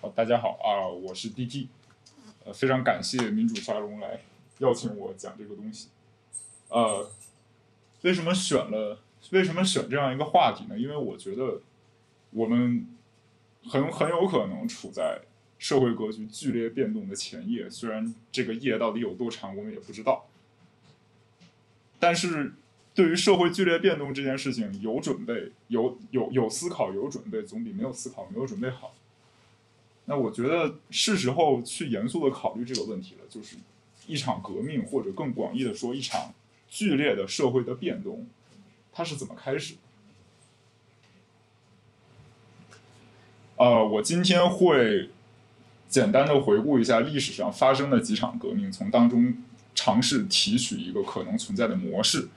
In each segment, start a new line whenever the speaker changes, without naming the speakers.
好，大家好啊，我是 DT，呃，非常感谢民主沙龙来邀请我讲这个东西。呃，为什么选了？为什么选这样一个话题呢？因为我觉得我们很很有可能处在社会格局剧烈变动的前夜，虽然这个夜到底有多长，我们也不知道。但是对于社会剧烈变动这件事情，有准备、有有有思考、有准备，总比没有思考、没有准备好。那我觉得是时候去严肃的考虑这个问题了，就是一场革命，或者更广义的说，一场剧烈的社会的变动，它是怎么开始？呃，我今天会简单的回顾一下历史上发生的几场革命，从当中尝试提取一个可能存在的模式，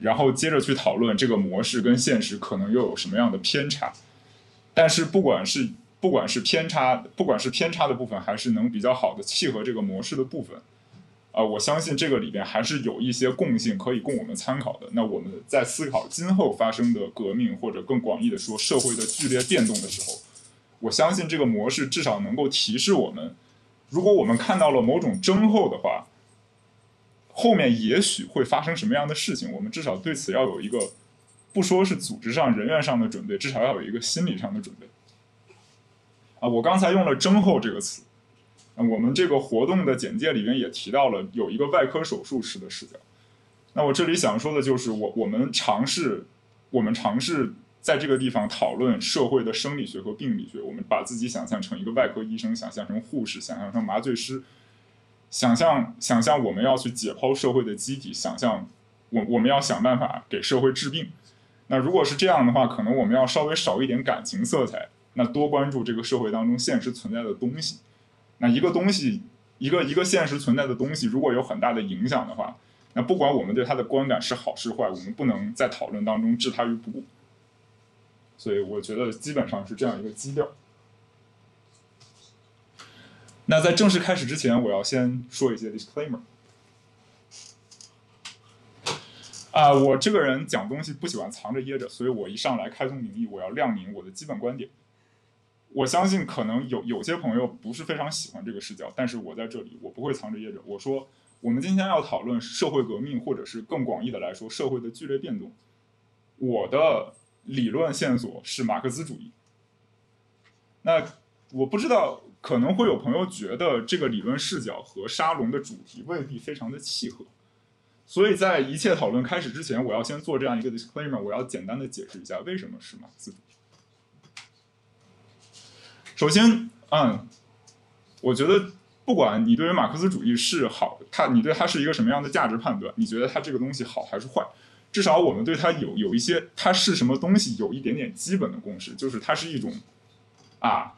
然后接着去讨论这个模式跟现实可能又有什么样的偏差。但是不管是不管是偏差，不管是偏差的部分，还是能比较好的契合这个模式的部分，啊、我相信这个里边还是有一些共性可以供我们参考的。那我们在思考今后发生的革命，或者更广义的说社会的剧烈变动的时候，我相信这个模式至少能够提示我们，如果我们看到了某种征候的话，后面也许会发生什么样的事情，我们至少对此要有一个，不说是组织上、人员上的准备，至少要有一个心理上的准备。啊，我刚才用了“征候”这个词，我们这个活动的简介里面也提到了有一个外科手术师的视角。那我这里想说的就是，我我们尝试，我们尝试在这个地方讨论社会的生理学和病理学。我们把自己想象成一个外科医生，想象成护士，想象成麻醉师，想象想象我们要去解剖社会的机体，想象我我们要想办法给社会治病。那如果是这样的话，可能我们要稍微少一点感情色彩。那多关注这个社会当中现实存在的东西。那一个东西，一个一个现实存在的东西，如果有很大的影响的话，那不管我们对它的观感是好是坏，我们不能在讨论当中置它于不顾。所以我觉得基本上是这样一个基调。那在正式开始之前，我要先说一些 disclaimer。啊，我这个人讲东西不喜欢藏着掖着，所以我一上来开宗明义，我要亮明我的基本观点。我相信可能有有些朋友不是非常喜欢这个视角，但是我在这里我不会藏着掖着。我说，我们今天要讨论社会革命，或者是更广义的来说，社会的剧烈变动。我的理论线索是马克思主义。那我不知道，可能会有朋友觉得这个理论视角和沙龙的主题未必非常的契合。所以在一切讨论开始之前，我要先做这样一个 disclaimer，我要简单的解释一下为什么是马克思主义。首先，嗯，我觉得不管你对于马克思主义是好，它你对它是一个什么样的价值判断，你觉得它这个东西好还是坏，至少我们对它有有一些它是什么东西有一点点基本的共识，就是它是一种啊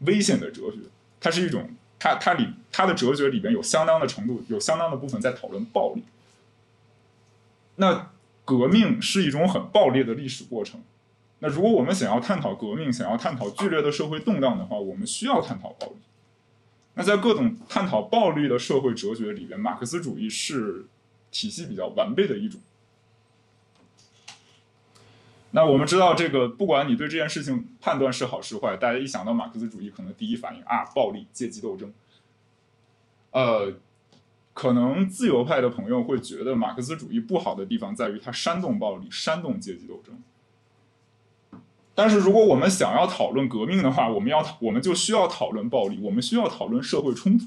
危险的哲学，它是一种它它里它的哲学里边有相当的程度，有相当的部分在讨论暴力。那革命是一种很暴力的历史过程。那如果我们想要探讨革命，想要探讨剧烈的社会动荡的话，我们需要探讨暴力。那在各种探讨暴力的社会哲学里边，马克思主义是体系比较完备的一种。那我们知道，这个不管你对这件事情判断是好是坏，大家一想到马克思主义，可能第一反应啊，暴力、阶级斗争。呃。可能自由派的朋友会觉得马克思主义不好的地方在于它煽动暴力、煽动阶级斗争。但是如果我们想要讨论革命的话，我们要我们就需要讨论暴力，我们需要讨论社会冲突。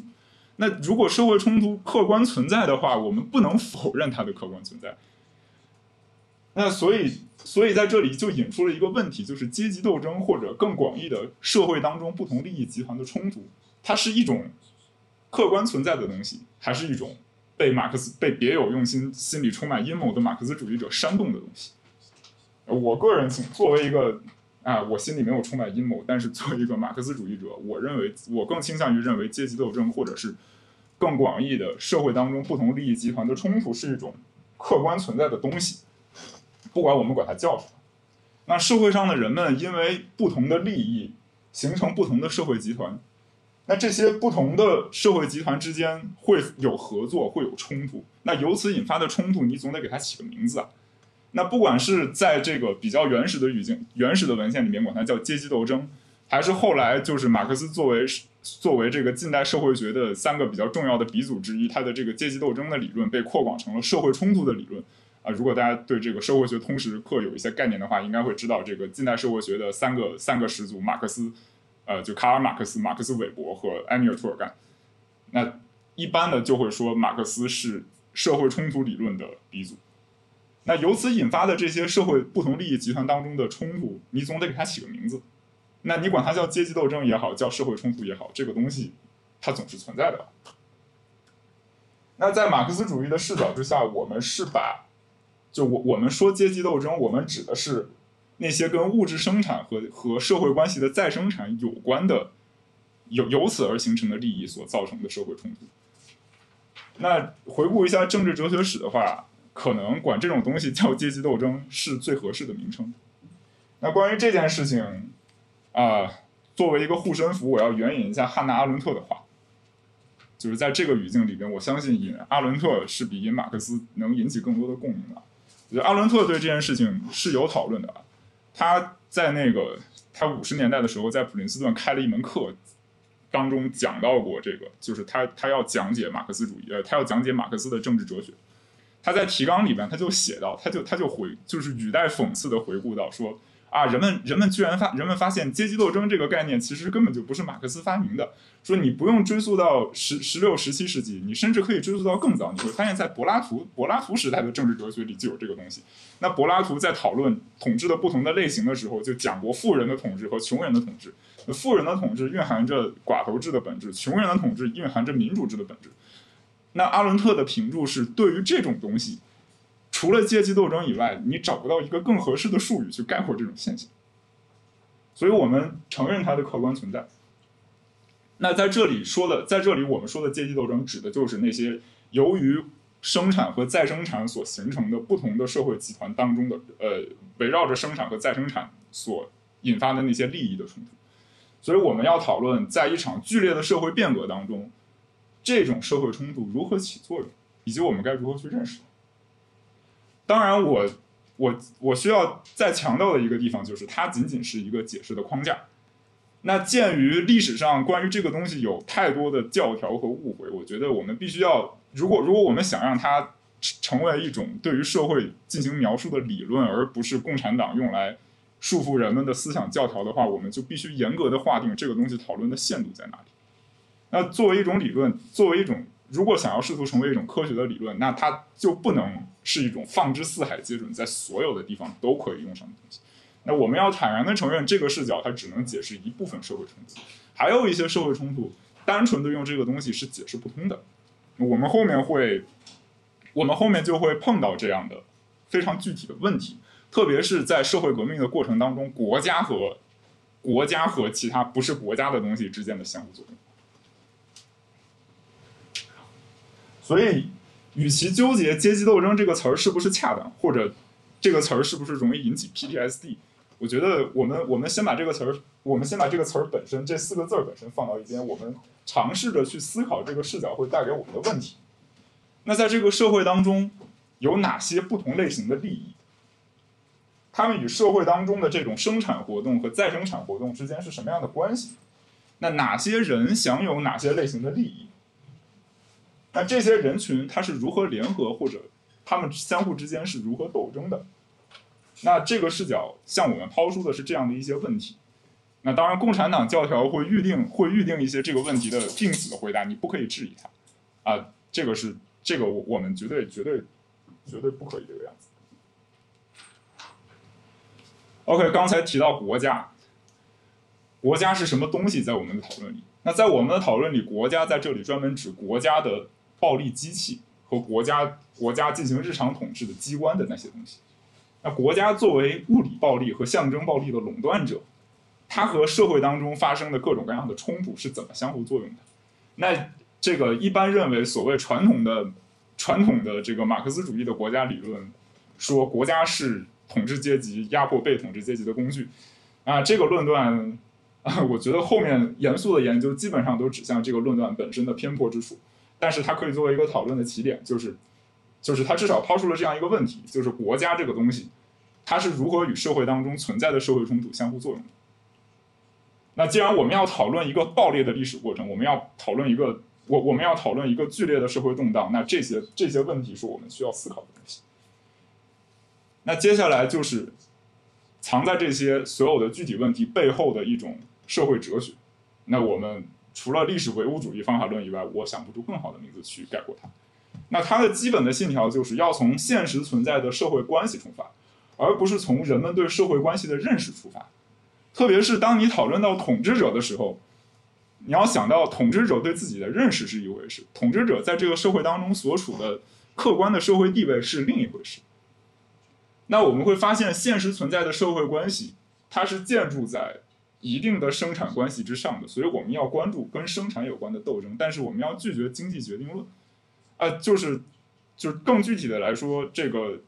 那如果社会冲突客观存在的话，我们不能否认它的客观存在。那所以，所以在这里就引出了一个问题，就是阶级斗争或者更广义的社会当中不同利益集团的冲突，它是一种。客观存在的东西，还是一种被马克思、被别有用心、心里充满阴谋的马克思主义者煽动的东西。我个人作为一个啊，我心里没有充满阴谋，但是作为一个马克思主义者，我认为我更倾向于认为阶级斗争或者是更广义的社会当中不同利益集团的冲突是一种客观存在的东西，不管我们管它叫什么。那社会上的人们因为不同的利益形成不同的社会集团。那这些不同的社会集团之间会有合作，会有冲突。那由此引发的冲突，你总得给它起个名字啊。那不管是在这个比较原始的语境、原始的文献里面管它叫阶级斗争，还是后来就是马克思作为作为这个近代社会学的三个比较重要的鼻祖之一，他的这个阶级斗争的理论被扩广成了社会冲突的理论啊。如果大家对这个社会学通识课有一些概念的话，应该会知道这个近代社会学的三个三个始祖马克思。呃，就卡尔马克思、马克思韦伯和埃米尔图尔干，那一般的就会说马克思是社会冲突理论的鼻祖。那由此引发的这些社会不同利益集团当中的冲突，你总得给它起个名字。那你管它叫阶级斗争也好，叫社会冲突也好，这个东西它总是存在的。那在马克思主义的视角之下，我们是把就我我们说阶级斗争，我们指的是。那些跟物质生产和和社会关系的再生产有关的，由由此而形成的利益所造成的社会冲突。那回顾一下政治哲学史的话，可能管这种东西叫阶级斗争是最合适的名称。那关于这件事情，啊，作为一个护身符，我要援引一下汉娜·阿伦特的话，就是在这个语境里边，我相信引阿伦特是比引马克思能引起更多的共鸣的。阿伦特对这件事情是有讨论的。他在那个他五十年代的时候，在普林斯顿开了一门课，当中讲到过这个，就是他他要讲解马克思主义，呃，他要讲解马克思的政治哲学。他在提纲里边他就写到，他就他就回就是语带讽刺的回顾到说。啊，人们人们居然发人们发现阶级斗争这个概念其实根本就不是马克思发明的。说你不用追溯到十十六十七世纪，你甚至可以追溯到更早。你会发现在柏拉图柏拉图时代的政治哲学里就有这个东西。那柏拉图在讨论统治的不同的类型的时候，就讲过富人的统治和穷人的统治。富人的统治蕴含着寡头制的本质，穷人的统治蕴含着民主制的本质。那阿伦特的评注是对于这种东西。除了阶级斗争以外，你找不到一个更合适的术语去概括这种现象，所以我们承认它的客观存在。那在这里说的，在这里我们说的阶级斗争，指的就是那些由于生产和再生产所形成的不同的社会集团当中的，呃，围绕着生产和再生产所引发的那些利益的冲突。所以我们要讨论，在一场剧烈的社会变革当中，这种社会冲突如何起作用，以及我们该如何去认识它。当然，我我我需要再强调的一个地方就是，它仅仅是一个解释的框架。那鉴于历史上关于这个东西有太多的教条和误会，我觉得我们必须要，如果如果我们想让它成为一种对于社会进行描述的理论，而不是共产党用来束缚人们的思想教条的话，我们就必须严格的划定这个东西讨论的限度在哪里。那作为一种理论，作为一种。如果想要试图成为一种科学的理论，那它就不能是一种放之四海皆准，在所有的地方都可以用上的东西。那我们要坦然的承认，这个视角它只能解释一部分社会冲突，还有一些社会冲突，单纯的用这个东西是解释不通的。我们后面会，我们后面就会碰到这样的非常具体的问题，特别是在社会革命的过程当中，国家和国家和其他不是国家的东西之间的相互作用。所以，与其纠结“阶级斗争”这个词儿是不是恰当，或者这个词儿是不是容易引起 PTSD，我觉得我们我们先把这个词儿，我们先把这个词儿本身这四个字儿本身放到一边，我们尝试着去思考这个视角会带给我们的问题。那在这个社会当中，有哪些不同类型的利益？他们与社会当中的这种生产活动和再生产活动之间是什么样的关系？那哪些人享有哪些类型的利益？那这些人群他是如何联合，或者他们相互之间是如何斗争的？那这个视角向我们抛出的是这样的一些问题。那当然，共产党教条会预定会预定一些这个问题的定死的回答，你不可以质疑它。啊，这个是这个我我们绝对绝对绝对不可以这个样子。OK，刚才提到国家，国家是什么东西？在我们的讨论里，那在我们的讨论里，国家在这里专门指国家的。暴力机器和国家国家进行日常统治的机关的那些东西，那国家作为物理暴力和象征暴力的垄断者，它和社会当中发生的各种各样的冲突是怎么相互作用的？那这个一般认为，所谓传统的传统的这个马克思主义的国家理论，说国家是统治阶级压迫被统治阶级的工具，啊，这个论断啊，我觉得后面严肃的研究基本上都指向这个论断本身的偏颇之处，但是它可以作为一个讨论的起点，就是就是它至少抛出了这样一个问题，就是国家这个东西，它是如何与社会当中存在的社会冲突相互作用。那既然我们要讨论一个暴烈的历史过程，我们要讨论一个我我们要讨论一个剧烈的社会动荡，那这些这些问题是我们需要思考的东西。那接下来就是藏在这些所有的具体问题背后的一种社会哲学。那我们除了历史唯物主义方法论以外，我想不出更好的名字去概括它。那它的基本的信条就是要从现实存在的社会关系出发，而不是从人们对社会关系的认识出发。特别是当你讨论到统治者的时候，你要想到统治者对自己的认识是一回事，统治者在这个社会当中所处的客观的社会地位是另一回事。那我们会发现，现实存在的社会关系，它是建筑在一定的生产关系之上的，所以我们要关注跟生产有关的斗争，但是我们要拒绝经济决定论。啊，就是就是更具体的来说，这个。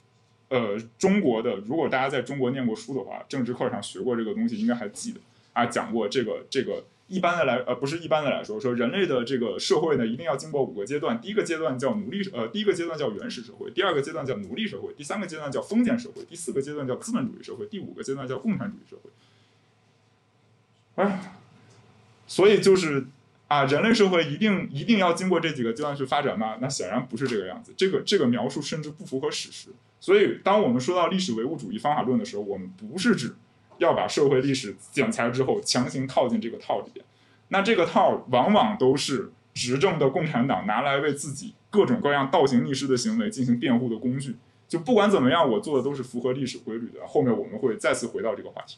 呃，中国的，如果大家在中国念过书的话，政治课上学过这个东西，应该还记得啊，讲过这个这个。一般的来，呃，不是一般的来说，说人类的这个社会呢，一定要经过五个阶段。第一个阶段叫奴隶，呃，第一个阶段叫原始社会，第二个阶段叫奴隶社会，第三个阶段叫封建社会，第四个阶段叫资本主义社会，第五个阶段叫共产主义社会。哎，所以就是啊，人类社会一定一定要经过这几个阶段去发展吗？那显然不是这个样子。这个这个描述甚至不符合史实。所以，当我们说到历史唯物主义方法论的时候，我们不是指要把社会历史剪裁之后强行套进这个套里边。那这个套往往都是执政的共产党拿来为自己各种各样倒行逆施的行为进行辩护的工具。就不管怎么样，我做的都是符合历史规律的。后面我们会再次回到这个话题。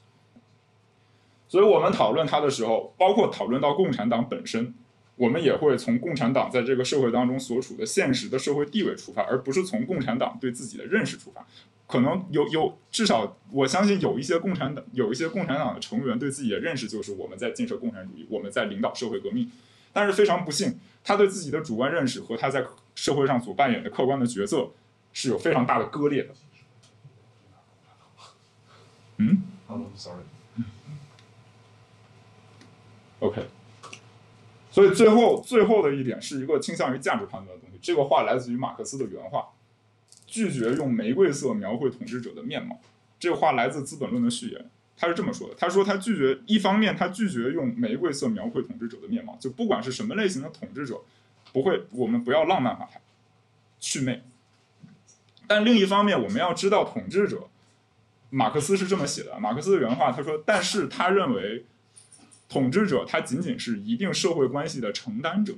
所以我们讨论它的时候，包括讨论到共产党本身。我们也会从共产党在这个社会当中所处的现实的社会地位出发，而不是从共产党对自己的认识出发。可能有有至少我相信有一些共产党有一些共产党的成员对自己的认识就是我们在建设共产主义，我们在领导社会革命。但是非常不幸，他对自己的主观认识和他在社会上所扮演的客观的角色是有非常大的割裂的。嗯
，sorry。
OK。所以最后最后的一点是一个倾向于价值判断的东西。这个话来自于马克思的原话：拒绝用玫瑰色描绘统治者的面貌。这个话来自《资本论》的序言，他是这么说的：他说他拒绝一方面他拒绝用玫瑰色描绘统治者的面貌，就不管是什么类型的统治者，不会我们不要浪漫化他，祛魅。但另一方面，我们要知道统治者，马克思是这么写的。马克思的原话他说：但是他认为。统治者他仅仅是一定社会关系的承担者，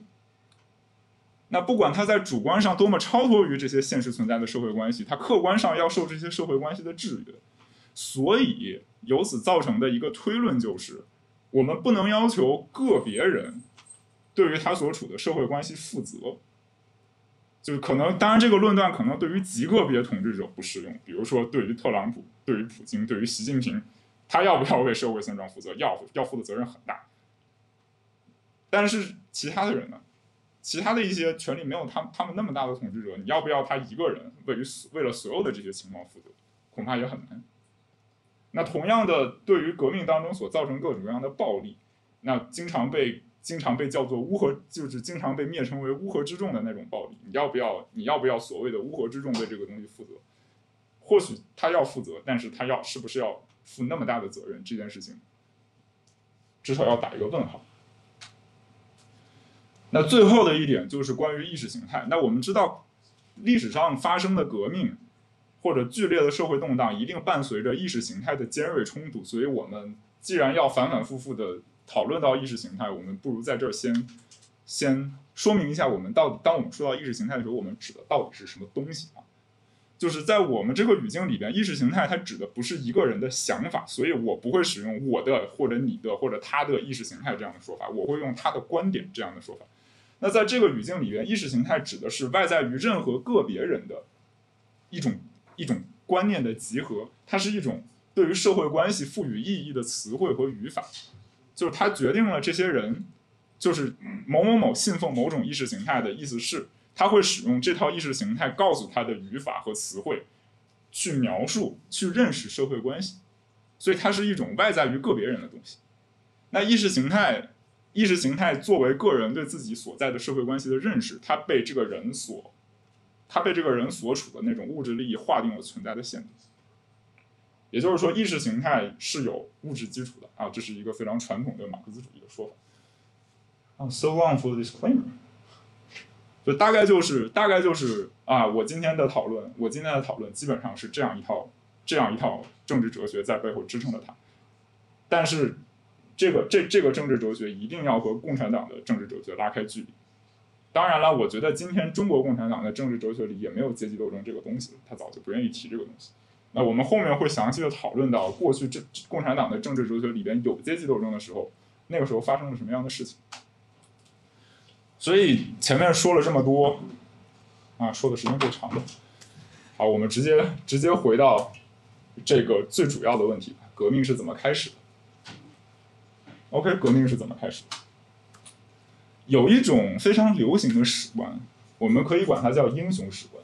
那不管他在主观上多么超脱于这些现实存在的社会关系，他客观上要受这些社会关系的制约，所以由此造成的一个推论就是，我们不能要求个别人对于他所处的社会关系负责，就是可能，当然这个论断可能对于极个别统治者不适用，比如说对于特朗普、对于普京、对于习近平。他要不要为社会现状负责？要，要负的责任很大。但是其他的人呢？其他的一些权力没有他他们那么大的统治者，你要不要他一个人为于为了所有的这些情况负责？恐怕也很难。那同样的，对于革命当中所造成各种各样的暴力，那经常被经常被叫做乌合，就是经常被灭称为乌合之众的那种暴力，你要不要？你要不要所谓的乌合之众为这个东西负责？或许他要负责，但是他要是不是要？负那么大的责任，这件事情至少要打一个问号。那最后的一点就是关于意识形态。那我们知道，历史上发生的革命或者剧烈的社会动荡，一定伴随着意识形态的尖锐冲突。所以，我们既然要反反复复的讨论到意识形态，我们不如在这儿先先说明一下，我们到底当我们说到意识形态的时候，我们指的到底是什么东西啊？就是在我们这个语境里边，意识形态它指的不是一个人的想法，所以我不会使用我的或者你的或者他的意识形态这样的说法，我会用他的观点这样的说法。那在这个语境里边，意识形态指的是外在于任何个别人的一种一种观念的集合，它是一种对于社会关系赋予意义的词汇和语法，就是它决定了这些人就是某某某信奉某种意识形态的意思是。他会使用这套意识形态告诉他的语法和词汇，去描述、去认识社会关系，所以它是一种外在于个别人的东西。那意识形态，意识形态作为个人对自己所在的社会关系的认识，它被这个人所，它被这个人所处的那种物质利益划定了存在的限度。也就是说，意识形态是有物质基础的啊，这是一个非常传统的马克思主义的说法。啊，so long for disclaimer。大概就是大概就是啊，我今天的讨论，我今天的讨论基本上是这样一套这样一套政治哲学在背后支撑着它。但是，这个这这个政治哲学一定要和共产党的政治哲学拉开距离。当然了，我觉得今天中国共产党的政治哲学里也没有阶级斗争这个东西，他早就不愿意提这个东西。那我们后面会详细的讨论到过去这共产党的政治哲学里边有阶级斗争的时候，那个时候发生了什么样的事情。所以前面说了这么多，啊，说的时间够长的。好，我们直接直接回到这个最主要的问题：革命是怎么开始的？OK，革命是怎么开始的？有一种非常流行的史观，我们可以管它叫英雄史观。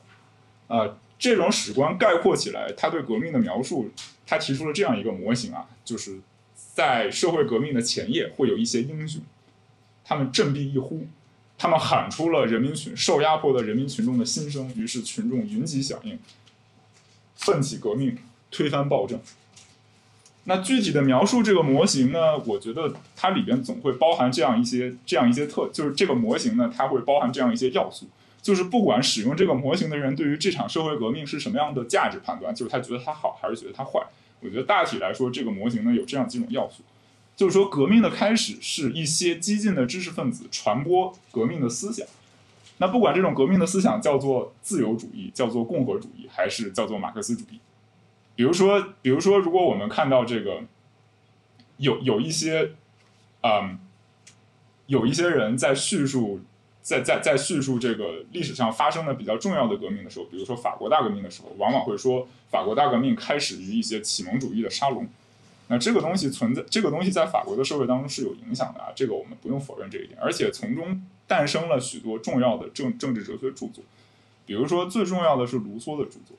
啊，这种史观概括起来，他对革命的描述，他提出了这样一个模型啊，就是在社会革命的前夜，会有一些英雄，他们振臂一呼。他们喊出了人民群受压迫的人民群众的心声，于是群众云集响应，奋起革命，推翻暴政。那具体的描述这个模型呢？我觉得它里边总会包含这样一些、这样一些特，就是这个模型呢，它会包含这样一些要素。就是不管使用这个模型的人对于这场社会革命是什么样的价值判断，就是他觉得它好还是觉得它坏。我觉得大体来说，这个模型呢有这样几种要素。就是说，革命的开始是一些激进的知识分子传播革命的思想。那不管这种革命的思想叫做自由主义、叫做共和主义，还是叫做马克思主义。比如说，比如说，如果我们看到这个有有一些，嗯，有一些人在叙述，在在在叙述这个历史上发生的比较重要的革命的时候，比如说法国大革命的时候，往往会说法国大革命开始于一些启蒙主义的沙龙。那这个东西存在，这个东西在法国的社会当中是有影响的啊，这个我们不用否认这一点，而且从中诞生了许多重要的政政治哲学著作，比如说最重要的是卢梭的著作。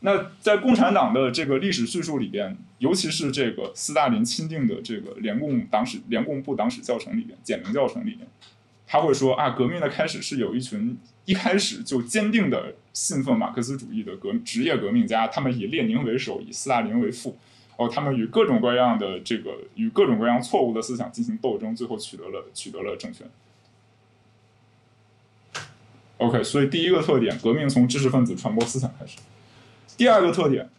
那在共产党的这个历史叙述里边，尤其是这个斯大林钦定的这个联共党史联共部党史教程里边，简明教程里边，他会说啊，革命的开始是有一群。一开始就坚定的信奉马克思主义的革职业革命家，他们以列宁为首，以斯大林为父，哦，他们与各种各样的这个与各种各样错误的思想进行斗争，最后取得了取得了政权。OK，所以第一个特点，革命从知识分子传播思想开始；第二个特点，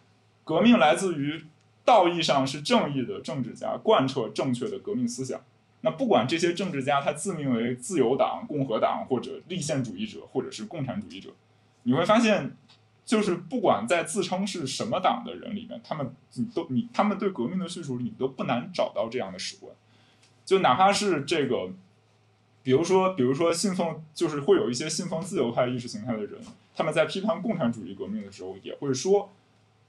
革命来自于道义上是正义的政治家贯彻正确的革命思想。那不管这些政治家他自命为自由党、共和党或者立宪主义者，或者是共产主义者，你会发现，就是不管在自称是什么党的人里面，他们你都你他们对革命的叙述，你都不难找到这样的史观。就哪怕是这个，比如说，比如说信奉，就是会有一些信奉自由派意识形态的人，他们在批判共产主义革命的时候，也会说，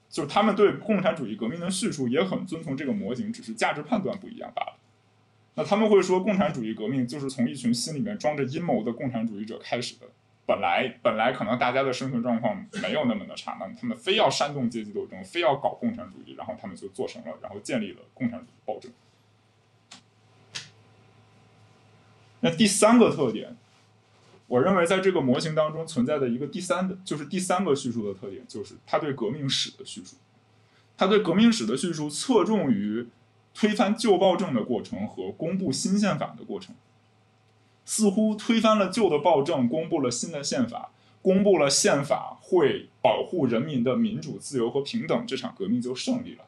就是他们对共产主义革命的叙述也很遵从这个模型，只是价值判断不一样罢了。那他们会说，共产主义革命就是从一群心里面装着阴谋的共产主义者开始的。本来本来可能大家的生存状况没有那么的差，那他们非要煽动阶级斗争，非要搞共产主义，然后他们就做成了，然后建立了共产主义暴政。那第三个特点，我认为在这个模型当中存在的一个第三的，就是第三个叙述的特点，就是他对革命史的叙述。他对革命史的叙述侧重于。推翻旧暴政的过程和公布新宪法的过程，似乎推翻了旧的暴政，公布了新的宪法，公布了宪法会保护人民的民主、自由和平等，这场革命就胜利了。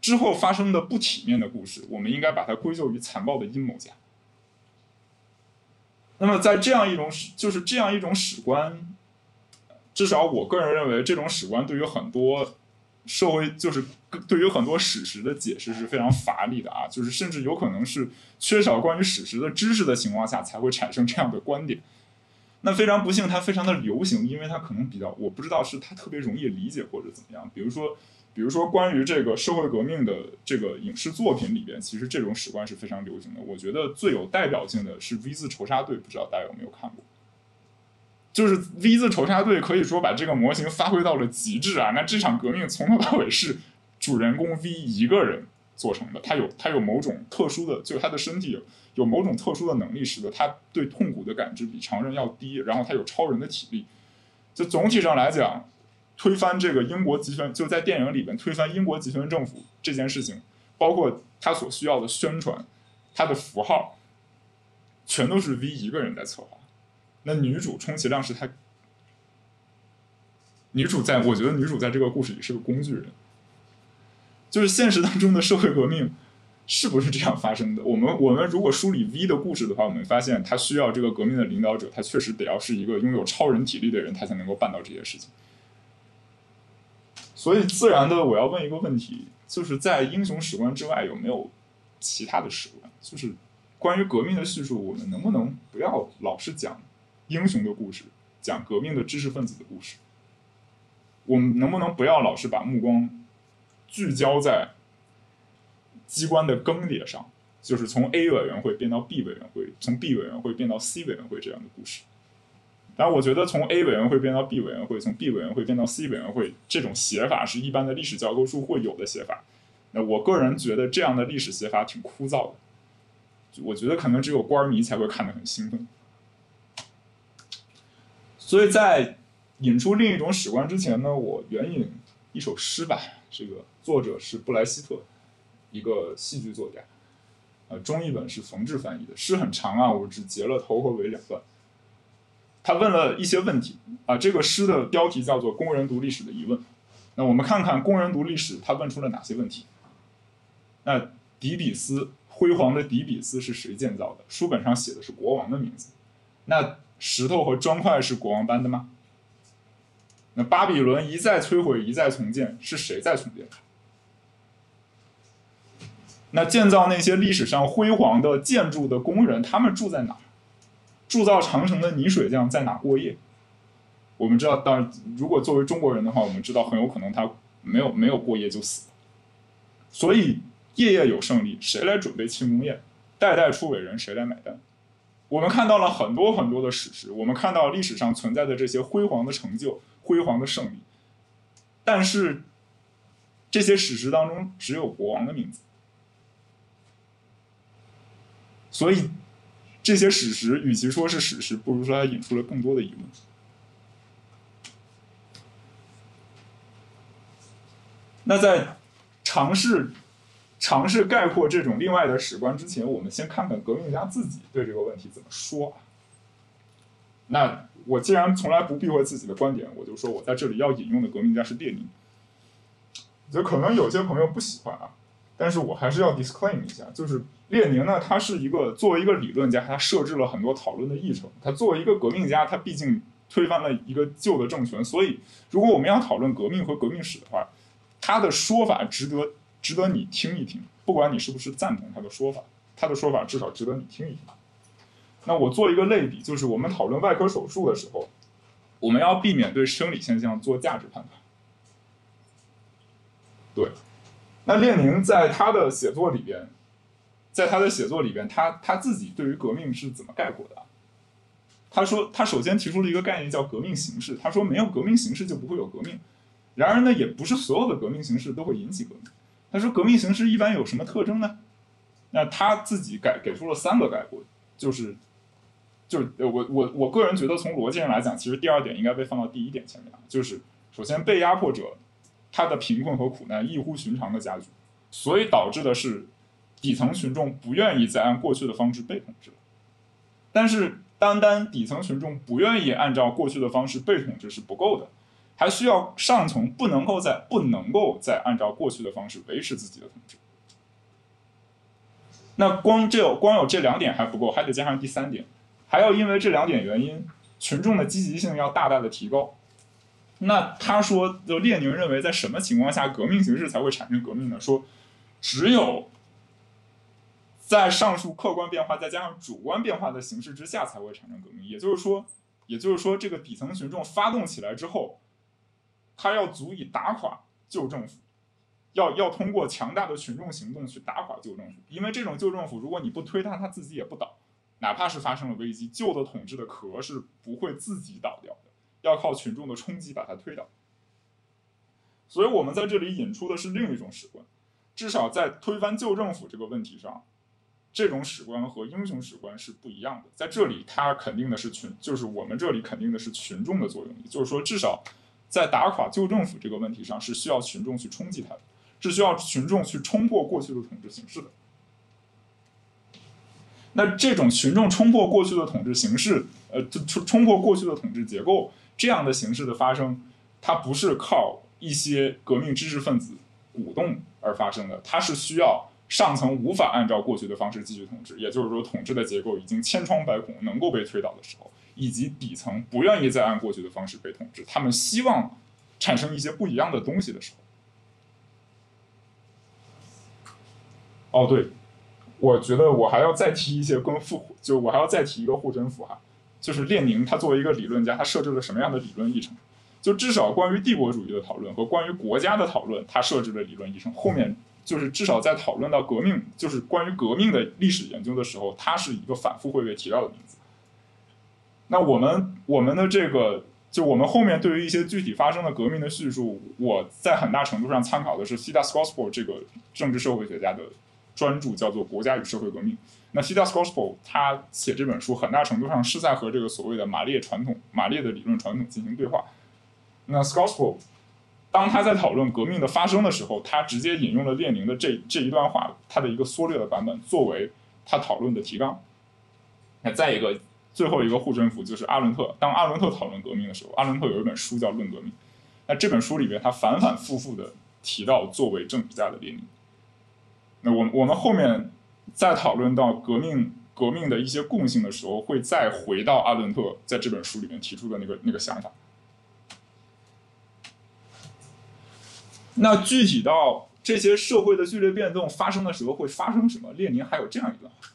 之后发生的不体面的故事，我们应该把它归咎于残暴的阴谋家。那么，在这样一种史，就是这样一种史观，至少我个人认为，这种史观对于很多。社会就是对于很多史实的解释是非常乏力的啊，就是甚至有可能是缺少关于史实的知识的情况下才会产生这样的观点。那非常不幸，它非常的流行，因为它可能比较，我不知道是它特别容易理解或者怎么样。比如说，比如说关于这个社会革命的这个影视作品里边，其实这种史观是非常流行的。我觉得最有代表性的是 V 字仇杀队，不知道大家有没有看过？就是 V 字仇杀队可以说把这个模型发挥到了极致啊！那这场革命从头到尾是主人公 V 一个人做成的，他有他有某种特殊的，就是他的身体有有某种特殊的能力，使得他对痛苦的感知比常人要低，然后他有超人的体力。就总体上来讲，推翻这个英国集权，就在电影里边推翻英国集权政府这件事情，包括他所需要的宣传，他的符号，全都是 V 一个人在策划。那女主充其量是她，女主在我觉得女主在这个故事里是个工具人。就是现实当中的社会革命是不是这样发生的？我们我们如果梳理 V 的故事的话，我们发现他需要这个革命的领导者，他确实得要是一个拥有超人体力的人，他才能够办到这些事情。所以自然的，我要问一个问题，就是在英雄史观之外，有没有其他的史观？就是关于革命的叙述，我们能不能不要老是讲英雄的故事，讲革命的知识分子的故事？我们能不能不要老是把目光？聚焦在机关的更迭上，就是从 A 委员会变到 B 委员会，从 B 委员会变到 C 委员会这样的故事。但我觉得从 A 委员会变到 B 委员会，从 B 委员会变到 C 委员会，这种写法是一般的历史教科书会有的写法。那我个人觉得这样的历史写法挺枯燥的，我觉得可能只有官迷才会看得很兴奋。所以在引出另一种史观之前呢，我援引一首诗吧，这个。作者是布莱希特，一个戏剧作家，呃，中译本是冯志翻译的，诗很长啊，我只截了头和尾两段。他问了一些问题啊，这个诗的标题叫做《工人读历史的疑问》。那我们看看工人读历史，他问出了哪些问题？那底比斯辉煌的底比斯是谁建造的？书本上写的是国王的名字。那石头和砖块是国王搬的吗？那巴比伦一再摧毁，一再重建，是谁在重建？那建造那些历史上辉煌的建筑的工人，他们住在哪？铸造长城的泥水匠在哪过夜？我们知道，当然，如果作为中国人的话，我们知道很有可能他没有没有过夜就死了。所以夜夜有胜利，谁来准备庆功宴？代代出伟人，谁来买单？我们看到了很多很多的史实，我们看到历史上存在的这些辉煌的成就、辉煌的胜利，但是这些史实当中只有国王的名字。所以，这些史实与其说是史实，不如说它引出了更多的疑问。那在尝试尝试概括这种另外的史观之前，我们先看看革命家自己对这个问题怎么说。那我既然从来不避讳自己的观点，我就说我在这里要引用的革命家是列宁。就可能有些朋友不喜欢啊。但是我还是要 disclaim 一下，就是列宁呢，他是一个作为一个理论家，他设置了很多讨论的议程。他作为一个革命家，他毕竟推翻了一个旧的政权，所以如果我们要讨论革命和革命史的话，他的说法值得值得你听一听，不管你是不是赞同他的说法，他的说法至少值得你听一听。那我做一个类比，就是我们讨论外科手术的时候，我们要避免对生理现象做价值判断。对。那列宁在他的写作里边，在他的写作里边，他他自己对于革命是怎么概括的？他说，他首先提出了一个概念叫革命形式。他说，没有革命形式就不会有革命。然而呢，也不是所有的革命形式都会引起革命。他说，革命形式一般有什么特征呢？那他自己给给出了三个概括，就是，就是我我我个人觉得，从逻辑上来讲，其实第二点应该被放到第一点前面，就是首先被压迫者。他的贫困和苦难异乎寻常的加剧，所以导致的是底层群众不愿意再按过去的方式被统治了。但是，单单底层群众不愿意按照过去的方式被统治是不够的，还需要上层不能够再不能够再按照过去的方式维持自己的统治。那光这光有这两点还不够，还得加上第三点，还要因为这两点原因，群众的积极性要大大的提高。那他说，就列宁认为，在什么情况下革命形式才会产生革命呢？说，只有在上述客观变化再加上主观变化的形式之下，才会产生革命。也就是说，也就是说，这个底层群众发动起来之后，他要足以打垮旧政府，要要通过强大的群众行动去打垮旧政府。因为这种旧政府，如果你不推他，他自己也不倒。哪怕是发生了危机，旧的统治的壳是不会自己倒掉的。要靠群众的冲击把它推倒，所以我们在这里引出的是另一种史观。至少在推翻旧政府这个问题上，这种史观和英雄史观是不一样的。在这里，他肯定的是群，就是我们这里肯定的是群众的作用，也就是说，至少在打垮旧政府这个问题上，是需要群众去冲击它的，是需要群众去冲破过去的统治形式的。那这种群众冲破过去的统治形式，呃，冲冲破过去的统治结构，这样的形式的发生，它不是靠一些革命知识分子鼓动而发生的，它是需要上层无法按照过去的方式继续统治，也就是说，统治的结构已经千疮百孔，能够被推倒的时候，以及底层不愿意再按过去的方式被统治，他们希望产生一些不一样的东西的时候。哦，对。我觉得我还要再提一些跟复，就我还要再提一个护身符哈，就是列宁他作为一个理论家，他设置了什么样的理论议程？就至少关于帝国主义的讨论和关于国家的讨论，他设置了理论议程。后面就是至少在讨论到革命，就是关于革命的历史研究的时候，他是一个反复会被提到的名字。那我们我们的这个，就我们后面对于一些具体发生的革命的叙述，我在很大程度上参考的是 Fidel Scorsese 这个政治社会学家的。专注叫做《国家与社会革命》。那 Fidel Scorsese 他写这本书，很大程度上是在和这个所谓的马列传统、马列的理论传统进行对话。那 Scorsese 当他在讨论革命的发生的时候，他直接引用了列宁的这这一段话，他的一个缩略的版本作为他讨论的提纲。那再一个，最后一个护身符就是阿伦特。当阿伦特讨论革命的时候，阿伦特有一本书叫《论革命》。那这本书里边，他反反复复的提到作为政治家的列宁。那我我们后面在讨论到革命革命的一些共性的时候，会再回到阿伦特在这本书里面提出的那个那个想法。那具体到这些社会的剧烈变动发生的时候会发生什么？列宁还有这样一段话，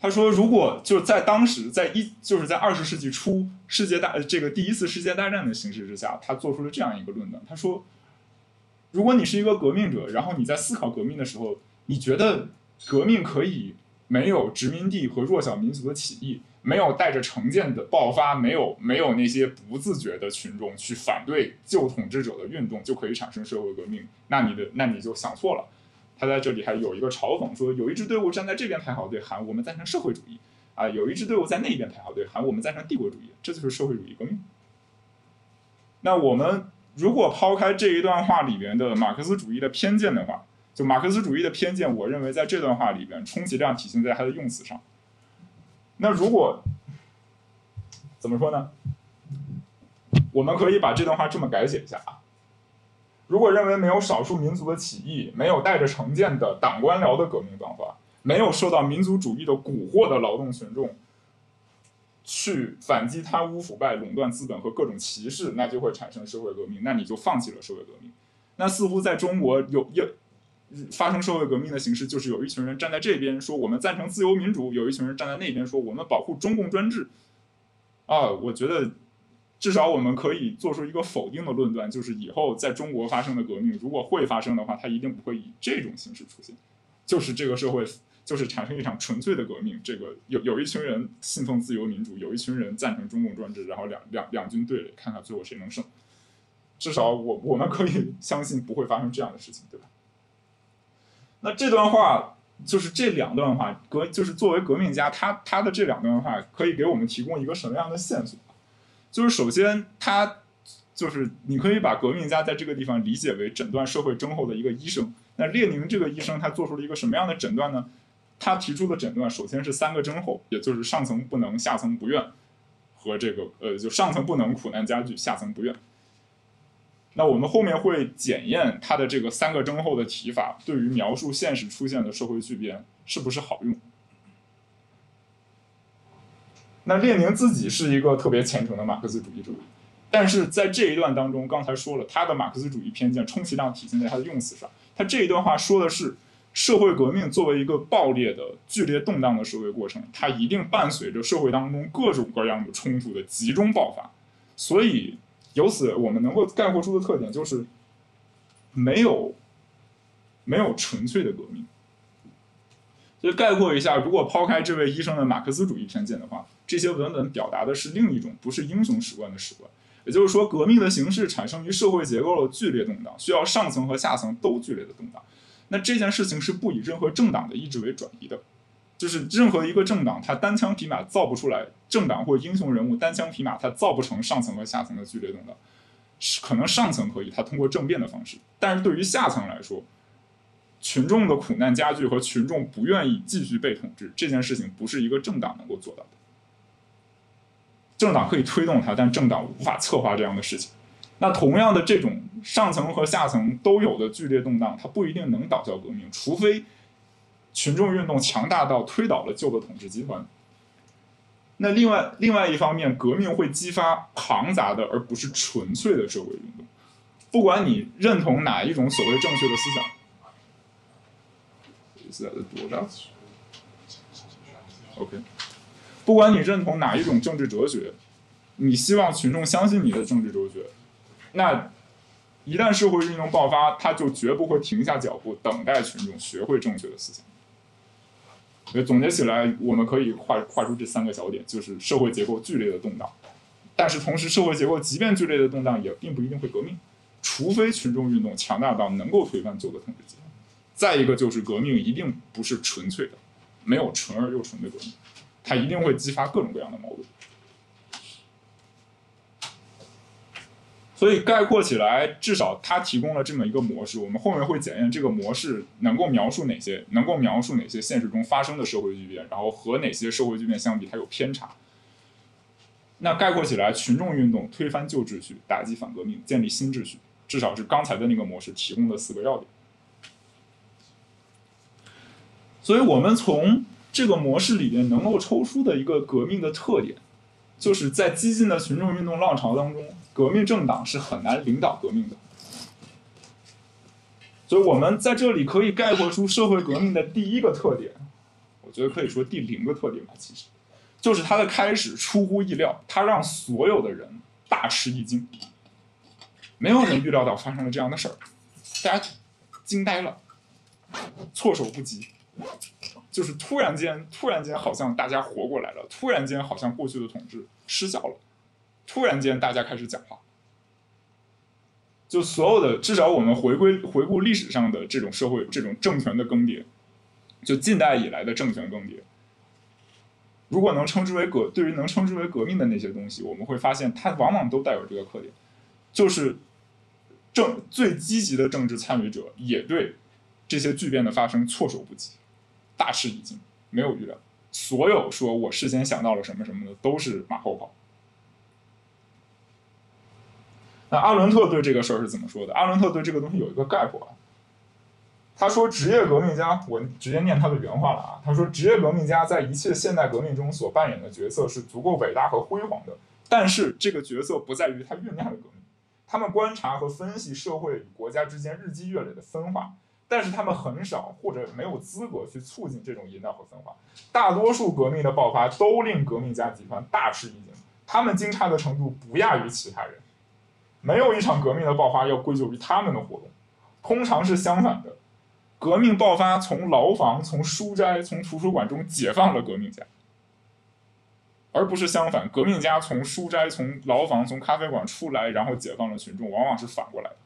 他说：“如果就是在当时，在一就是在二十世纪初，世界大这个第一次世界大战的形势之下，他做出了这样一个论断，他说。”如果你是一个革命者，然后你在思考革命的时候，你觉得革命可以没有殖民地和弱小民族的起义，没有带着成见的爆发，没有没有那些不自觉的群众去反对旧统治者的运动，就可以产生社会革命？那你的那你就想错了。他在这里还有一个嘲讽说，有一支队伍站在这边排好队，喊我们赞成社会主义啊；有一支队伍在那边排好队，喊我们赞成帝国主义。这就是社会主义革命。那我们。如果抛开这一段话里边的马克思主义的偏见的话，就马克思主义的偏见，我认为在这段话里边充其量体现在它的用词上。那如果怎么说呢？我们可以把这段话这么改写一下啊。如果认为没有少数民族的起义，没有带着成见的党官僚的革命方法，没有受到民族主义的蛊惑的劳动群众。去反击贪污腐败、垄断资本和各种歧视，那就会产生社会革命。那你就放弃了社会革命。那似乎在中国有有发生社会革命的形式，就是有一群人站在这边说我们赞成自由民主，有一群人站在那边说我们保护中共专制。啊，我觉得至少我们可以做出一个否定的论断，就是以后在中国发生的革命，如果会发生的话，它一定不会以这种形式出现，就是这个社会。就是产生一场纯粹的革命，这个有有一群人信奉自由民主，有一群人赞成中共专制，然后两两两军对垒，看看最后谁能胜。至少我我们可以相信不会发生这样的事情，对吧？那这段话就是这两段话革，就是作为革命家，他他的这两段话可以给我们提供一个什么样的线索？就是首先，他就是你可以把革命家在这个地方理解为诊断社会症候的一个医生。那列宁这个医生他做出了一个什么样的诊断呢？他提出的诊断首先是三个症候，也就是上层不能，下层不愿，和这个呃，就上层不能，苦难加剧，下层不愿。那我们后面会检验他的这个三个征候的提法，对于描述现实出现的社会巨变是不是好用。那列宁自己是一个特别虔诚的马克思主义者，但是在这一段当中，刚才说了，他的马克思主义偏见充其量体现在他的用词上。他这一段话说的是。社会革命作为一个爆裂的、剧烈动荡的社会过程，它一定伴随着社会当中各种各样的冲突的集中爆发。所以，由此我们能够概括出的特点就是，没有没有纯粹的革命。所以概括一下，如果抛开这位医生的马克思主义偏见的话，这些文本表达的是另一种不是英雄史观的史观。也就是说，革命的形式产生于社会结构的剧烈动荡，需要上层和下层都剧烈的动荡。那这件事情是不以任何政党的意志为转移的，就是任何一个政党，他单枪匹马造不出来，政党或英雄人物单枪匹马，他造不成上层和下层的剧烈动荡。是可能上层可以，他通过政变的方式，但是对于下层来说，群众的苦难加剧和群众不愿意继续被统治这件事情，不是一个政党能够做到的。政党可以推动它，但政党无法策划这样的事情。那同样的，这种上层和下层都有的剧烈动荡，它不一定能导向革命，除非群众运动强大到推倒了旧的统治集团。那另外另外一方面，革命会激发庞杂的而不是纯粹的社会运动。不管你认同哪一种所谓正确的思想，是在多少？OK，不管你认同哪一种政治哲学，你希望群众相信你的政治哲学，那一旦社会运动爆发，他就绝不会停下脚步，等待群众学会正确的思想。所以总结起来，我们可以画画出这三个小点，就是社会结构剧烈的动荡，但是同时社会结构即便剧烈的动荡，也并不一定会革命，除非群众运动强大到能够推翻旧的统治阶级。再一个就是革命一定不是纯粹的，没有纯而又纯的革命，它一定会激发各种各样的矛盾。所以概括起来，至少它提供了这么一个模式。我们后面会检验这个模式能够描述哪些，能够描述哪些现实中发生的社会巨变，然后和哪些社会巨变相比它有偏差。那概括起来，群众运动推翻旧秩序，打击反革命，建立新秩序，至少是刚才的那个模式提供的四个要点。所以我们从这个模式里面能够抽出的一个革命的特点，就是在激进的群众运动浪潮当中。革命政党是很难领导革命的，所以我们在这里可以概括出社会革命的第一个特点，我觉得可以说第零个特点吧，其实就是它的开始出乎意料，它让所有的人大吃一惊，没有人预料到发生了这样的事儿，大家惊呆了，措手不及，就是突然间，突然间好像大家活过来了，突然间好像过去的统治失效了。突然间，大家开始讲话，就所有的至少我们回归回顾历史上的这种社会这种政权的更迭，就近代以来的政权更迭，如果能称之为革，对于能称之为革命的那些东西，我们会发现它往往都带有这个特点，就是政最积极的政治参与者也对这些巨变的发生措手不及，大吃一惊，没有预料，所有说我事先想到了什么什么的，都是马后炮。那阿伦特对这个事儿是怎么说的？阿伦特对这个东西有一个概括啊，他说：“职业革命家，我直接念他的原话了啊。他说，职业革命家在一切现代革命中所扮演的角色是足够伟大和辉煌的，但是这个角色不在于他酝酿的革命。他们观察和分析社会与国家之间日积月累的分化，但是他们很少或者没有资格去促进这种引导和分化。大多数革命的爆发都令革命家集团大吃一惊，他们惊诧的程度不亚于其他人。”没有一场革命的爆发要归咎于他们的活动，通常是相反的。革命爆发从牢房、从书斋、从图书馆中解放了革命家，而不是相反，革命家从书斋、从牢房、从咖啡馆出来，然后解放了群众，往往是反过来的。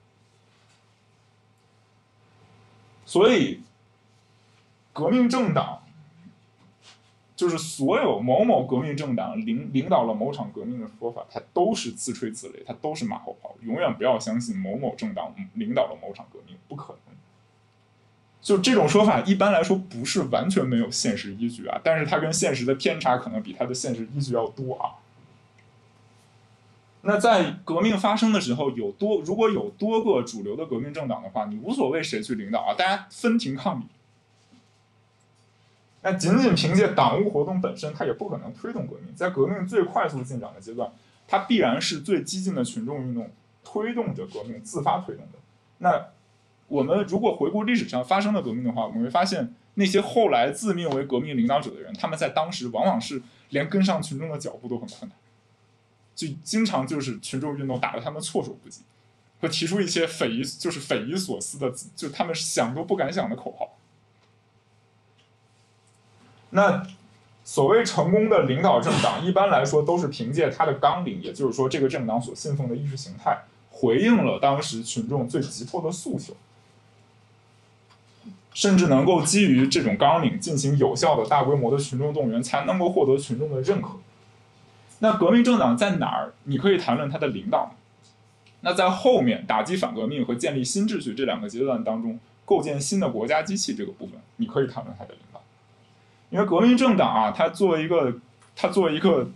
所以，革命政党。就是所有某某革命政党领领导了某场革命的说法，它都是自吹自擂，它都是马后炮。永远不要相信某某政党领导了某场革命，不可能。就这种说法，一般来说不是完全没有现实依据啊，但是它跟现实的偏差可能比它的现实依据要多啊。那在革命发生的时候，有多如果有多个主流的革命政党的话，你无所谓谁去领导啊，大家分庭抗礼。那仅仅凭借党务活动本身，它也不可能推动革命。在革命最快速进展的阶段，它必然是最激进的群众运动推动着革命自发推动的。那我们如果回顾历史上发生的革命的话，我们会发现那些后来自命为革命领导者的人，他们在当时往往是连跟上群众的脚步都很困难，就经常就是群众运动打得他们措手不及，会提出一些匪夷就是匪夷所思的，就他们想都不敢想的口号。那所谓成功的领导政党，一般来说都是凭借他的纲领，也就是说这个政党所信奉的意识形态，回应了当时群众最急迫的诉求，甚至能够基于这种纲领进行有效的大规模的群众动员，才能够获得群众的认可。那革命政党在哪儿？你可以谈论它的领导。那在后面打击反革命和建立新秩序这两个阶段当中，构建新的国家机器这个部分，你可以谈论它的领导。因为革命政党啊，它作为一个，它作为一个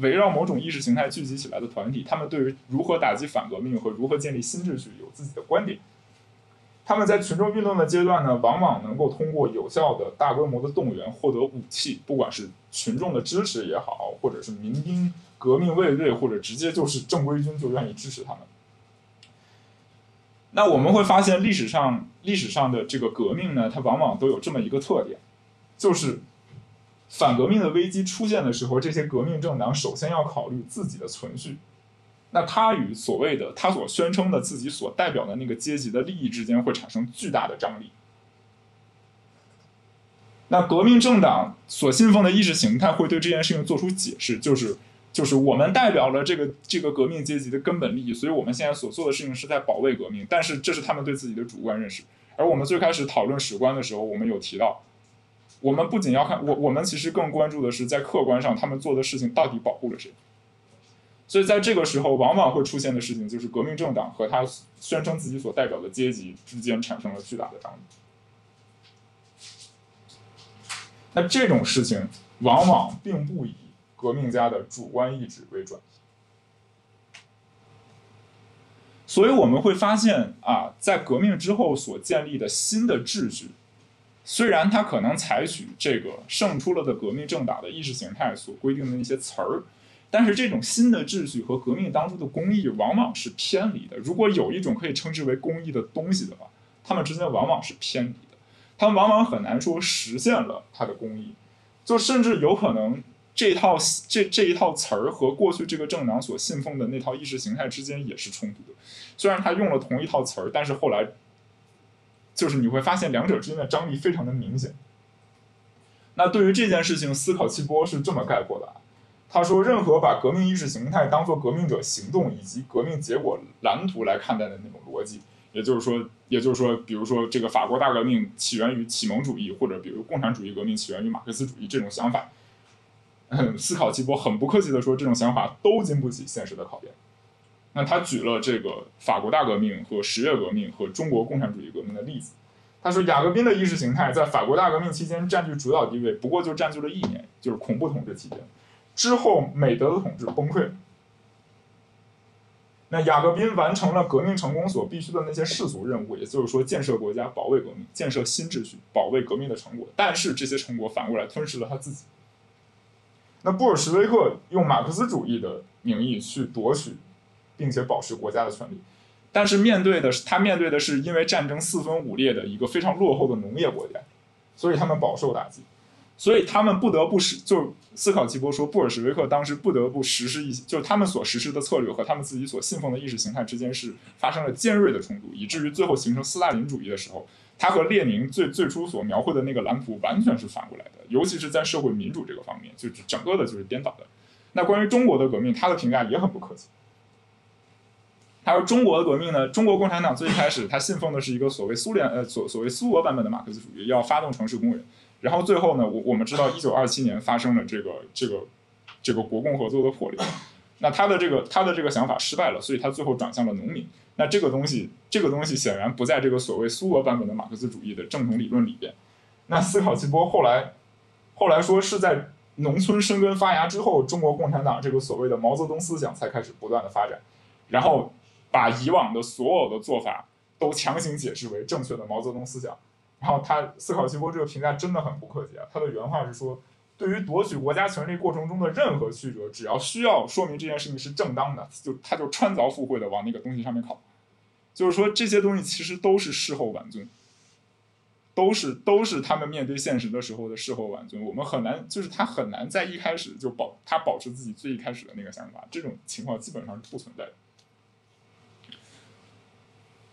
围绕某种意识形态聚集起来的团体，他们对于如何打击反革命和如何建立新秩序有自己的观点。他们在群众运动的阶段呢，往往能够通过有效的大规模的动员获得武器，不管是群众的支持也好，或者是民兵、革命卫队，或者直接就是正规军就愿意支持他们。那我们会发现，历史上历史上的这个革命呢，它往往都有这么一个特点，就是反革命的危机出现的时候，这些革命政党首先要考虑自己的存续。那他与所谓的他所宣称的自己所代表的那个阶级的利益之间会产生巨大的张力。那革命政党所信奉的意识形态会对这件事情做出解释，就是就是我们代表了这个这个革命阶级的根本利益，所以我们现在所做的事情是在保卫革命。但是这是他们对自己的主观认识。而我们最开始讨论史观的时候，我们有提到，我们不仅要看我我们其实更关注的是在客观上他们做的事情到底保护了谁。所以在这个时候，往往会出现的事情就是，革命政党和他宣称自己所代表的阶级之间产生了巨大的张力。那这种事情往往并不以革命家的主观意志为转移。所以我们会发现啊，在革命之后所建立的新的秩序，虽然它可能采取这个胜出了的革命政党的意识形态所规定的那些词儿。但是这种新的秩序和革命当中的公益往往是偏离的。如果有一种可以称之为公益的东西的话，它们之间往往是偏离的。他们往往很难说实现了它的公益，就甚至有可能这套这这一套词儿和过去这个政党所信奉的那套意识形态之间也是冲突的。虽然他用了同一套词儿，但是后来就是你会发现两者之间的张力非常的明显。那对于这件事情，思考七波是这么概括的。他说：“任何把革命意识形态当做革命者行动以及革命结果蓝图来看待的那种逻辑，也就是说，也就是说，比如说这个法国大革命起源于启蒙主义，或者比如共产主义革命起源于马克思主义这种想法，嗯思考季波很不客气的说，这种想法都经不起现实的考验。那他举了这个法国大革命和十月革命和中国共产主义革命的例子。他说，雅各宾的意识形态在法国大革命期间占据主导地位，不过就占据了一年，就是恐怖统治期间。”之后，美德的统治崩溃。那雅各宾完成了革命成功所必须的那些世俗任务，也就是说，建设国家、保卫革命、建设新秩序、保卫革命的成果。但是，这些成果反过来吞噬了他自己。那布尔什维克用马克思主义的名义去夺取，并且保持国家的权利，但是面对的是他面对的是因为战争四分五裂的一个非常落后的农业国家，所以他们饱受打击。所以他们不得不使，就思考奇波说，布尔什维克当时不得不实施一些，就是他们所实施的策略和他们自己所信奉的意识形态之间是发生了尖锐的冲突，以至于最后形成斯大林主义的时候，他和列宁最最初所描绘的那个蓝图完全是反过来的，尤其是在社会民主这个方面，就是整个的就是颠倒的。那关于中国的革命，他的评价也很不客气。他说中国的革命呢，中国共产党最开始他信奉的是一个所谓苏联呃所所谓苏俄版本的马克思主义，要发动城市工人。然后最后呢，我我们知道，一九二七年发生了这个这个这个国共合作的破裂，那他的这个他的这个想法失败了，所以他最后转向了农民。那这个东西这个东西显然不在这个所谓苏俄版本的马克思主义的正统理论里边。那思考季波后来后来说是在农村生根发芽之后，中国共产党这个所谓的毛泽东思想才开始不断的发展，然后把以往的所有的做法都强行解释为正确的毛泽东思想。然后他思考齐波这个评价真的很不客气啊！他的原话是说：“对于夺取国家权力过程中的任何曲折，只要需要说明这件事情是正当的，就他就穿凿附会的往那个东西上面靠。就是说这些东西其实都是事后挽尊，都是都是他们面对现实的时候的事后挽尊。我们很难，就是他很难在一开始就保他保持自己最一开始的那个想法，这种情况基本上是不存在的。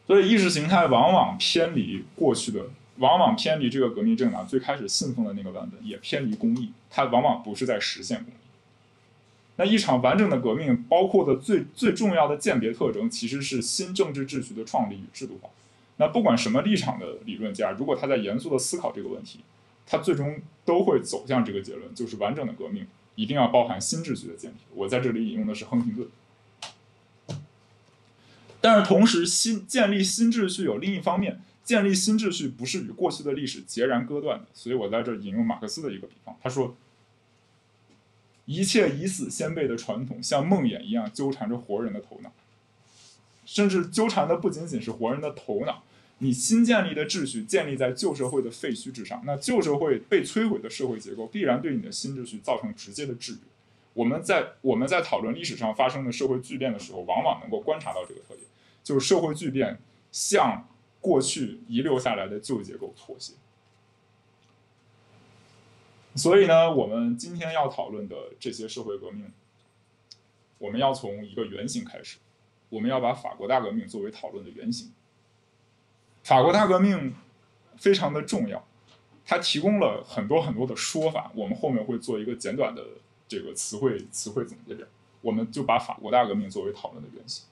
所以意识形态往往偏离过去的。往往偏离这个革命政党最开始信奉的那个版本，也偏离公义，它往往不是在实现公义。那一场完整的革命包括的最最重要的鉴别特征，其实是新政治秩序的创立与制度化。那不管什么立场的理论家，如果他在严肃的思考这个问题，他最终都会走向这个结论，就是完整的革命一定要包含新秩序的建立。我在这里引用的是亨廷顿。但是同时，新建立新秩序有另一方面，建立新秩序不是与过去的历史截然割断的。所以我在这引用马克思的一个比方，他说：“一切已死先辈的传统，像梦魇一样纠缠着活人的头脑，甚至纠缠的不仅仅是活人的头脑。你新建立的秩序建立在旧社会的废墟之上，那旧社会被摧毁的社会结构必然对你的新秩序造成直接的制约。我们在我们在讨论历史上发生的社会巨变的时候，往往能够观察到这个特点。”就是社会巨变像过去遗留下来的旧结构妥协，所以呢，我们今天要讨论的这些社会革命，我们要从一个原型开始，我们要把法国大革命作为讨论的原型。法国大革命非常的重要，它提供了很多很多的说法，我们后面会做一个简短的这个词汇词汇总结表，我们就把法国大革命作为讨论的原型。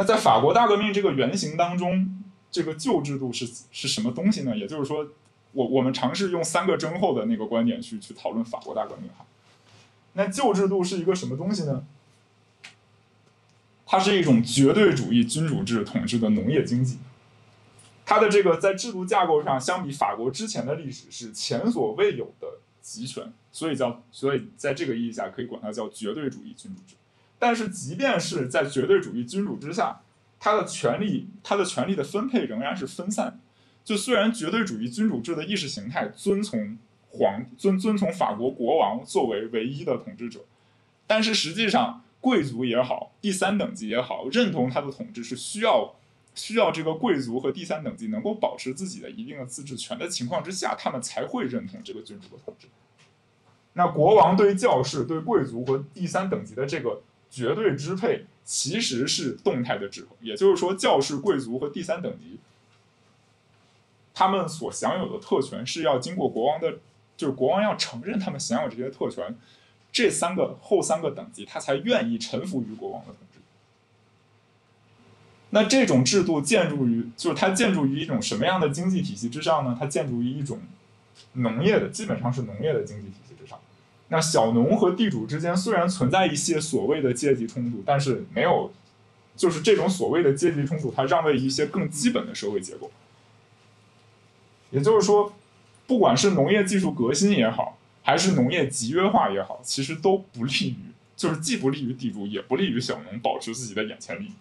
那在法国大革命这个原型当中，这个旧制度是是什么东西呢？也就是说，我我们尝试用三个征后的那个观点去去讨论法国大革命哈。那旧制度是一个什么东西呢？它是一种绝对主义君主制统治的农业经济，它的这个在制度架构上相比法国之前的历史是前所未有的集权，所以叫所以在这个意义下可以管它叫绝对主义君主制。但是，即便是在绝对主义君主之下，他的权力，他的权力的分配仍然是分散。就虽然绝对主义君主制的意识形态遵从皇遵遵从法国国王作为唯一的统治者，但是实际上贵族也好，第三等级也好，认同他的统治是需要需要这个贵族和第三等级能够保持自己的一定的自治权的情况之下，他们才会认同这个君主的统治。那国王对教士、对贵族和第三等级的这个。绝对支配其实是动态的制衡，也就是说，教士、贵族和第三等级，他们所享有的特权是要经过国王的，就是国王要承认他们享有这些特权，这三个后三个等级他才愿意臣服于国王的统治。那这种制度建筑于，就是它建筑于一种什么样的经济体系之上呢？它建筑于一种农业的，基本上是农业的经济体系。那小农和地主之间虽然存在一些所谓的阶级冲突，但是没有，就是这种所谓的阶级冲突，它让位一些更基本的社会结构。也就是说，不管是农业技术革新也好，还是农业集约化也好，其实都不利于，就是既不利于地主，也不利于小农保持自己的眼前利益。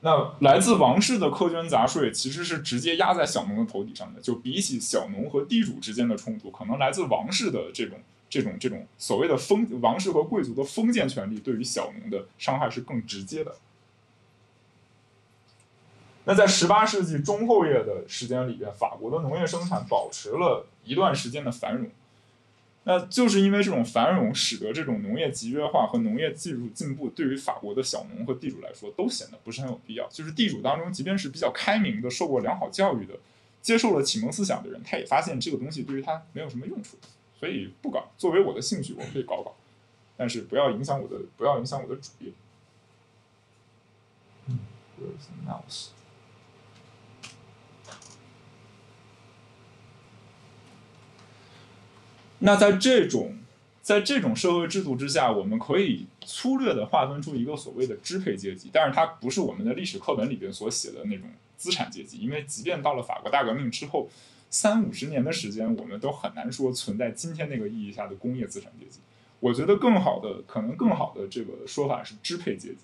那来自王室的苛捐杂税其实是直接压在小农的头顶上的。就比起小农和地主之间的冲突，可能来自王室的这种、这种、这种所谓的封王室和贵族的封建权力，对于小农的伤害是更直接的。那在十八世纪中后叶的时间里边，法国的农业生产保持了一段时间的繁荣。那就是因为这种繁荣，使得这种农业集约化和农业技术进步，对于法国的小农和地主来说，都显得不是很有必要。就是地主当中，即便是比较开明的、受过良好教育的、接受了启蒙思想的人，他也发现这个东西对于他没有什么用处，所以不搞。作为我的兴趣，我可以搞搞，但是不要影响我的，不要影响我的主业。嗯。那在这种在这种社会制度之下，我们可以粗略的划分出一个所谓的支配阶级，但是它不是我们的历史课本里边所写的那种资产阶级，因为即便到了法国大革命之后三五十年的时间，我们都很难说存在今天那个意义下的工业资产阶级。我觉得更好的可能更好的这个说法是支配阶级。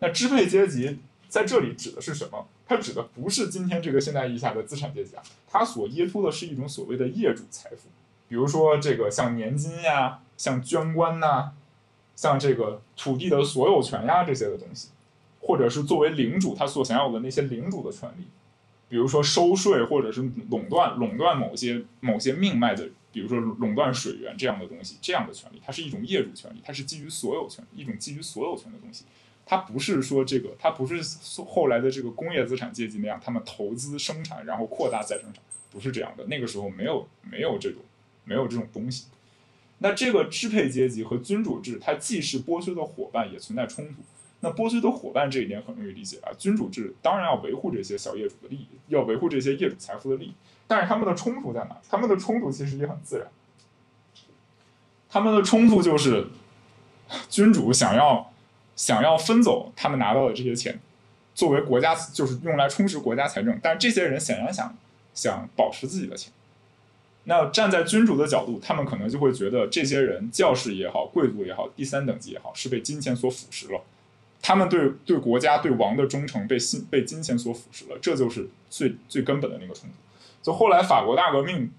那支配阶级在这里指的是什么？它指的不是今天这个现代意义下的资产阶级啊，它所依托的是一种所谓的业主财富。比如说，这个像年金呀，像捐官呐，像这个土地的所有权呀这些的东西，或者是作为领主他所享有的那些领主的权利，比如说收税或者是垄断垄断某些某些命脉的，比如说垄断水源这样的东西，这样的权利，它是一种业主权利，它是基于所有权，一种基于所有权的东西，它不是说这个，它不是后来的这个工业资产阶级那样，他们投资生产然后扩大再生产，不是这样的。那个时候没有没有这种没有这种东西。那这个支配阶级和君主制，它既是剥削的伙伴，也存在冲突。那剥削的伙伴这一点很容易理解啊，君主制当然要维护这些小业主的利益，要维护这些业主财富的利益。但是他们的冲突在哪？他们的冲突其实也很自然。他们的冲突就是，君主想要想要分走他们拿到的这些钱，作为国家就是用来充实国家财政。但是这些人显然想想保持自己的钱。那站在君主的角度，他们可能就会觉得这些人教士也好，贵族也好，第三等级也好，是被金钱所腐蚀了。他们对对国家对王的忠诚被金被金钱所腐蚀了，这就是最最根本的那个冲突。就后来法国大革命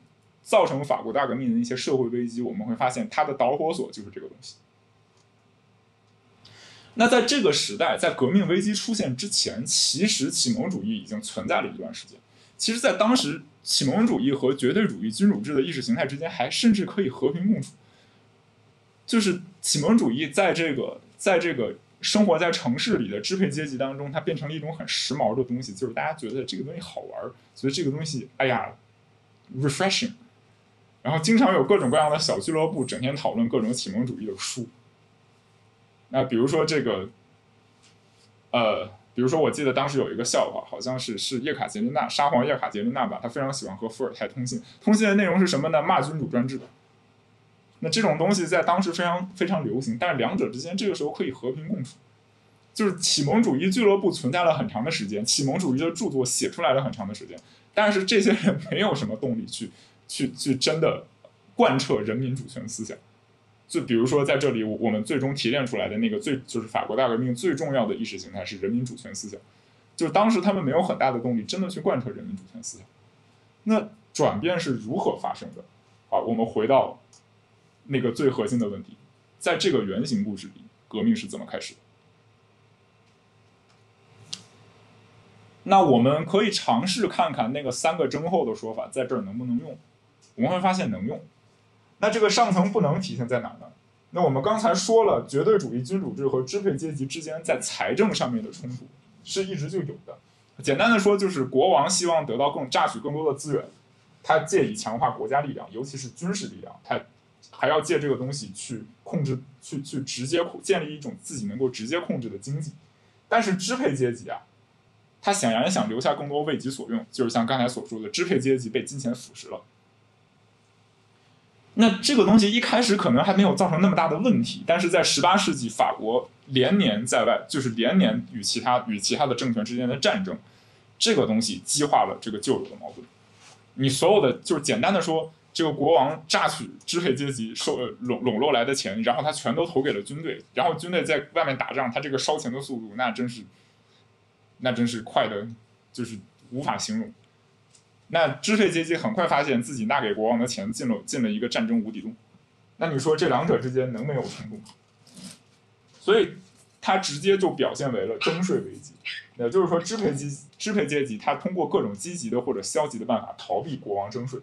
造成法国大革命的一些社会危机，我们会发现它的导火索就是这个东西。那在这个时代，在革命危机出现之前，其实启蒙主义已经存在了一段时间。其实，在当时，启蒙主义和绝对主义君主制的意识形态之间还甚至可以和平共处。就是启蒙主义在这个在这个。生活在城市里的支配阶级当中，它变成了一种很时髦的东西，就是大家觉得这个东西好玩，觉得这个东西哎呀，refreshing，然后经常有各种各样的小俱乐部，整天讨论各种启蒙主义的书。那比如说这个，呃，比如说我记得当时有一个笑话，好像是是叶卡捷琳娜，沙皇叶卡捷琳娜吧，她非常喜欢和伏尔泰通信，通信的内容是什么呢？骂君主专制。那这种东西在当时非常非常流行，但是两者之间这个时候可以和平共处。就是启蒙主义俱乐部存在了很长的时间，启蒙主义的著作写出来了很长的时间，但是这些人没有什么动力去去去真的贯彻人民主权思想。就比如说在这里，我们最终提炼出来的那个最就是法国大革命最重要的意识形态是人民主权思想，就是当时他们没有很大的动力真的去贯彻人民主权思想。那转变是如何发生的？好，我们回到。那个最核心的问题，在这个原型故事里，革命是怎么开始的？那我们可以尝试看看那个三个征候的说法在这儿能不能用？我们会发现能用。那这个上层不能体现在哪呢？那我们刚才说了，绝对主义君主制和支配阶级之间在财政上面的冲突是一直就有的。简单的说，就是国王希望得到更榨取更多的资源，他借以强化国家力量，尤其是军事力量，他。还要借这个东西去控制，去去直接建立一种自己能够直接控制的经济，但是支配阶级啊，他显然想留下更多为己所用，就是像刚才所说的，支配阶级被金钱腐蚀了。那这个东西一开始可能还没有造成那么大的问题，但是在十八世纪，法国连年在外，就是连年与其他与其他的政权之间的战争，这个东西激化了这个旧有的矛盾。你所有的就是简单的说。这个国王榨取支配阶级收笼笼络来的钱，然后他全都投给了军队，然后军队在外面打仗，他这个烧钱的速度那真是，那真是快的，就是无法形容。那支配阶级很快发现自己纳给国王的钱进了进了一个战争无底洞，那你说这两者之间能没有冲突吗？所以他直接就表现为了征税危机，也就是说支配阶支配阶级他通过各种积极的或者消极的办法逃避国王征税。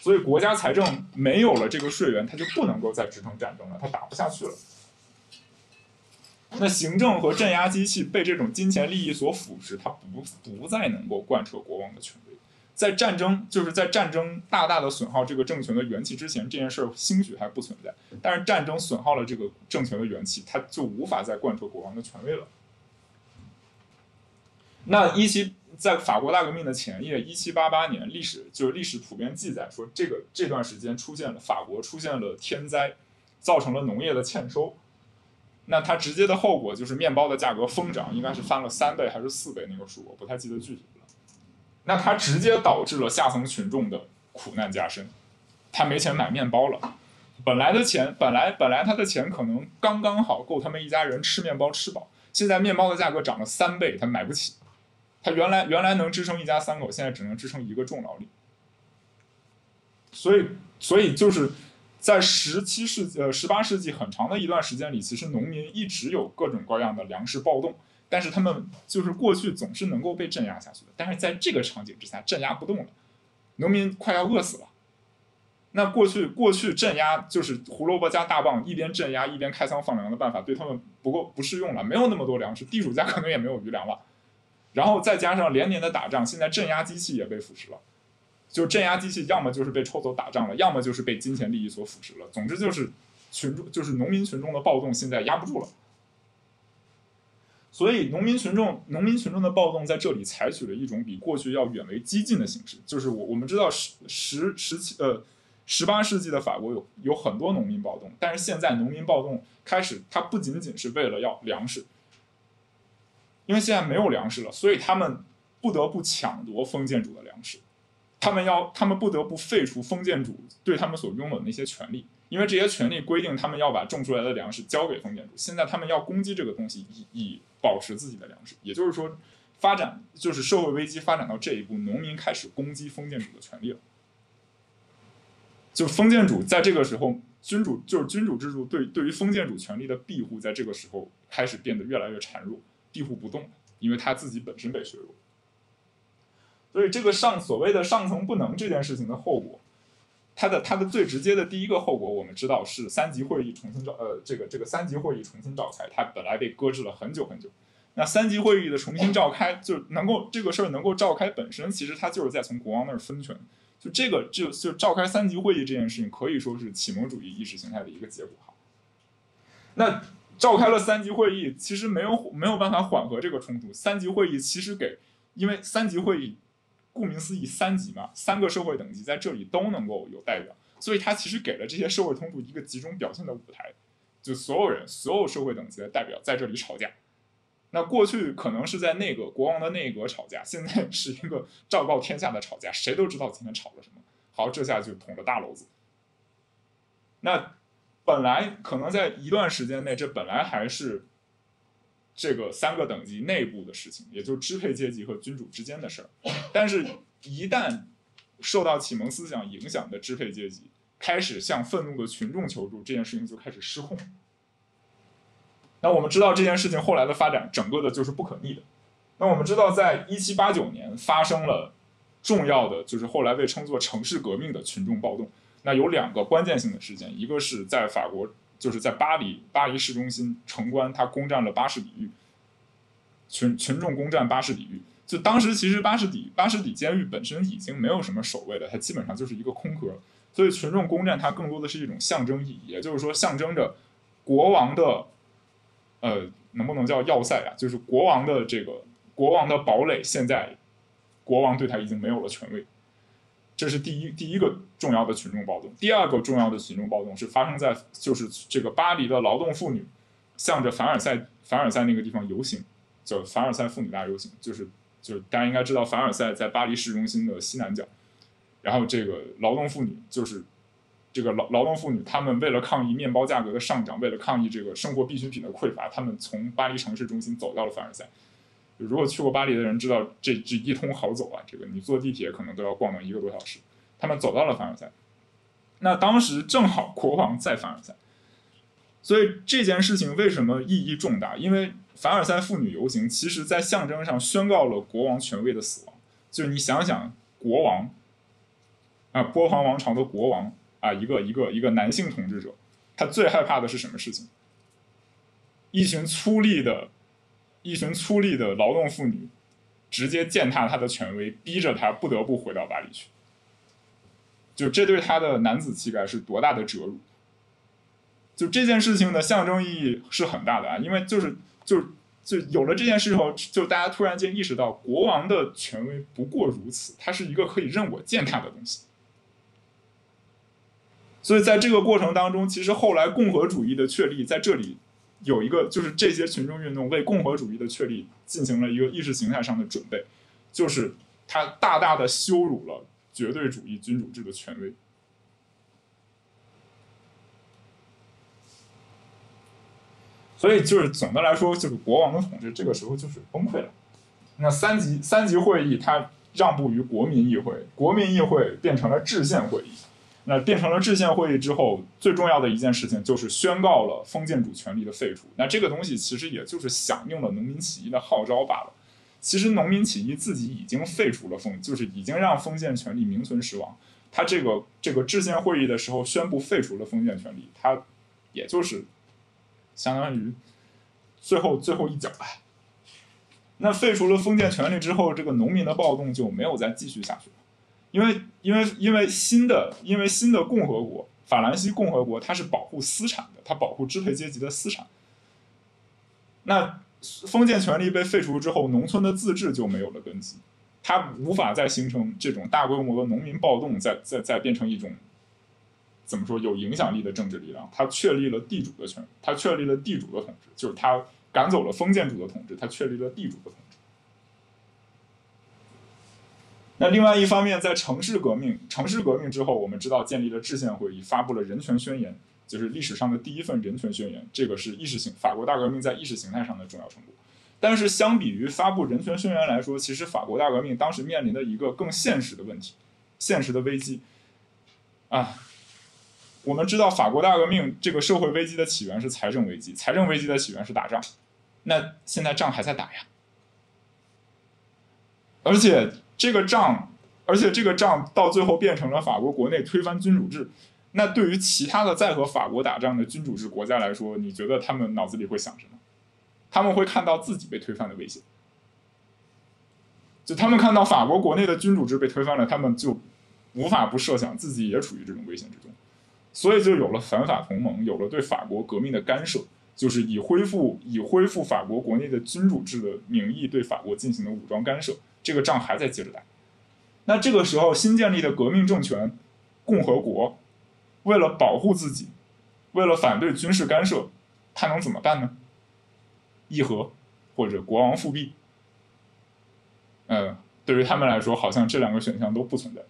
所以国家财政没有了这个税源，他就不能够再支撑战争了，他打不下去了。那行政和镇压机器被这种金钱利益所腐蚀，它不不再能够贯彻国王的权威。在战争就是在战争大大的损耗这个政权的元气之前，这件事儿兴许还不存在。但是战争损耗了这个政权的元气，它就无法再贯彻国王的权威了。那一七。在法国大革命的前夜，一七八八年，历史就是历史普遍记载说，这个这段时间出现了法国出现了天灾，造成了农业的欠收。那它直接的后果就是面包的价格疯涨，应该是翻了三倍还是四倍那个数，我不太记得具体。那它直接导致了下层群众的苦难加深，他没钱买面包了。本来的钱，本来本来他的钱可能刚刚好够他们一家人吃面包吃饱，现在面包的价格涨了三倍，他买不起。他原来原来能支撑一家三口，现在只能支撑一个重劳力。所以，所以就是在十七世纪呃十八世纪很长的一段时间里，其实农民一直有各种各样的粮食暴动，但是他们就是过去总是能够被镇压下去的。但是在这个场景之下，镇压不动了，农民快要饿死了。那过去过去镇压就是胡萝卜加大棒，一边镇压一边开仓放粮的办法，对他们不够不适用了，没有那么多粮食，地主家可能也没有余粮了。然后再加上连年的打仗，现在镇压机器也被腐蚀了。就镇压机器，要么就是被抽走打仗了，要么就是被金钱利益所腐蚀了。总之就是群众，就是农民群众的暴动，现在压不住了。所以，农民群众、农民群众的暴动在这里采取了一种比过去要远为激进的形式。就是我我们知道十十十七呃十八世纪的法国有有很多农民暴动，但是现在农民暴动开始，它不仅仅是为了要粮食，因为现在没有粮食了，所以他们不得不抢夺封建主的粮食。他们要，他们不得不废除封建主对他们所拥有的那些权利，因为这些权利规定他们要把种出来的粮食交给封建主。现在他们要攻击这个东西，以以保持自己的粮食。也就是说，发展就是社会危机发展到这一步，农民开始攻击封建主的权利了。就封建主在这个时候，君主就是君主制度对对于封建主权利的庇护，在这个时候开始变得越来越孱弱，庇护不动，因为他自己本身被削弱。所以，这个上所谓的上层不能这件事情的后果，它的它的最直接的第一个后果，我们知道是三级会议重新召呃，这个这个三级会议重新召开，它本来被搁置了很久很久。那三级会议的重新召开，就能够这个事儿能够召开本身，其实它就是在从国王那儿分权。就这个就就召开三级会议这件事情，可以说是启蒙主义意识形态的一个结果哈。那召开了三级会议，其实没有没有办法缓和这个冲突。三级会议其实给，因为三级会议。顾名思义，三级嘛，三个社会等级在这里都能够有代表，所以它其实给了这些社会冲突一个集中表现的舞台，就所有人、所有社会等级的代表在这里吵架。那过去可能是在那个国王的内阁吵架，现在是一个昭告天下的吵架，谁都知道今天吵了什么。好，这下就捅了大娄子。那本来可能在一段时间内，这本来还是。这个三个等级内部的事情，也就是支配阶级和君主之间的事儿。但是，一旦受到启蒙思想影响的支配阶级开始向愤怒的群众求助，这件事情就开始失控。那我们知道这件事情后来的发展，整个的就是不可逆的。那我们知道，在一七八九年发生了重要的，就是后来被称作城市革命的群众暴动。那有两个关键性的事件，一个是在法国。就是在巴黎，巴黎市中心城关，他攻占了巴士底狱。群群众攻占巴士底狱，就当时其实巴士底巴士底监狱本身已经没有什么守卫了，它基本上就是一个空壳，所以群众攻占它更多的是一种象征意义，也就是说象征着国王的，呃，能不能叫要塞啊？就是国王的这个国王的堡垒，现在国王对他已经没有了权威。这是第一第一个重要的群众暴动。第二个重要的群众暴动是发生在就是这个巴黎的劳动妇女，向着凡尔赛凡尔赛那个地方游行，叫凡尔赛妇女大游行。就是就是大家应该知道，凡尔赛在巴黎市中心的西南角。然后这个劳动妇女就是这个劳劳动妇女，他们为了抗议面包价格的上涨，为了抗议这个生活必需品的匮乏，他们从巴黎城市中心走到了凡尔赛。如果去过巴黎的人知道，这这一通好走啊！这个你坐地铁可能都要逛到一个多小时。他们走到了凡尔赛，那当时正好国王在凡尔赛，所以这件事情为什么意义重大？因为凡尔赛妇女游行，其实在象征上宣告了国王权威的死亡。就是你想想，国王啊，波旁王朝的国王啊，一个一个一个男性统治者，他最害怕的是什么事情？一群粗粝的。一群粗粝的劳动妇女直接践踏他的权威，逼着他不得不回到巴黎去。就这对他的男子气概是多大的折辱！就这件事情的象征意义是很大的啊，因为就是就就有了这件事后，就大家突然间意识到，国王的权威不过如此，他是一个可以任我践踏的东西。所以在这个过程当中，其实后来共和主义的确立在这里。有一个就是这些群众运动为共和主义的确立进行了一个意识形态上的准备，就是他大大的羞辱了绝对主义君主制的权威，所以就是总的来说，就是国王的统治这个时候就是崩溃了。那三级三级会议它让步于国民议会，国民议会变成了制宪会议。那变成了制宪会议之后，最重要的一件事情就是宣告了封建主权力的废除。那这个东西其实也就是响应了农民起义的号召罢了。其实农民起义自己已经废除了封，就是已经让封建权力名存实亡。他这个这个制宪会议的时候宣布废除了封建权利，他也就是相当于最后最后一脚吧。那废除了封建权利之后，这个农民的暴动就没有再继续下去了，因为因为因为新的因为新的共和国法兰西共和国它是保护私产的，它保护支配阶级的私产。那封建权利被废除之后，农村的自治就没有了根基，它无法再形成这种大规模的农民暴动，再再再变成一种怎么说有影响力的政治力量。它确立了地主的权，它确立了地主的统治，就是它。赶走了封建主的统治，它确立了地主的统治。那另外一方面，在城市革命、城市革命之后，我们知道建立了制宪会议，发布了人权宣言，就是历史上的第一份人权宣言。这个是意识形法国大革命在意识形态上的重要成果。但是，相比于发布人权宣言来说，其实法国大革命当时面临的一个更现实的问题、现实的危机啊。我们知道，法国大革命这个社会危机的起源是财政危机，财政危机的起源是打仗。那现在仗还在打呀，而且这个仗，而且这个仗到最后变成了法国国内推翻君主制。那对于其他的在和法国打仗的君主制国家来说，你觉得他们脑子里会想什么？他们会看到自己被推翻的危险。就他们看到法国国内的君主制被推翻了，他们就无法不设想自己也处于这种危险之中。所以就有了反法同盟，有了对法国革命的干涉，就是以恢复以恢复法国国内的君主制的名义对法国进行的武装干涉。这个仗还在接着打。那这个时候新建立的革命政权共和国，为了保护自己，为了反对军事干涉，他能怎么办呢？议和或者国王复辟？嗯，对于他们来说，好像这两个选项都不存在。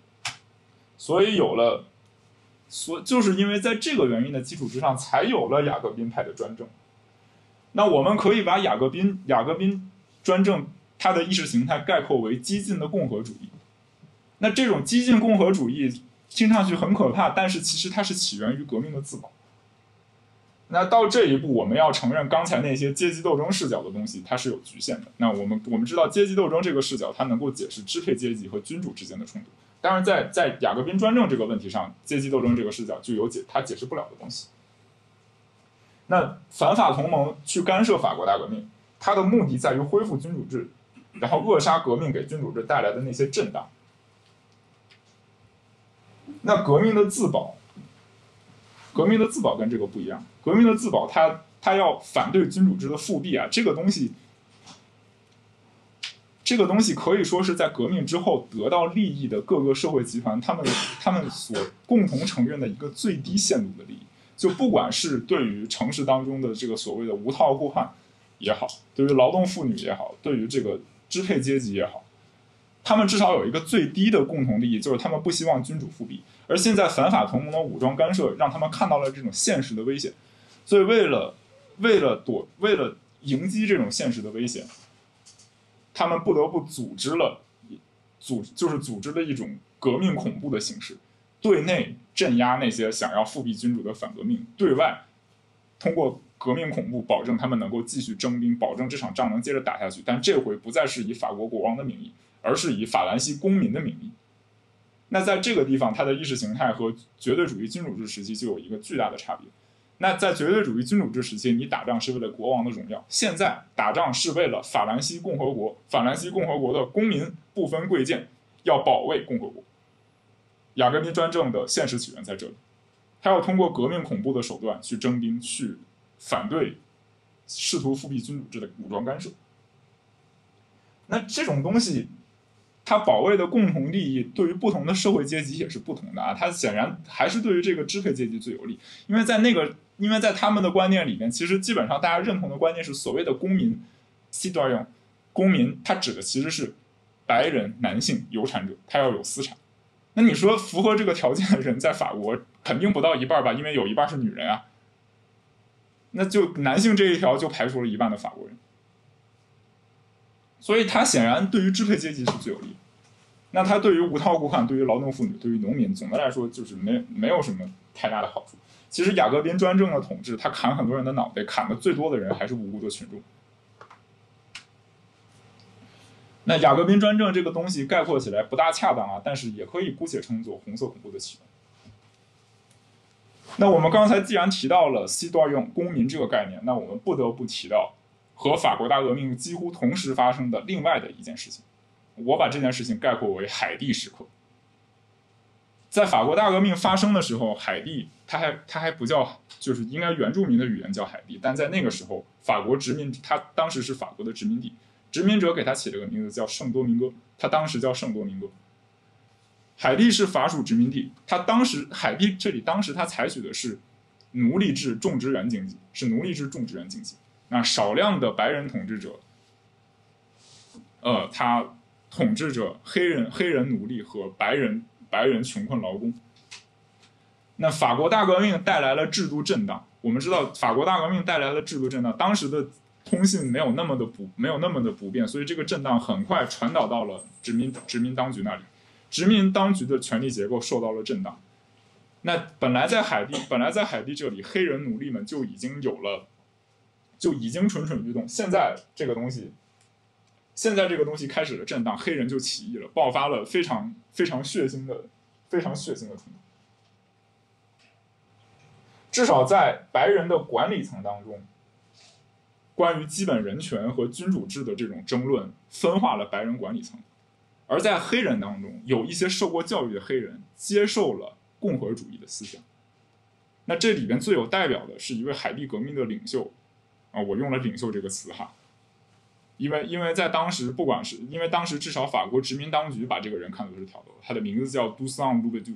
所以有了。所就是因为在这个原因的基础之上，才有了雅各宾派的专政。那我们可以把雅各宾雅各宾专政它的意识形态概括为激进的共和主义。那这种激进共和主义听上去很可怕，但是其实它是起源于革命的自保。那到这一步，我们要承认刚才那些阶级斗争视角的东西，它是有局限的。那我们我们知道阶级斗争这个视角，它能够解释支配阶级和君主之间的冲突。当然，在在雅各宾专政这个问题上，阶级斗争这个视角就有解它解释不了的东西。那反法同盟去干涉法国大革命，它的目的在于恢复君主制，然后扼杀革命给君主制带来的那些震荡。那革命的自保，革命的自保跟这个不一样。革命的自保，它它要反对君主制的复辟啊，这个东西。这个东西可以说是在革命之后得到利益的各个社会集团，他们他们所共同承认的一个最低限度的利益。就不管是对于城市当中的这个所谓的无套互换也好，对于劳动妇女也好，对于这个支配阶级也好，他们至少有一个最低的共同利益，就是他们不希望君主复辟。而现在反法同盟的武装干涉，让他们看到了这种现实的危险。所以为了为了躲为了迎击这种现实的危险。他们不得不组织了，组就是组织了一种革命恐怖的形式，对内镇压那些想要复辟君主的反革命，对外通过革命恐怖保证他们能够继续征兵，保证这场仗能接着打下去。但这回不再是以法国国王的名义，而是以法兰西公民的名义。那在这个地方，他的意识形态和绝对主义君主制时期就有一个巨大的差别。那在绝对主义君主制时期，你打仗是为了国王的荣耀；现在打仗是为了法兰西共和国，法兰西共和国的公民不分贵贱，要保卫共和国。雅各宾专政的现实起源在这里，他要通过革命恐怖的手段去征兵，去反对试图复辟君主制的武装干涉。那这种东西。他保卫的共同利益对于不同的社会阶级也是不同的啊，他显然还是对于这个支配阶级最有利，因为在那个，因为在他们的观念里面，其实基本上大家认同的观念是所谓的公民 c i t i 公民，他指的其实是白人男性有产者，他要有私产。那你说符合这个条件的人在法国肯定不到一半吧，因为有一半是女人啊，那就男性这一条就排除了一半的法国人。所以，他显然对于支配阶级是最有利。那他对于无套互换、对于劳动妇女、对于农民，总的来说就是没没有什么太大的好处。其实，雅各宾专政的统治，他砍很多人的脑袋，砍的最多的人还是无辜的群众。那雅各宾专政这个东西概括起来不大恰当啊，但是也可以姑且称作红色恐怖的起源。那我们刚才既然提到了 C 段用公民这个概念，那我们不得不提到和法国大革命几乎同时发生的另外的一件事情。我把这件事情概括为海地时刻。在法国大革命发生的时候，海地它还它还不叫，就是应该原住民的语言叫海地，但在那个时候，法国殖民它当时是法国的殖民地，殖民者给它起了个名字叫圣多明哥，它当时叫圣多明哥。海地是法属殖民地，它当时海地这里当时它采取的是奴隶制种植园经济，是奴隶制种植园经济。那少量的白人统治者，呃，他统治着黑人黑人奴隶和白人。白人穷困劳工。那法国大革命带来了制度震荡。我们知道，法国大革命带来了制度震荡。当时的通信没有那么的不没有那么的不便，所以这个震荡很快传导到了殖民殖民当局那里。殖民当局的权力结构受到了震荡。那本来在海地，本来在海地这里，黑人奴隶们就已经有了，就已经蠢蠢欲动。现在这个东西。现在这个东西开始了震荡，黑人就起义了，爆发了非常非常血腥的、非常血腥的冲突。至少在白人的管理层当中，关于基本人权和君主制的这种争论分化了白人管理层；而在黑人当中，有一些受过教育的黑人接受了共和主义的思想。那这里边最有代表的是一位海地革命的领袖，啊，我用了“领袖”这个词哈。因为，因为在当时，不管是因为当时至少法国殖民当局把这个人看作是挑逗，他的名字叫杜桑·卢贝杜，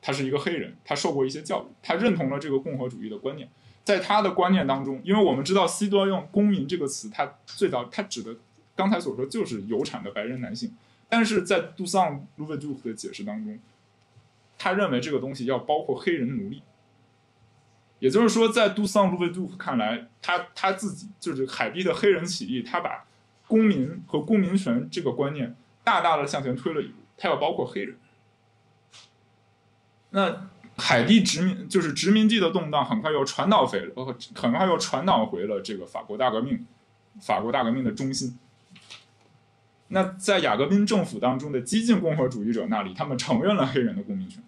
他是一个黑人，他受过一些教育，他认同了这个共和主义的观念。在他的观念当中，因为我们知道西多用“公民”这个词，他最早他指的刚才所说就是有产的白人男性，但是在杜桑·卢贝杜夫的解释当中，他认为这个东西要包括黑人奴隶。也就是说，在杜桑·卢维杜夫看来，他他自己就是海地的黑人起义，他把公民和公民权这个观念大大的向前推了一步，他要包括黑人。那海地殖民就是殖民地的动荡，很快又传导回了，很快又传导回了这个法国大革命，法国大革命的中心。那在雅各宾政府当中的激进共和主义者那里，他们承认了黑人的公民权。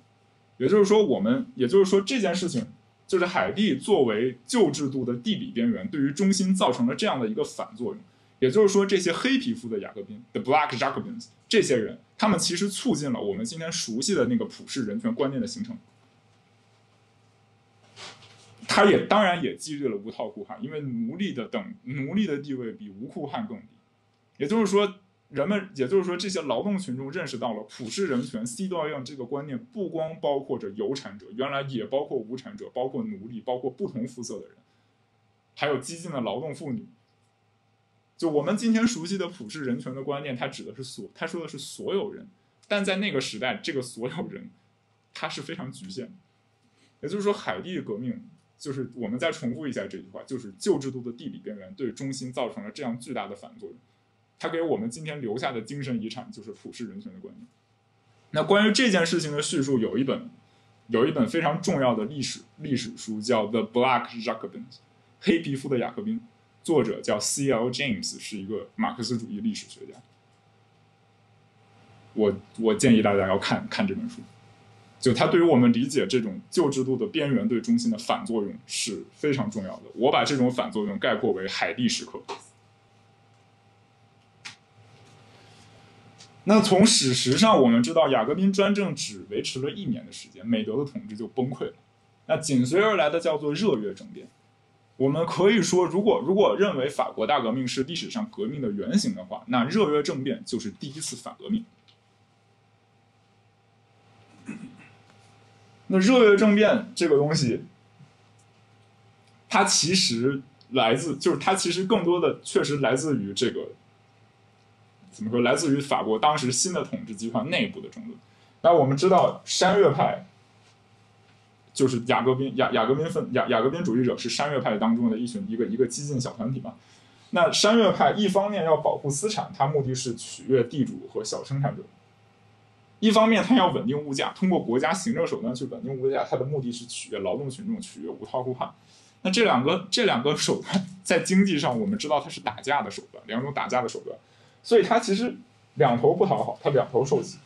也就是说，我们也就是说这件事情。就是海地作为旧制度的地理边缘，对于中心造成了这样的一个反作用。也就是说，这些黑皮肤的雅各宾 （the Black Jacobins） 这些人，他们其实促进了我们今天熟悉的那个普世人权观念的形成。他也当然也激励了无套裤汉，因为奴隶的等奴隶的地位比无裤汉更低。也就是说。人们也就是说，这些劳动群众认识到了普世人权 （C 多样）这个观念，不光包括着有产者，原来也包括无产者，包括奴隶，包括不同肤色的人，还有激进的劳动妇女。就我们今天熟悉的普世人权的观念，它指的是所，他说的是所有人，但在那个时代，这个所有人，它是非常局限的。也就是说，海地革命就是我们再重复一下这句话，就是旧制度的地理边缘对中心造成了这样巨大的反作用。他给我们今天留下的精神遗产就是普世人权的观念。那关于这件事情的叙述，有一本有一本非常重要的历史历史书，叫《The Black Jacobins》黑皮肤的雅各宾，作者叫 C.L. James，是一个马克思主义历史学家。我我建议大家要看看这本书，就他对于我们理解这种旧制度的边缘对中心的反作用是非常重要的。我把这种反作用概括为海地时刻。那从史实上，我们知道雅各宾专政只维持了一年的时间，美德的统治就崩溃了。那紧随而来的叫做热月政变。我们可以说，如果如果认为法国大革命是历史上革命的原型的话，那热月政变就是第一次反革命。那热月政变这个东西，它其实来自，就是它其实更多的确实来自于这个。怎么说？来自于法国当时新的统治集团内部的争论。那我们知道，山岳派就是雅各宾雅雅各宾分雅雅各宾主义者是山岳派当中的一群一个一个激进小团体嘛。那山岳派一方面要保护资产，它目的是取悦地主和小生产者；一方面它要稳定物价，通过国家行政手段去稳定物价，它的目的是取悦劳动群众，取悦无套户汉。那这两个这两个手段 在经济上，我们知道它是打架的手段，两种打架的手段。所以他其实两头不讨好，他两头受气。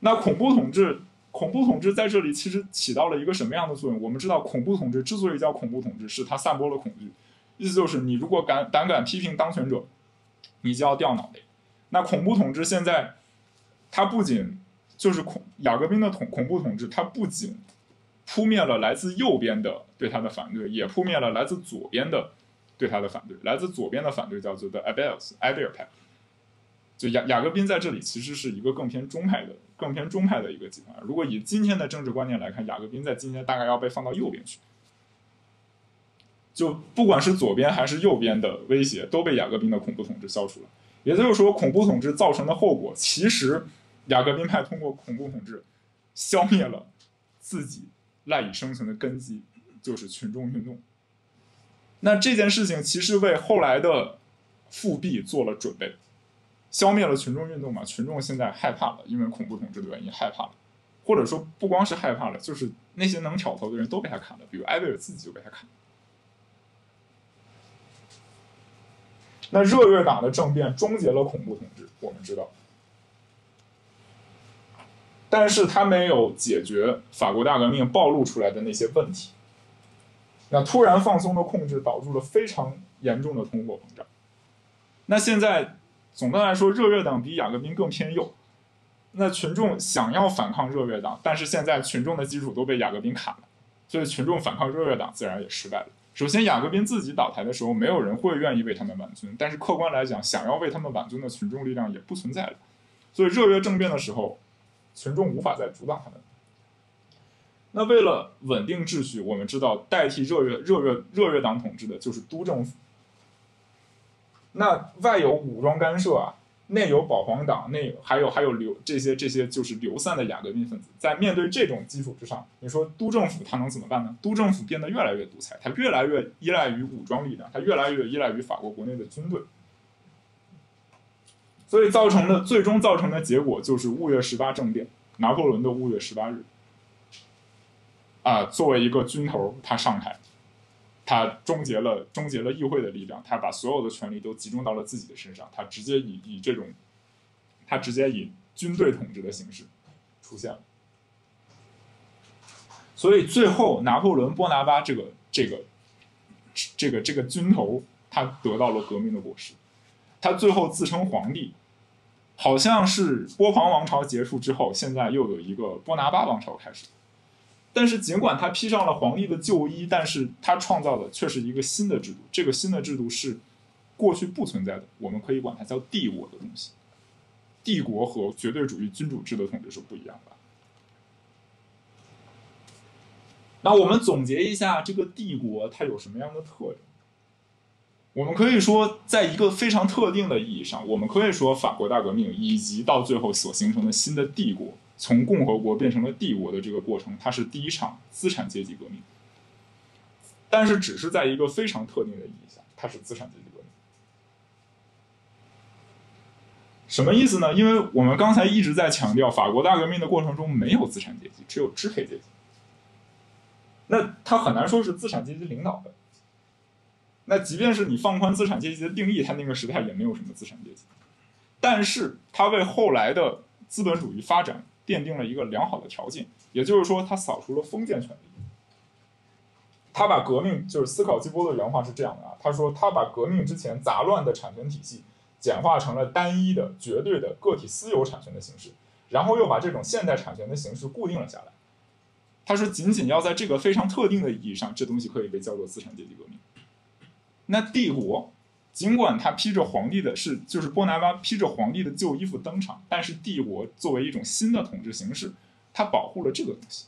那恐怖统治，恐怖统治在这里其实起到了一个什么样的作用？我们知道，恐怖统治之所以叫恐怖统治，是它散播了恐惧，意思就是你如果敢胆敢批评当权者，你就要掉脑袋。那恐怖统治现在，它不仅就是恐雅各宾的统恐怖统治，它不仅扑灭了来自右边的对他的反对，也扑灭了来自左边的对他的反对。来自左边的反对叫做 The Abels a b e l 派，就雅雅各宾在这里其实是一个更偏中派的、更偏中派的一个集团。如果以今天的政治观念来看，雅各宾在今天大概要被放到右边去。就不管是左边还是右边的威胁，都被雅各宾的恐怖统治消除了。也就是说，恐怖统治造成的后果，其实雅各宾派通过恐怖统治消灭了自己赖以生存的根基，就是群众运动。那这件事情其实为后来的复辟做了准备，消灭了群众运动嘛？群众现在害怕了，因为恐怖统治的原因害怕了，或者说不光是害怕了，就是那些能挑头的人都被他砍了，比如埃贝尔自己就被他砍。那热月党的政变终结了恐怖统治，我们知道，但是他没有解决法国大革命暴露出来的那些问题。那突然放松的控制导致了非常严重的通货膨胀。那现在总的来说，热月党比雅各宾更偏右。那群众想要反抗热月党，但是现在群众的基础都被雅各宾砍了，所以群众反抗热月党自然也失败了。首先，雅各宾自己倒台的时候，没有人会愿意为他们挽尊。但是客观来讲，想要为他们挽尊的群众力量也不存在了。所以热月政变的时候，群众无法再阻挡他们。那为了稳定秩序，我们知道代替热月热月热月党统治的就是督政府。那外有武装干涉啊。内有保皇党，内还有还有流这些这些就是流散的雅各宾分子，在面对这种基础之上，你说督政府他能怎么办呢？督政府变得越来越独裁，他越来越依赖于武装力量，他越来越依赖于法国国内的军队，所以造成的最终造成的结果就是五月十八政变，拿破仑的五月十八日，啊，作为一个军头，他上台。他终结了终结了议会的力量，他把所有的权力都集中到了自己的身上，他直接以以这种，他直接以军队统治的形式出现了。所以最后，拿破仑·波拿巴这个这个这个这个军头，他得到了革命的果实。他最后自称皇帝，好像是波旁王朝结束之后，现在又有一个波拿巴王朝开始。但是，尽管他披上了皇帝的旧衣，但是他创造的却是一个新的制度。这个新的制度是过去不存在的，我们可以管它叫帝国的东西。帝国和绝对主义君主制的统治是不一样的。那我们总结一下，这个帝国它有什么样的特征？我们可以说，在一个非常特定的意义上，我们可以说法国大革命以及到最后所形成的新的帝国。从共和国变成了帝国的这个过程，它是第一场资产阶级革命，但是只是在一个非常特定的意义下，它是资产阶级革命。什么意思呢？因为我们刚才一直在强调，法国大革命的过程中没有资产阶级，只有支配阶级。那它很难说是资产阶级领导的。那即便是你放宽资产阶级的定义，它那个时代也没有什么资产阶级。但是它为后来的资本主义发展。奠定了一个良好的条件，也就是说，他扫除了封建权力。他把革命，就是斯考基波的原话是这样的啊，他说他把革命之前杂乱的产权体系简化成了单一的、绝对的个体私有产权的形式，然后又把这种现代产权的形式固定了下来。他说，仅仅要在这个非常特定的意义上，这东西可以被叫做资产阶级革命。那帝国。尽管他披着皇帝的是，就是波拿巴披着皇帝的旧衣服登场，但是帝国作为一种新的统治形式，它保护了这个东西。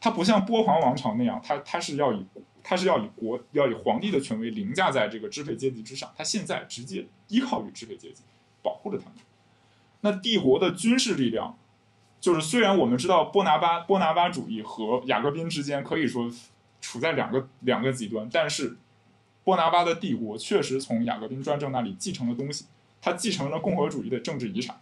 它不像波旁王朝那样，它它是要以它是要以国要以皇帝的权威凌驾在这个支配阶级之上。它现在直接依靠于支配阶级，保护着他们。那帝国的军事力量，就是虽然我们知道波拿巴波拿巴主义和雅各宾之间可以说处在两个两个极端，但是。波拿巴的帝国确实从雅各宾专政那里继承了东西，他继承了共和主义的政治遗产，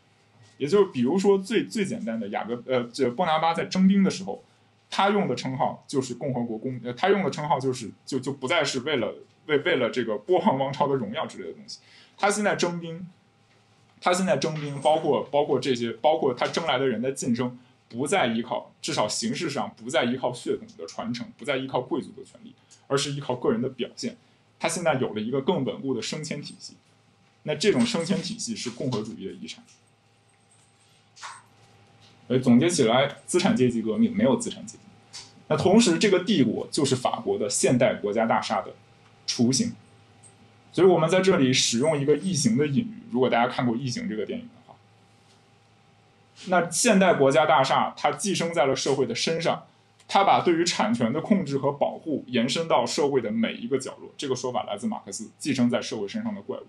也就是比如说最最简单的雅各呃，这波拿巴在征兵的时候，他用的称号就是共和国公，呃，他用的称号就是就就不再是为了为为了这个波旁王朝的荣耀之类的东西，他现在征兵，他现在征兵，包括包括这些，包括他征来的人的晋升，不再依靠，至少形式上不再依靠血统的传承，不再依靠贵族的权利，而是依靠个人的表现。他现在有了一个更稳固的升迁体系，那这种升迁体系是共和主义的遗产。呃，总结起来，资产阶级革命没有资产阶级。那同时，这个帝国就是法国的现代国家大厦的雏形。所以我们在这里使用一个异形的隐喻。如果大家看过《异形》这个电影的话，那现代国家大厦它寄生在了社会的身上，他把对于产权的控制和保护延伸到社会的每一个角落。这个说法来自马克思，寄生在社会身上的怪物。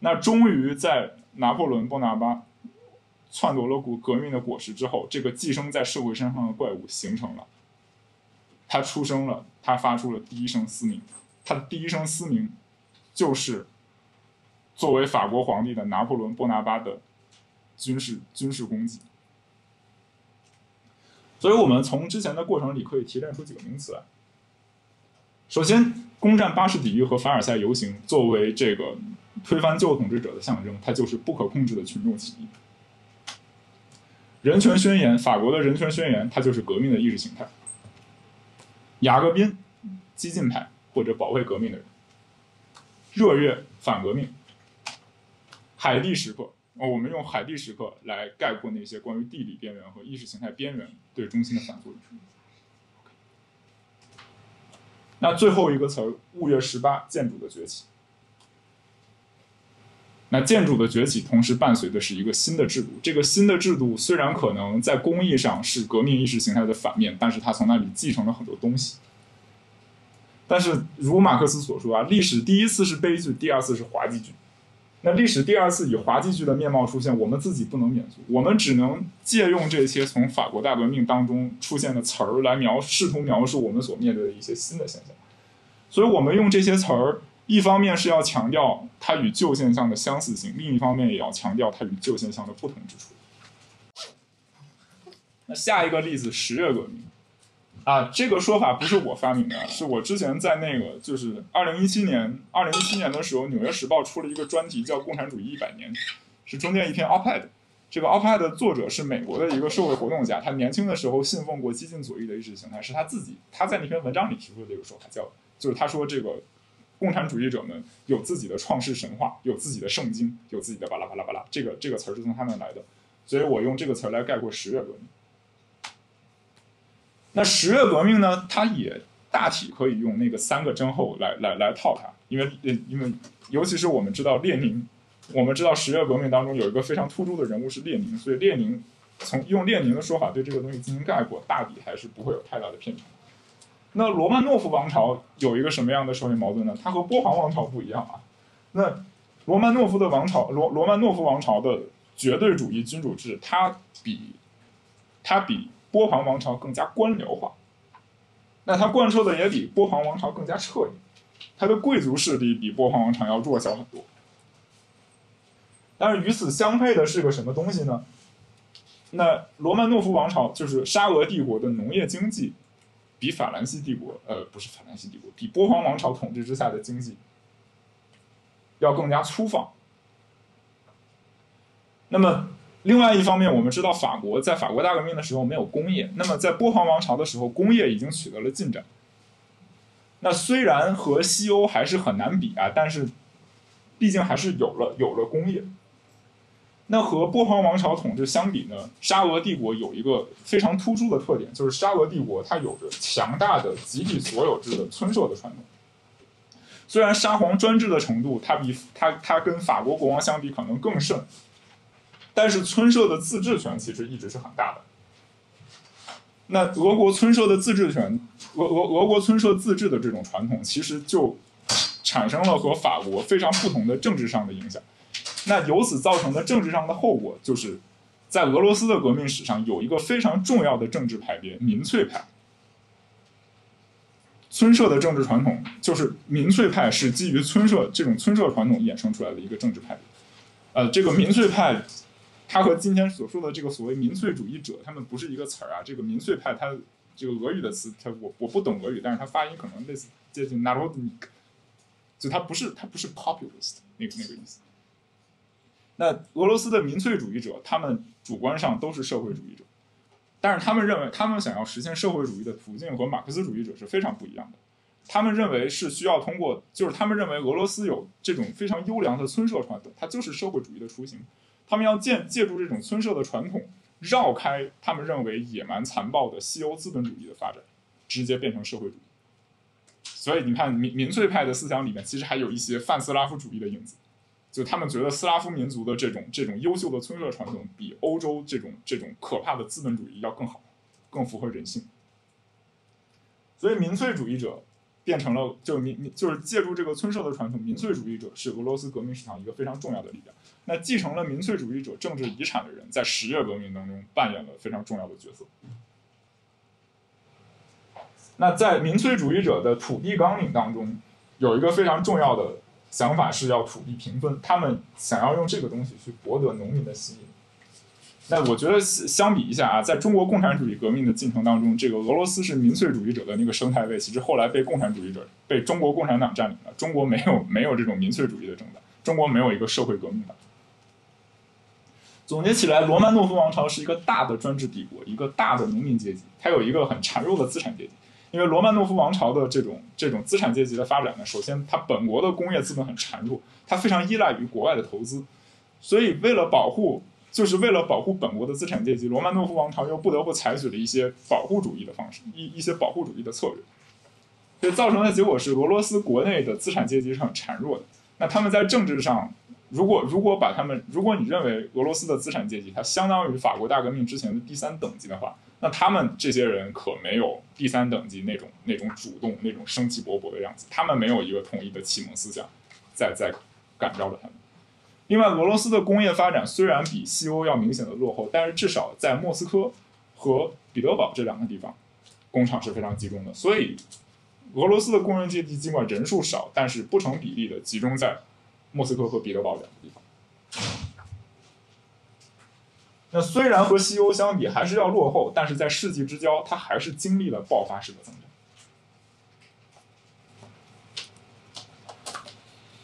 那终于在拿破仑·波拿巴。篡夺了革革命的果实之后，这个寄生在社会身上的怪物形成了。他出生了，他发出了第一声嘶鸣，他的第一声嘶鸣，就是作为法国皇帝的拿破仑·波拿巴的军事军事攻击。所以我们从之前的过程里可以提炼出几个名词来。首先，攻占巴士底狱和凡尔赛游行作为这个推翻旧统治者的象征，它就是不可控制的群众起义。人权宣言，法国的人权宣言，它就是革命的意识形态。雅各宾、激进派或者保卫革命的人，热月反革命，海地时刻。哦，我们用海地时刻来概括那些关于地理边缘和意识形态边缘对中心的反作用。那最后一个词儿，五月十八，建筑的崛起。那建筑的崛起，同时伴随的是一个新的制度。这个新的制度虽然可能在工艺上是革命意识形态的反面，但是它从那里继承了很多东西。但是如马克思所说啊，历史第一次是悲剧，第二次是滑稽剧。那历史第二次以滑稽剧的面貌出现，我们自己不能免俗，我们只能借用这些从法国大革命当中出现的词儿来描，试图描述我们所面对的一些新的现象。所以我们用这些词儿。一方面是要强调它与旧现象的相似性，另一方面也要强调它与旧现象的不同之处。那下一个例子，十月革命，啊，这个说法不是我发明的，是我之前在那个就是二零一七年，二零一七年的时候，《纽约时报》出了一个专题叫《共产主义一百年》，是中间一篇 op-ed，这个 op-ed 的作者是美国的一个社会活动家，他年轻的时候信奉过激进左翼的意识形态，是他自己他在那篇文章里提出的这个说法，叫就是他说这个。共产主义者们有自己的创世神话，有自己的圣经，有自己的巴拉巴拉巴拉。这个这个词儿是从他那来的，所以我用这个词儿来概括十月革命。那十月革命呢？它也大体可以用那个三个真后来来来套它，因为因为尤其是我们知道列宁，我们知道十月革命当中有一个非常突出的人物是列宁，所以列宁从用列宁的说法对这个东西进行概括，大抵还是不会有太大的偏差。那罗曼诺夫王朝有一个什么样的社会矛盾呢？它和波旁王朝不一样啊。那罗曼诺夫的王朝，罗罗曼诺夫王朝的绝对主义君主制，它比它比波旁王朝更加官僚化。那它贯彻的也比波旁王朝更加彻底。它的贵族势力比波旁王朝要弱小很多。但是与此相配的是个什么东西呢？那罗曼诺夫王朝就是沙俄帝国的农业经济。比法兰西帝国，呃，不是法兰西帝国，比波旁王朝统治之下的经济要更加粗放。那么，另外一方面，我们知道法国在法国大革命的时候没有工业，那么在波旁王朝的时候，工业已经取得了进展。那虽然和西欧还是很难比啊，但是毕竟还是有了有了工业。那和波旁王朝统治相比呢？沙俄帝国有一个非常突出的特点，就是沙俄帝国它有着强大的集体所有制的村社的传统。虽然沙皇专制的程度，它比它它跟法国国王相比可能更甚，但是村社的自治权其实一直是很大的。那俄国村社的自治权，俄俄俄国村社自治的这种传统，其实就产生了和法国非常不同的政治上的影响。那由此造成的政治上的后果，就是在俄罗斯的革命史上有一个非常重要的政治派别——民粹派。村社的政治传统就是民粹派，是基于村社这种村社传统衍生出来的一个政治派别。呃，这个民粹派，它和今天所说的这个所谓民粹主义者，他们不是一个词儿啊。这个民粹派，它这个俄语的词，它我我不懂俄语，但是它发音可能类似接近 narodnik，就它不是它不是 populist 那个那个意思。那俄罗斯的民粹主义者，他们主观上都是社会主义者，但是他们认为，他们想要实现社会主义的途径和马克思主义者是非常不一样的。他们认为是需要通过，就是他们认为俄罗斯有这种非常优良的村社传统，它就是社会主义的雏形。他们要借借助这种村社的传统，绕开他们认为野蛮残暴的西欧资本主义的发展，直接变成社会主义。所以你看，民民粹派的思想里面其实还有一些泛斯拉夫主义的影子，就他们觉得斯拉夫民族的这种这种优秀的村社传统比欧洲这种这种可怕的资本主义要更好，更符合人性。所以民粹主义者。变成了就民就是借助这个村社的传统，民粹主义者是俄罗斯革命史上一个非常重要的力量。那继承了民粹主义者政治遗产的人，在十月革命当中扮演了非常重要的角色。那在民粹主义者的土地纲领当中，有一个非常重要的想法是要土地平分，他们想要用这个东西去博得农民的心意。那我觉得相比一下啊，在中国共产主义革命的进程当中，这个俄罗斯是民粹主义者的那个生态位，其实后来被共产主义者、被中国共产党占领了。中国没有没有这种民粹主义的政党，中国没有一个社会革命党。总结起来，罗曼诺夫王朝是一个大的专制帝国，一个大的农民阶级，它有一个很孱弱的资产阶级。因为罗曼诺夫王朝的这种这种资产阶级的发展呢，首先它本国的工业资本很孱弱，它非常依赖于国外的投资，所以为了保护。就是为了保护本国的资产阶级，罗曼诺夫王朝又不得不采取了一些保护主义的方式，一一些保护主义的策略，所以造成的结果是俄罗斯国内的资产阶级是很孱弱的。那他们在政治上，如果如果把他们，如果你认为俄罗斯的资产阶级它相当于法国大革命之前的第三等级的话，那他们这些人可没有第三等级那种那种主动、那种生气勃勃的样子，他们没有一个统一的启蒙思想在在感召着他们。另外，俄罗斯的工业发展虽然比西欧要明显的落后，但是至少在莫斯科和彼得堡这两个地方，工厂是非常集中的。所以，俄罗斯的工人阶级尽管人数少，但是不成比例的集中在莫斯科和彼得堡两个地方。那虽然和西欧相比还是要落后，但是在世纪之交，它还是经历了爆发式的增长。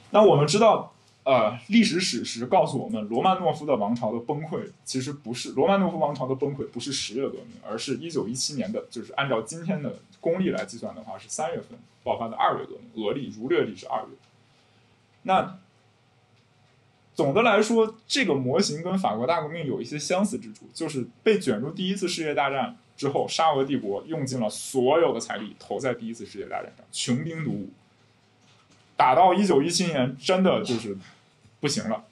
那我们知道。呃，历史史实告诉我们，罗曼诺夫的王朝的崩溃其实不是罗曼诺夫王朝的崩溃，不是十月革命，而是一九一七年的，就是按照今天的公历来计算的话，是三月份爆发的二月革命，俄历儒略历是二月。那总的来说，这个模型跟法国大革命有一些相似之处，就是被卷入第一次世界大战之后，沙俄帝国用尽了所有的财力投在第一次世界大战上，穷兵黩武，打到一九一七年，真的就是。不行了，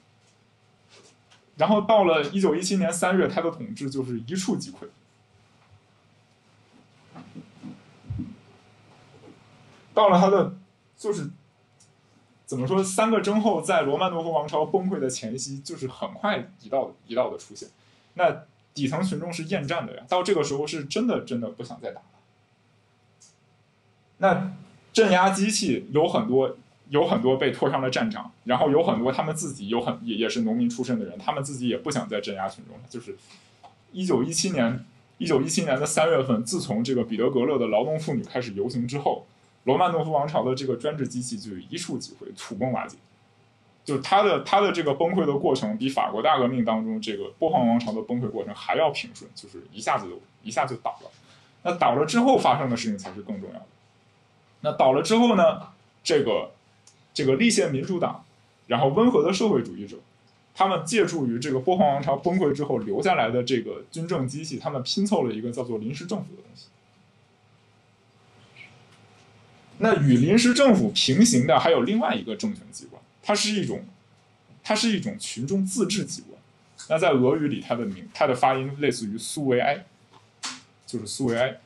然后到了一九一七年三月，他的统治就是一触即溃。到了他的就是怎么说，三个征后在罗曼诺夫王朝崩溃的前夕，就是很快一道一道的出现。那底层群众是厌战的呀，到这个时候是真的真的不想再打了。那镇压机器有很多。有很多被拖上了战场，然后有很多他们自己有很也也是农民出身的人，他们自己也不想再镇压群众了。就是一九一七年，一九一七年的三月份，自从这个彼得格勒的劳动妇女开始游行之后，罗曼诺夫王朝的这个专制机器就一触即溃，土崩瓦解。就他的他的这个崩溃的过程，比法国大革命当中这个波旁王朝的崩溃过程还要平顺，就是一下子就一下就倒了。那倒了之后发生的事情才是更重要的。那倒了之后呢，这个。这个立宪民主党，然后温和的社会主义者，他们借助于这个波旁王朝崩溃之后留下来的这个军政机器，他们拼凑了一个叫做临时政府的东西。那与临时政府平行的还有另外一个政权机关，它是一种，它是一种群众自治机关。那在俄语里，它的名，它的发音类似于苏维埃，就是苏维埃。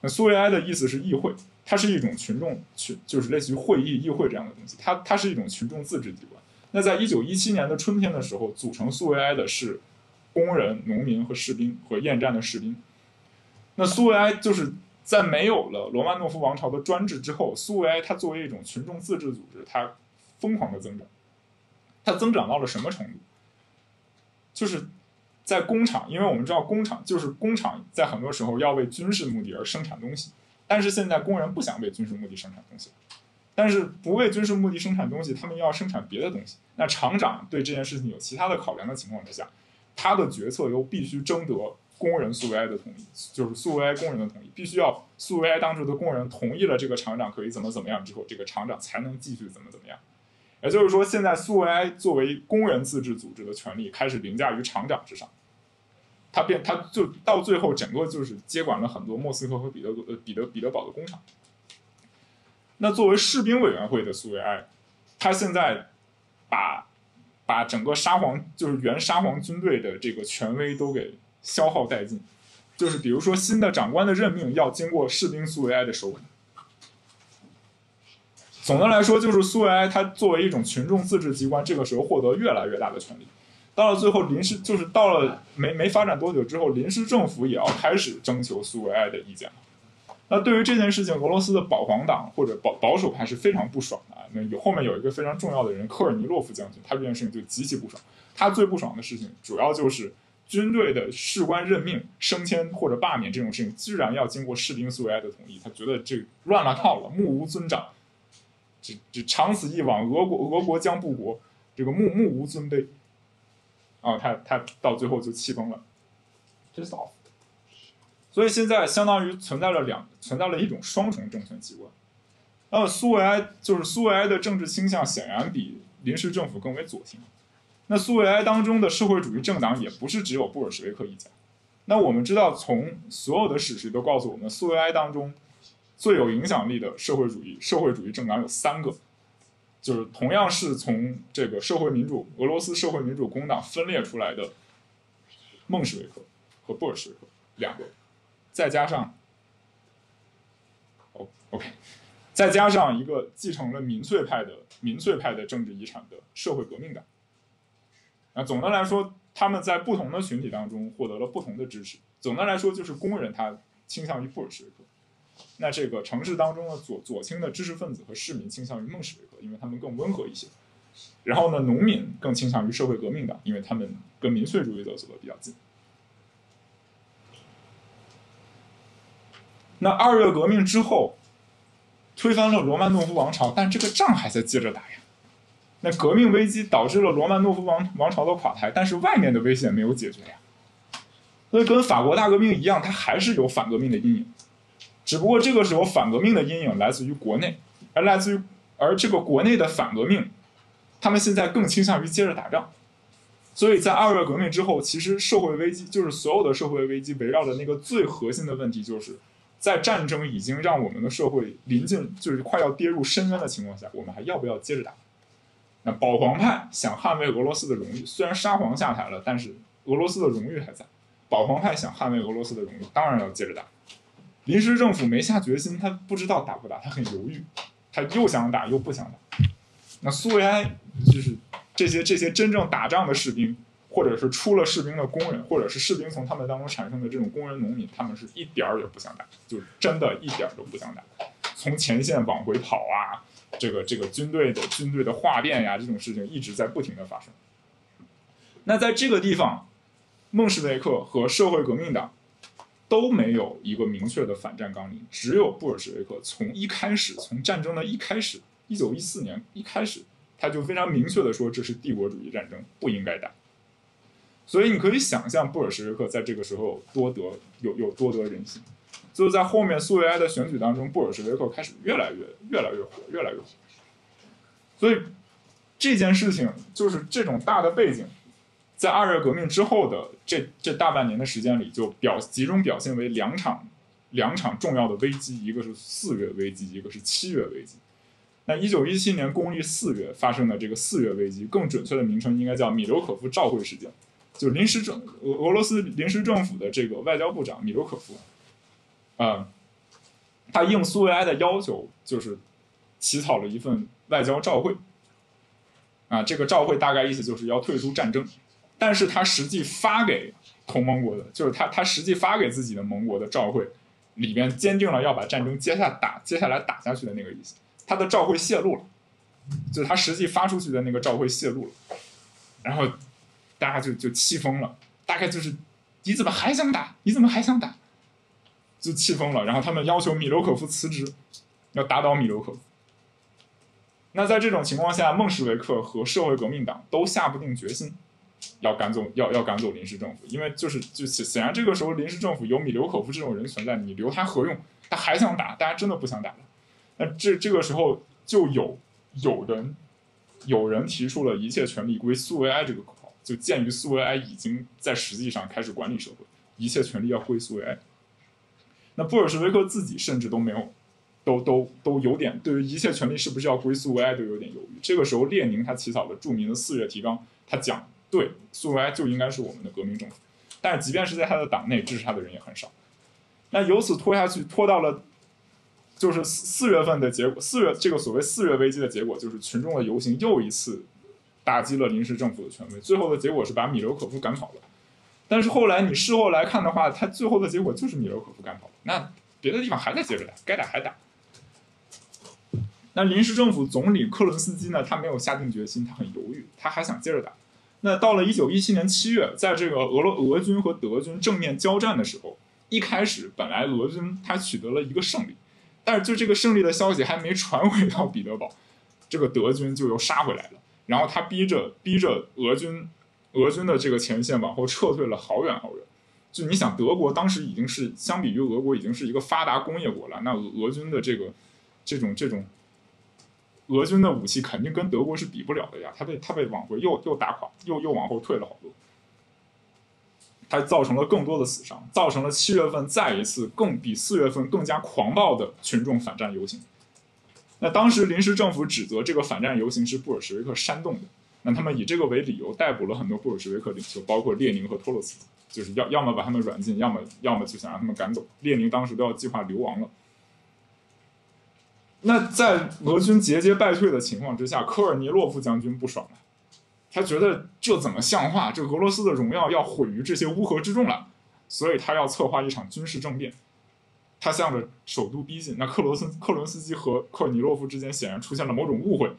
那苏维埃的意思是议会。它是一种群众群，就是类似于会议、议会这样的东西。它它是一种群众自治机关。那在一九一七年的春天的时候，组成苏维埃的是工人、农民和士兵和厌战的士兵。那苏维埃就是在没有了罗曼诺夫王朝的专制之后，苏维埃它作为一种群众自治组织，它疯狂的增长。它增长到了什么程度？就是在工厂，因为我们知道工厂就是工厂在很多时候要为军事目的而生产东西。但是现在工人不想为军事目的生产东西，但是不为军事目的生产东西，他们要生产别的东西。那厂长对这件事情有其他的考量的情况之下，他的决策又必须征得工人苏维埃的同意，就是苏维埃工人的同意，必须要苏维埃当时的工人同意了这个厂长可以怎么怎么样之后，这个厂长才能继续怎么怎么样。也就是说，现在苏维埃作为工人自治组织的权利开始凌驾于厂长之上，他变他就到最后整个就是接管了很多莫斯科和彼得呃彼得彼得堡的工厂。那作为士兵委员会的苏维埃，他现在把把整个沙皇就是原沙皇军队的这个权威都给消耗殆尽，就是比如说新的长官的任命要经过士兵苏维埃的首肯。总的来说，就是苏维埃他作为一种群众自治机关，这个时候获得越来越大的权力。到了最后，临时就是到了没没发展多久之后，临时政府也要开始征求苏维埃的意见。那对于这件事情，俄罗斯的保皇党或者保保守派是非常不爽的。那有后面有一个非常重要的人科尔尼洛夫将军，他这件事情就极其不爽。他最不爽的事情，主要就是军队的士官任命、升迁或者罢免这种事情，居然要经过士兵苏维埃的同意。他觉得这乱了套了，目无尊长，这这长此以往，俄国俄国将不国，这个目目无尊卑。啊，他他到最后就气疯了，just off。所以现在相当于存在了两存在了一种双重政权机关，那么苏维埃就是苏维埃的政治倾向显然比临时政府更为左倾，那苏维埃当中的社会主义政党也不是只有布尔什维克一家，那我们知道从所有的史实都告诉我们，苏维埃当中最有影响力的社会主义社会主义政党有三个，就是同样是从这个社会民主俄罗斯社会民主工党分裂出来的孟什维克和布尔什维克两个。再加上，哦，OK，再加上一个继承了民粹派的民粹派的政治遗产的社会革命党。那总的来说，他们在不同的群体当中获得了不同的支持。总的来说，就是工人他倾向于布尔什维克，那这个城市当中的左左倾的知识分子和市民倾向于孟什维克，因为他们更温和一些。然后呢，农民更倾向于社会革命党，因为他们跟民粹主义者走得比较近。那二月革命之后，推翻了罗曼诺夫王朝，但这个仗还在接着打呀。那革命危机导致了罗曼诺夫王王朝的垮台，但是外面的危险没有解决呀。所以跟法国大革命一样，它还是有反革命的阴影，只不过这个时候反革命的阴影来自于国内，而来自于而这个国内的反革命，他们现在更倾向于接着打仗。所以在二月革命之后，其实社会危机就是所有的社会危机围绕的那个最核心的问题就是。在战争已经让我们的社会临近，就是快要跌入深渊的情况下，我们还要不要接着打？那保皇派想捍卫俄罗斯的荣誉，虽然沙皇下台了，但是俄罗斯的荣誉还在。保皇派想捍卫俄罗斯的荣誉，当然要接着打。临时政府没下决心，他不知道打不打，他很犹豫，他又想打又不想打。那苏维埃就是这些这些真正打仗的士兵。或者是出了士兵的工人，或者是士兵从他们当中产生的这种工人农民，他们是一点儿也不想打，就真的一点儿都不想打。从前线往回跑啊，这个这个军队的军队的哗变呀，这种事情一直在不停的发生。那在这个地方，孟什维克和社会革命党都没有一个明确的反战纲领，只有布尔什维克从一开始，从战争的一开始，一九一四年一开始，他就非常明确的说这是帝国主义战争，不应该打。所以你可以想象布尔什维克在这个时候多得有有多得人心，就在后面苏维埃的选举当中，布尔什维克开始越来越越来越火，越来越火。所以这件事情就是这种大的背景，在二月革命之后的这这大半年的时间里，就表集中表现为两场两场重要的危机，一个是四月危机，一个是七月危机。那一九一七年公历四月发生的这个四月危机，更准确的名称应该叫米留可夫召会事件。就临时政俄俄罗斯临时政府的这个外交部长米留可夫，啊，他应苏维埃的要求，就是起草了一份外交照会，啊，这个照会大概意思就是要退出战争，但是他实际发给同盟国的，就是他他实际发给自己的盟国的照会，里边坚定了要把战争接下打接下来打下去的那个意思，他的照会泄露了，就是他实际发出去的那个照会泄露了，然后。大家就就气疯了，大概就是你怎么还想打？你怎么还想打？就气疯了。然后他们要求米留可夫辞职，要打倒米留可夫。那在这种情况下，孟什维克和社会革命党都下不定决心，要赶走要要赶走临时政府，因为就是就显显然这个时候临时政府有米留可夫这种人存在，你留他何用？他还想打，大家真的不想打了。那这这个时候就有有人有人提出了一切权力归苏维埃这个口号，就鉴于苏维埃已经在实际上开始管理社会，一切权力要归苏维埃。那布尔什维克自己甚至都没有。都都都有点对于一切权利是不是要归苏维埃都有点犹豫。这个时候，列宁他起草了著名的四月提纲，他讲对苏维埃就应该是我们的革命政府。但即便是在他的党内支持他的人也很少。那由此拖下去，拖到了就是四四月份的结果。四月这个所谓四月危机的结果，就是群众的游行又一次打击了临时政府的权威。最后的结果是把米留可夫赶跑了。但是后来你事后来看的话，他最后的结果就是米留可夫赶跑了。那别的地方还在接着打，该打还打。那临时政府总理克伦斯基呢？他没有下定决心，他很犹豫，他还想接着打。那到了一九一七年七月，在这个俄罗俄军和德军正面交战的时候，一开始本来俄军他取得了一个胜利，但是就这个胜利的消息还没传回到彼得堡，这个德军就又杀回来了。然后他逼着逼着俄军，俄军的这个前线往后撤退了好远好远。就你想，德国当时已经是相比于俄国已经是一个发达工业国了，那俄俄军的这个这种这种。俄军的武器肯定跟德国是比不了的呀，他被他被往回又又打垮，又又往后退了好多，他造成了更多的死伤，造成了七月份再一次更比四月份更加狂暴的群众反战游行。那当时临时政府指责这个反战游行是布尔什维克煽动的，那他们以这个为理由逮捕了很多布尔什维克领袖，包括列宁和托洛茨基，就是要要么把他们软禁，要么要么就想让他们赶走。列宁当时都要计划流亡了。那在俄军节节败退的情况之下，科尔尼洛夫将军不爽了，他觉得这怎么像话？这俄罗斯的荣耀要毁于这些乌合之众了，所以他要策划一场军事政变。他向着首都逼近，那克罗斯克伦斯基和科尔尼洛夫之间显然出现了某种误会，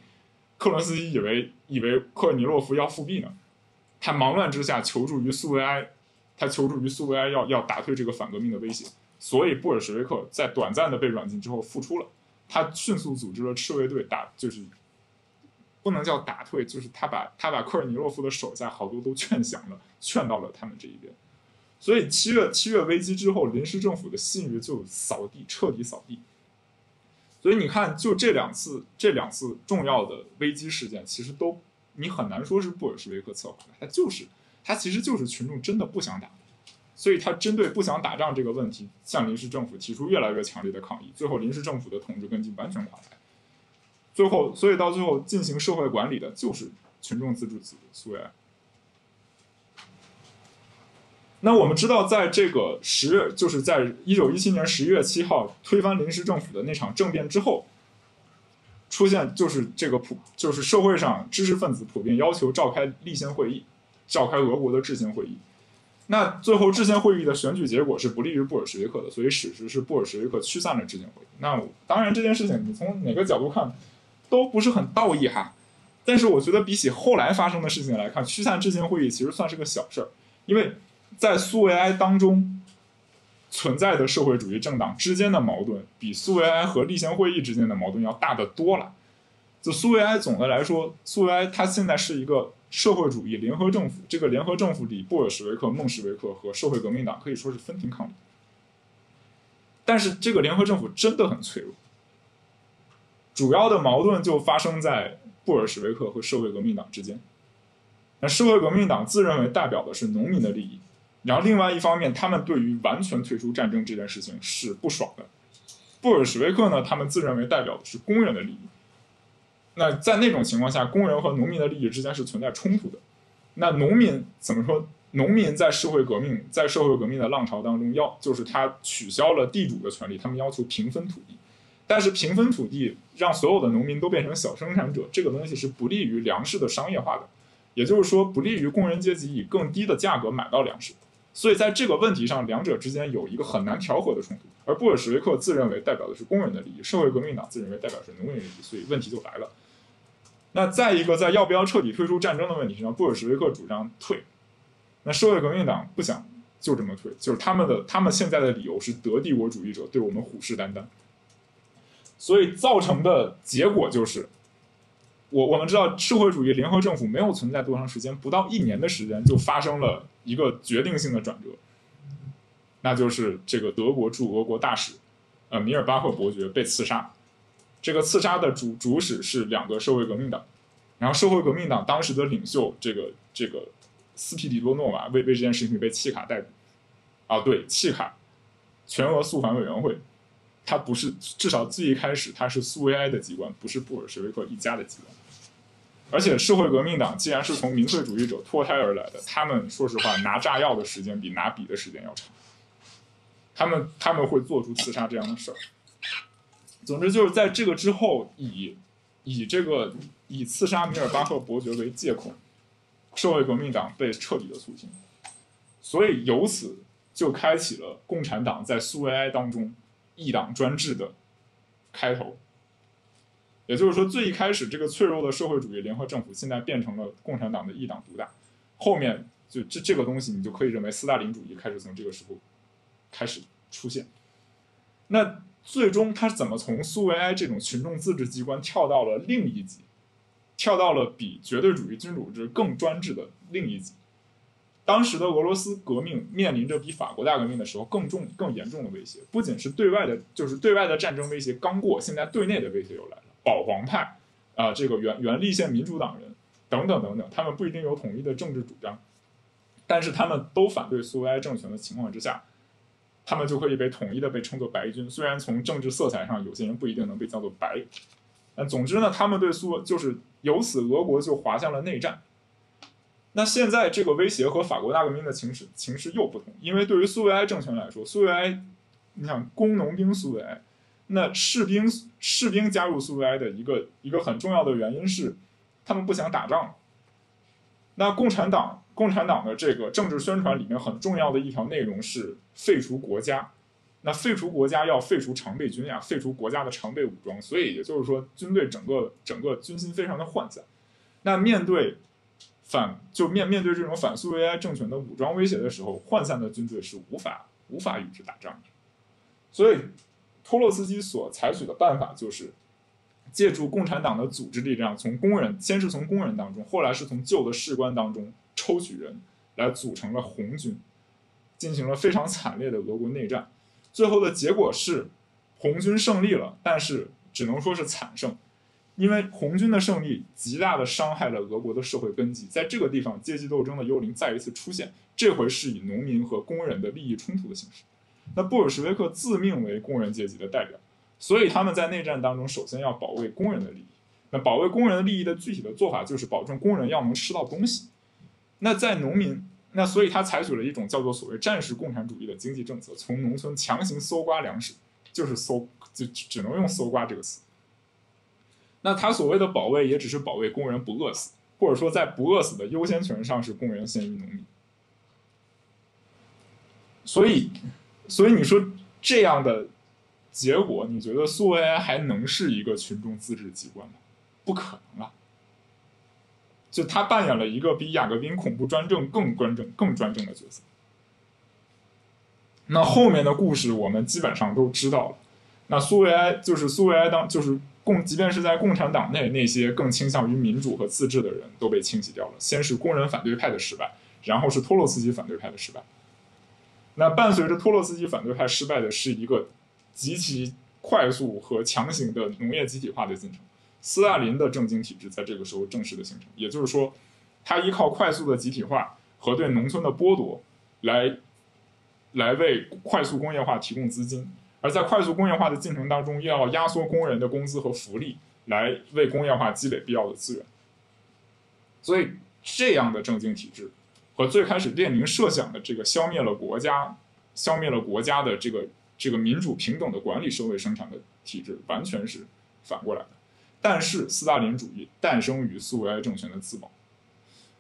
克伦斯基以为以为科尔尼洛夫要复辟呢，他忙乱之下求助于苏维埃，他求助于苏维埃要要打退这个反革命的威胁，所以布尔什维克在短暂的被软禁之后复出了。他迅速组织了赤卫队打，就是不能叫打退，就是他把他把科尔尼洛夫的手下好多都劝降了，劝到了他们这一边。所以七月七月危机之后，临时政府的信誉就扫地，彻底扫地。所以你看，就这两次这两次重要的危机事件，其实都你很难说是布尔什维克策划的，他就是他其实就是群众真的不想打。所以他针对不想打仗这个问题，向临时政府提出越来越强烈的抗议，最后临时政府的统治根基完全垮台。最后，所以到最后进行社会管理的就是群众自治组苏维埃。那我们知道，在这个十月，就是在一九一七年十一月七号推翻临时政府的那场政变之后，出现就是这个普，就是社会上知识分子普遍要求召开立宪会议，召开俄国的制宪会议。那最后制宪会议的选举结果是不利于布尔什维克的，所以史实是布尔什维克驱散了制宪会议。那当然这件事情你从哪个角度看都不是很道义哈，但是我觉得比起后来发生的事情来看，驱散制宪会议其实算是个小事儿，因为在苏维埃当中存在的社会主义政党之间的矛盾，比苏维埃和立宪会议之间的矛盾要大得多了。就苏维埃总的来说，苏维埃它现在是一个。社会主义联合政府，这个联合政府里，布尔什维克、孟什维克和社会革命党可以说是分庭抗礼。但是，这个联合政府真的很脆弱。主要的矛盾就发生在布尔什维克和社会革命党之间。那社会革命党自认为代表的是农民的利益，然后另外一方面，他们对于完全退出战争这件事情是不爽的。布尔什维克呢，他们自认为代表的是工人的利益。那在那种情况下，工人和农民的利益之间是存在冲突的。那农民怎么说？农民在社会革命，在社会革命的浪潮当中，要就是他取消了地主的权利，他们要求平分土地。但是平分土地让所有的农民都变成小生产者，这个东西是不利于粮食的商业化的，也就是说不利于工人阶级以更低的价格买到粮食。所以在这个问题上，两者之间有一个很难调和的冲突。而布尔什维克自认为代表的是工人的利益，社会革命党自认为代表是农民利益，所以问题就来了。那再一个，在要不要彻底退出战争的问题上，布尔什维克主张退，那社会革命党不想就这么退，就是他们的他们现在的理由是德帝国主义者对我们虎视眈眈，所以造成的结果就是，我我们知道社会主义联合政府没有存在多长时间，不到一年的时间就发生了一个决定性的转折，那就是这个德国驻俄国大使，呃，米尔巴赫伯爵被刺杀。这个刺杀的主主使是两个社会革命党，然后社会革命党当时的领袖这个这个斯皮里多诺瓦为为这件事情被契卡逮捕。啊，对，契卡，全俄肃反委员会，它不是至少最一开始它是苏维埃的机关，不是布尔什维克一家的机关。而且社会革命党既然是从民粹主义者脱胎而来的，他们说实话拿炸药的时间比拿笔的时间要长。他们他们会做出刺杀这样的事儿。总之就是在这个之后，以以这个以刺杀米尔巴赫伯爵为借口，社会革命党被彻底的肃清，所以由此就开启了共产党在苏维埃当中一党专制的开头。也就是说，最一开始这个脆弱的社会主义联合政府，现在变成了共产党的一党独大。后面就这这个东西，你就可以认为斯大林主义开始从这个时候开始出现。那最终他怎么从苏维埃这种群众自治机关跳到了另一级，跳到了比绝对主义君主制更专制的另一级？当时的俄罗斯革命面临着比法国大革命的时候更重、更严重的威胁，不仅是对外的，就是对外的战争威胁刚过，现在对内的威胁又来了。保皇派啊，这个原原立宪民主党人等等等等，他们不一定有统一的政治主张，但是他们都反对苏维埃政权的情况之下，他们就可以被统一的被称作白军。虽然从政治色彩上，有些人不一定能被叫做白，但总之呢，他们对苏就是由此俄国就滑向了内战。那现在这个威胁和法国大革命的情势情势又不同，因为对于苏维埃政权来说，苏维埃，你想工农兵苏维埃。那士兵士兵加入苏维埃的一个一个很重要的原因是，他们不想打仗。那共产党共产党的这个政治宣传里面很重要的一条内容是废除国家。那废除国家要废除常备军呀，废除国家的常备武装。所以也就是说，军队整个整个军心非常的涣散。那面对反就面面对这种反苏维埃政权的武装威胁的时候，涣散的军队是无法无法与之打仗的。所以。托洛茨基所采取的办法就是，借助共产党的组织力量，从工人先是从工人当中，后来是从旧的士官当中抽取人，来组成了红军，进行了非常惨烈的俄国内战。最后的结果是，红军胜利了，但是只能说是惨胜，因为红军的胜利极大的伤害了俄国的社会根基。在这个地方，阶级斗争的幽灵再一次出现，这回是以农民和工人的利益冲突的形式。那布尔什维克自命为工人阶级的代表，所以他们在内战当中首先要保卫工人的利益。那保卫工人的利益的具体的做法就是保证工人要能吃到东西。那在农民，那所以他采取了一种叫做所谓战时共产主义的经济政策，从农村强行搜刮粮食，就是搜，就只能用搜刮这个词。那他所谓的保卫也只是保卫工人不饿死，或者说在不饿死的优先权上是工人先于农民。所以。所以你说这样的结果，你觉得苏维埃还能是一个群众自治机关吗？不可能啊！就他扮演了一个比雅各宾恐怖专政更专政、更专政的角色。那后面的故事我们基本上都知道了。那苏维埃就是苏维埃当就是共，即便是在共产党内，那些更倾向于民主和自治的人都被清洗掉了。先是工人反对派的失败，然后是托洛茨基反对派的失败。那伴随着托洛茨基反对派失败的是一个极其快速和强行的农业集体化的进程。斯大林的政经体制在这个时候正式的形成，也就是说，他依靠快速的集体化和对农村的剥夺，来来为快速工业化提供资金，而在快速工业化的进程当中，又要压缩工人的工资和福利，来为工业化积累必要的资源。所以，这样的政经体制。和最开始列宁设想的这个消灭了国家、消灭了国家的这个这个民主平等的管理社会生产的体制，完全是反过来。但是斯大林主义诞生于苏维埃政权的自保，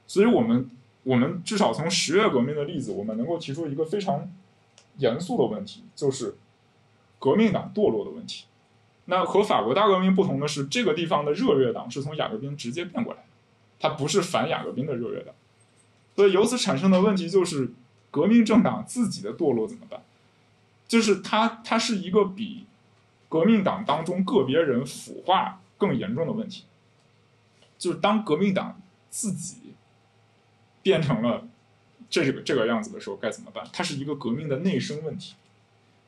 所以我们我们至少从十月革命的例子，我们能够提出一个非常严肃的问题，就是革命党堕落的问题。那和法国大革命不同的是，这个地方的热月党是从雅各宾直接变过来的，它不是反雅各宾的热月党。所以由此产生的问题就是，革命政党自己的堕落怎么办？就是它，它是一个比革命党当中个别人腐化更严重的问题。就是当革命党自己变成了这个这个样子的时候，该怎么办？它是一个革命的内生问题。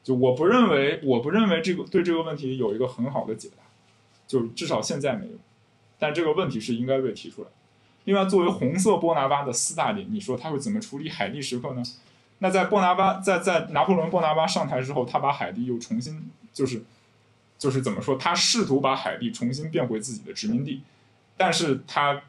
就我不认为，我不认为这个对这个问题有一个很好的解答，就至少现在没有。但这个问题是应该被提出来。另外，作为红色波拿巴的斯大林，你说他会怎么处理海地时刻呢？那在波拿巴在在拿破仑波拿巴上台之后，他把海地又重新就是就是怎么说？他试图把海地重新变回自己的殖民地，但是他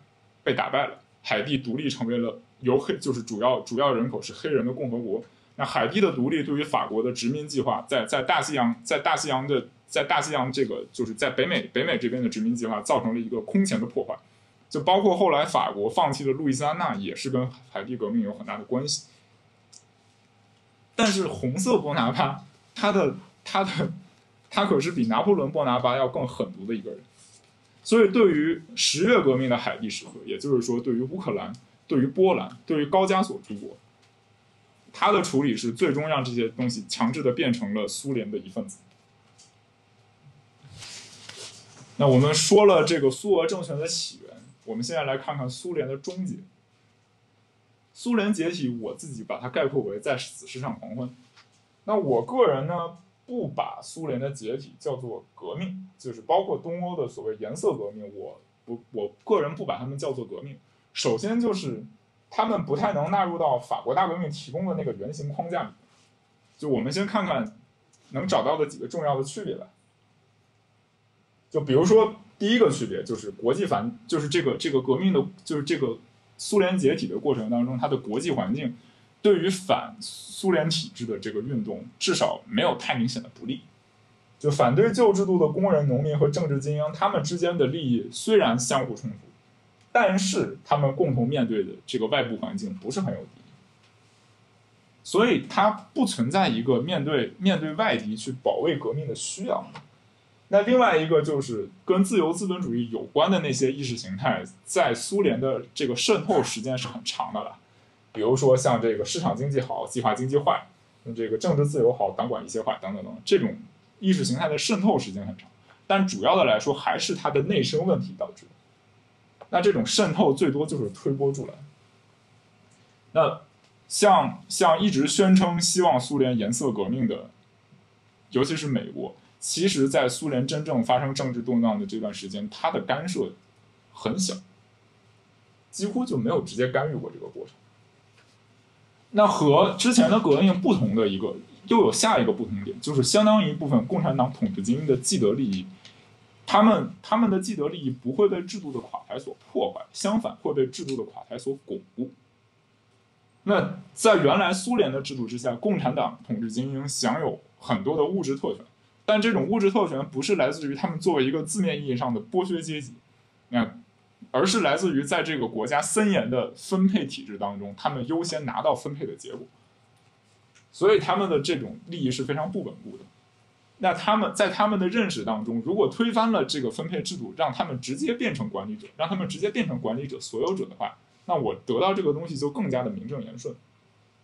被打败了，海地独立成为了由黑就是主要主要人口是黑人的共和国。那海地的独立对于法国的殖民计划，在在大西洋在大西洋的在大西洋这个就是在北美北美这边的殖民计划造成了一个空前的破坏，就包括后来法国放弃了路易斯安那，也是跟海地革命有很大的关系。但是红色波拿巴，他的他的他可是比拿破仑波拿巴要更狠毒的一个人，所以对于十月革命的海地时刻，也就是说对于乌克兰、对于波兰、对于高加索诸国。他的处理是最终让这些东西强制的变成了苏联的一份子。那我们说了这个苏俄政权的起源，我们现在来看看苏联的终结。苏联解体，我自己把它概括为在死尸上黄昏。那我个人呢，不把苏联的解体叫做革命，就是包括东欧的所谓颜色革命，我不，我个人不把他们叫做革命。首先就是。他们不太能纳入到法国大革命提供的那个原型框架里。就我们先看看能找到的几个重要的区别吧。就比如说第一个区别就是国际反，就是这个这个革命的，就是这个苏联解体的过程当中，它的国际环境对于反苏联体制的这个运动至少没有太明显的不利。就反对旧制度的工人、农民和政治精英，他们之间的利益虽然相互冲突。但是他们共同面对的这个外部环境不是很有敌，所以它不存在一个面对面对外敌去保卫革命的需要。那另外一个就是跟自由资本主义有关的那些意识形态，在苏联的这个渗透时间是很长的了。比如说像这个市场经济好，计划经济坏；这个政治自由好，党管一切坏，等等等，这种意识形态的渗透时间很长。但主要的来说，还是它的内生问题导致。那这种渗透最多就是推波助澜。那像像一直宣称希望苏联颜色革命的，尤其是美国，其实，在苏联真正发生政治动荡的这段时间，它的干涉很小，几乎就没有直接干预过这个过程。那和之前的革命不同的一个，又有下一个不同点，就是相当一部分共产党统治精英的既得利益。他们他们的既得利益不会被制度的垮台所破坏，相反会被制度的垮台所巩固。那在原来苏联的制度之下，共产党统治精英享有很多的物质特权，但这种物质特权不是来自于他们作为一个字面意义上的剥削阶级，那而是来自于在这个国家森严的分配体制当中，他们优先拿到分配的结果，所以他们的这种利益是非常不稳固的。那他们在他们的认识当中，如果推翻了这个分配制度，让他们直接变成管理者，让他们直接变成管理者所有者的话，那我得到这个东西就更加的名正言顺，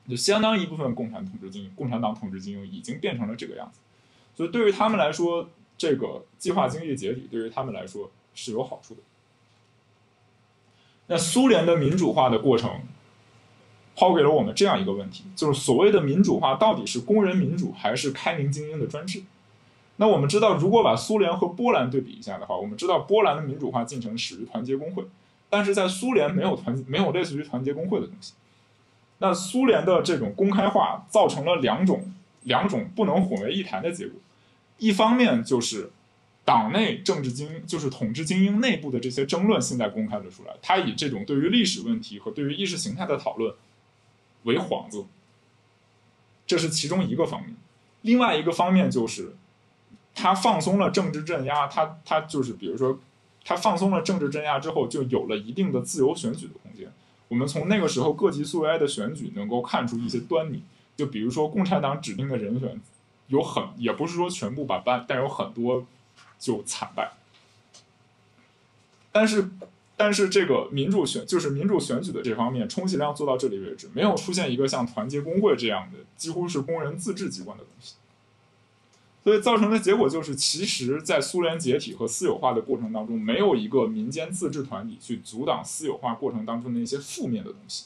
就相当一部分共产统治精英、共产党统治精英已经变成了这个样子，所以对于他们来说，这个计划经济解体对于他们来说是有好处的。那苏联的民主化的过程，抛给了我们这样一个问题，就是所谓的民主化到底是工人民主还是开明精英的专制？那我们知道，如果把苏联和波兰对比一下的话，我们知道波兰的民主化进程始于团结工会，但是在苏联没有团没有类似于团结工会的东西。那苏联的这种公开化造成了两种两种不能混为一谈的结果，一方面就是党内政治精英就是统治精英内部的这些争论现在公开了出来，他以这种对于历史问题和对于意识形态的讨论为幌子，这是其中一个方面。另外一个方面就是。他放松了政治镇压，他他就是比如说，他放松了政治镇压之后，就有了一定的自由选举的空间。我们从那个时候各级苏维埃的选举能够看出一些端倪，就比如说共产党指定的人选有很，也不是说全部把班，但有很多就惨败。但是但是这个民主选就是民主选举的这方面，充其量做到这里为止，没有出现一个像团结工会这样的几乎是工人自治机关的东西。所以造成的结果就是，其实，在苏联解体和私有化的过程当中，没有一个民间自治团体去阻挡私有化过程当中的一些负面的东西。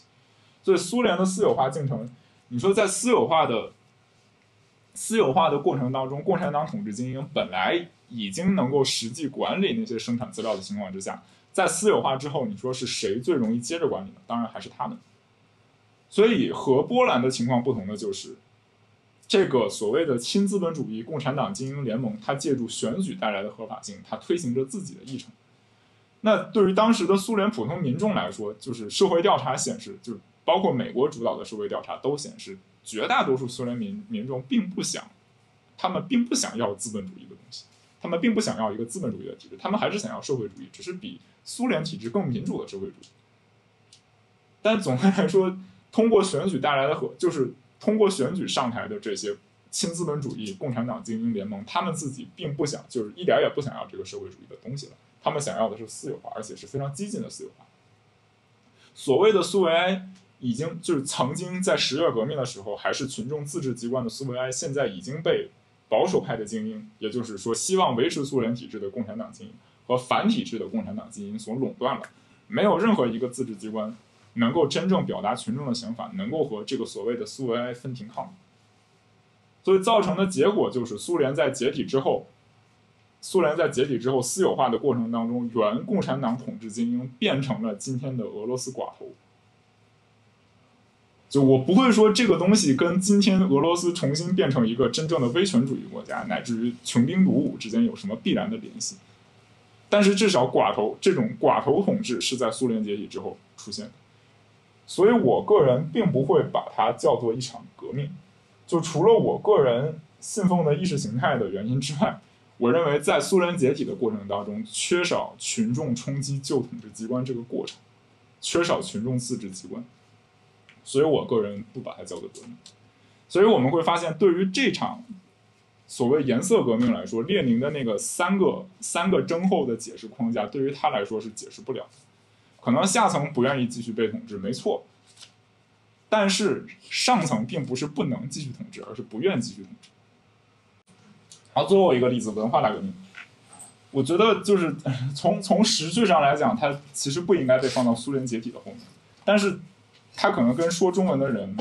所以，苏联的私有化进程，你说在私有化的私有化的过程当中，共产党统治精英本来已经能够实际管理那些生产资料的情况之下，在私有化之后，你说是谁最容易接着管理呢？当然还是他们。所以，和波兰的情况不同的就是。这个所谓的亲资本主义共产党精英联盟，它借助选举带来的合法性，它推行着自己的议程。那对于当时的苏联普通民众来说，就是社会调查显示，就包括美国主导的社会调查都显示，绝大多数苏联民民众并不想，他们并不想要资本主义的东西，他们并不想要一个资本主义的体制，他们还是想要社会主义，只是比苏联体制更民主的社会主义。但总的来说，通过选举带来的和就是。通过选举上台的这些亲资本主义共产党精英联盟，他们自己并不想，就是一点也不想要这个社会主义的东西了。他们想要的是私有化，而且是非常激进的私有化。所谓的苏维埃，已经就是曾经在十月革命的时候还是群众自治机关的苏维埃，现在已经被保守派的精英，也就是说希望维持苏联体制的共产党精英和反体制的共产党精英所垄断了，没有任何一个自治机关。能够真正表达群众的想法，能够和这个所谓的苏维埃分庭抗礼，所以造成的结果就是苏联在解体之后，苏联在解体之后私有化的过程当中，原共产党统治精英变成了今天的俄罗斯寡头。就我不会说这个东西跟今天俄罗斯重新变成一个真正的威权主义国家，乃至于穷兵黩武之间有什么必然的联系，但是至少寡头这种寡头统治是在苏联解体之后出现的。所以，我个人并不会把它叫做一场革命。就除了我个人信奉的意识形态的原因之外，我认为在苏联解体的过程当中，缺少群众冲击旧统治机关这个过程，缺少群众自治机关，所以我个人不把它叫做革命。所以我们会发现，对于这场所谓颜色革命来说，列宁的那个三个三个征后的解释框架，对于他来说是解释不了。可能下层不愿意继续被统治，没错。但是上层并不是不能继续统治，而是不愿继续统治。好，最后一个例子，文化大革命。我觉得就是从从实质上来讲，它其实不应该被放到苏联解体的后面，但是他可能跟说中文的人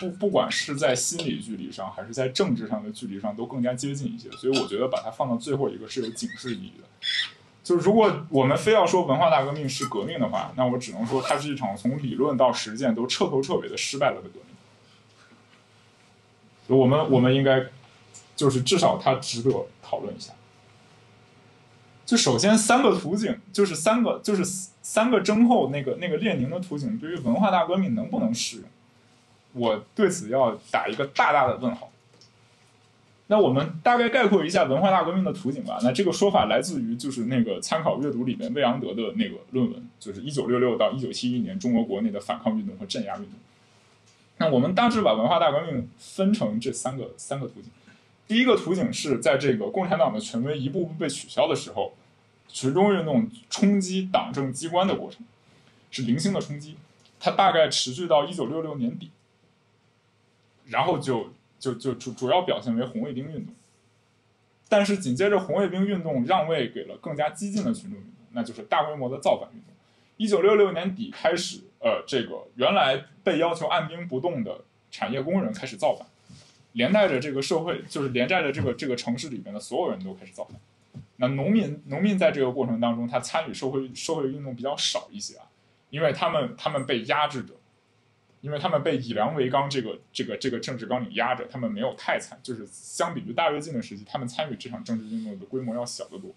不不管是在心理距离上，还是在政治上的距离上，都更加接近一些。所以我觉得把它放到最后一个是有警示意义的。就是如果我们非要说文化大革命是革命的话，那我只能说它是一场从理论到实践都彻头彻尾的失败了的革命。我们我们应该就是至少它值得讨论一下。就首先三个图景，就是三个就是三个征后那个那个列宁的图景，对于文化大革命能不能适用？我对此要打一个大大的问号。那我们大概概括一下文化大革命的图景吧。那这个说法来自于就是那个参考阅读里面魏昂德的那个论文，就是一九六六到一九七一年中国国内的反抗运动和镇压运动。那我们大致把文化大革命分成这三个三个图景。第一个图景是在这个共产党的权威一步步被取消的时候，群众运动冲击党政机关的过程，是零星的冲击，它大概持续到一九六六年底，然后就。就就主主要表现为红卫兵运动，但是紧接着红卫兵运动让位给了更加激进的群众运动，那就是大规模的造反运动。一九六六年底开始，呃，这个原来被要求按兵不动的产业工人开始造反，连带着这个社会，就是连带着这个这个城市里面的所有人都开始造反。那农民农民在这个过程当中，他参与社会社会运动比较少一些啊，因为他们他们被压制着。因为他们被以粮为纲这个这个这个政治纲领压着，他们没有太参，就是相比于大跃进的时期，他们参与这场政治运动的规模要小得多。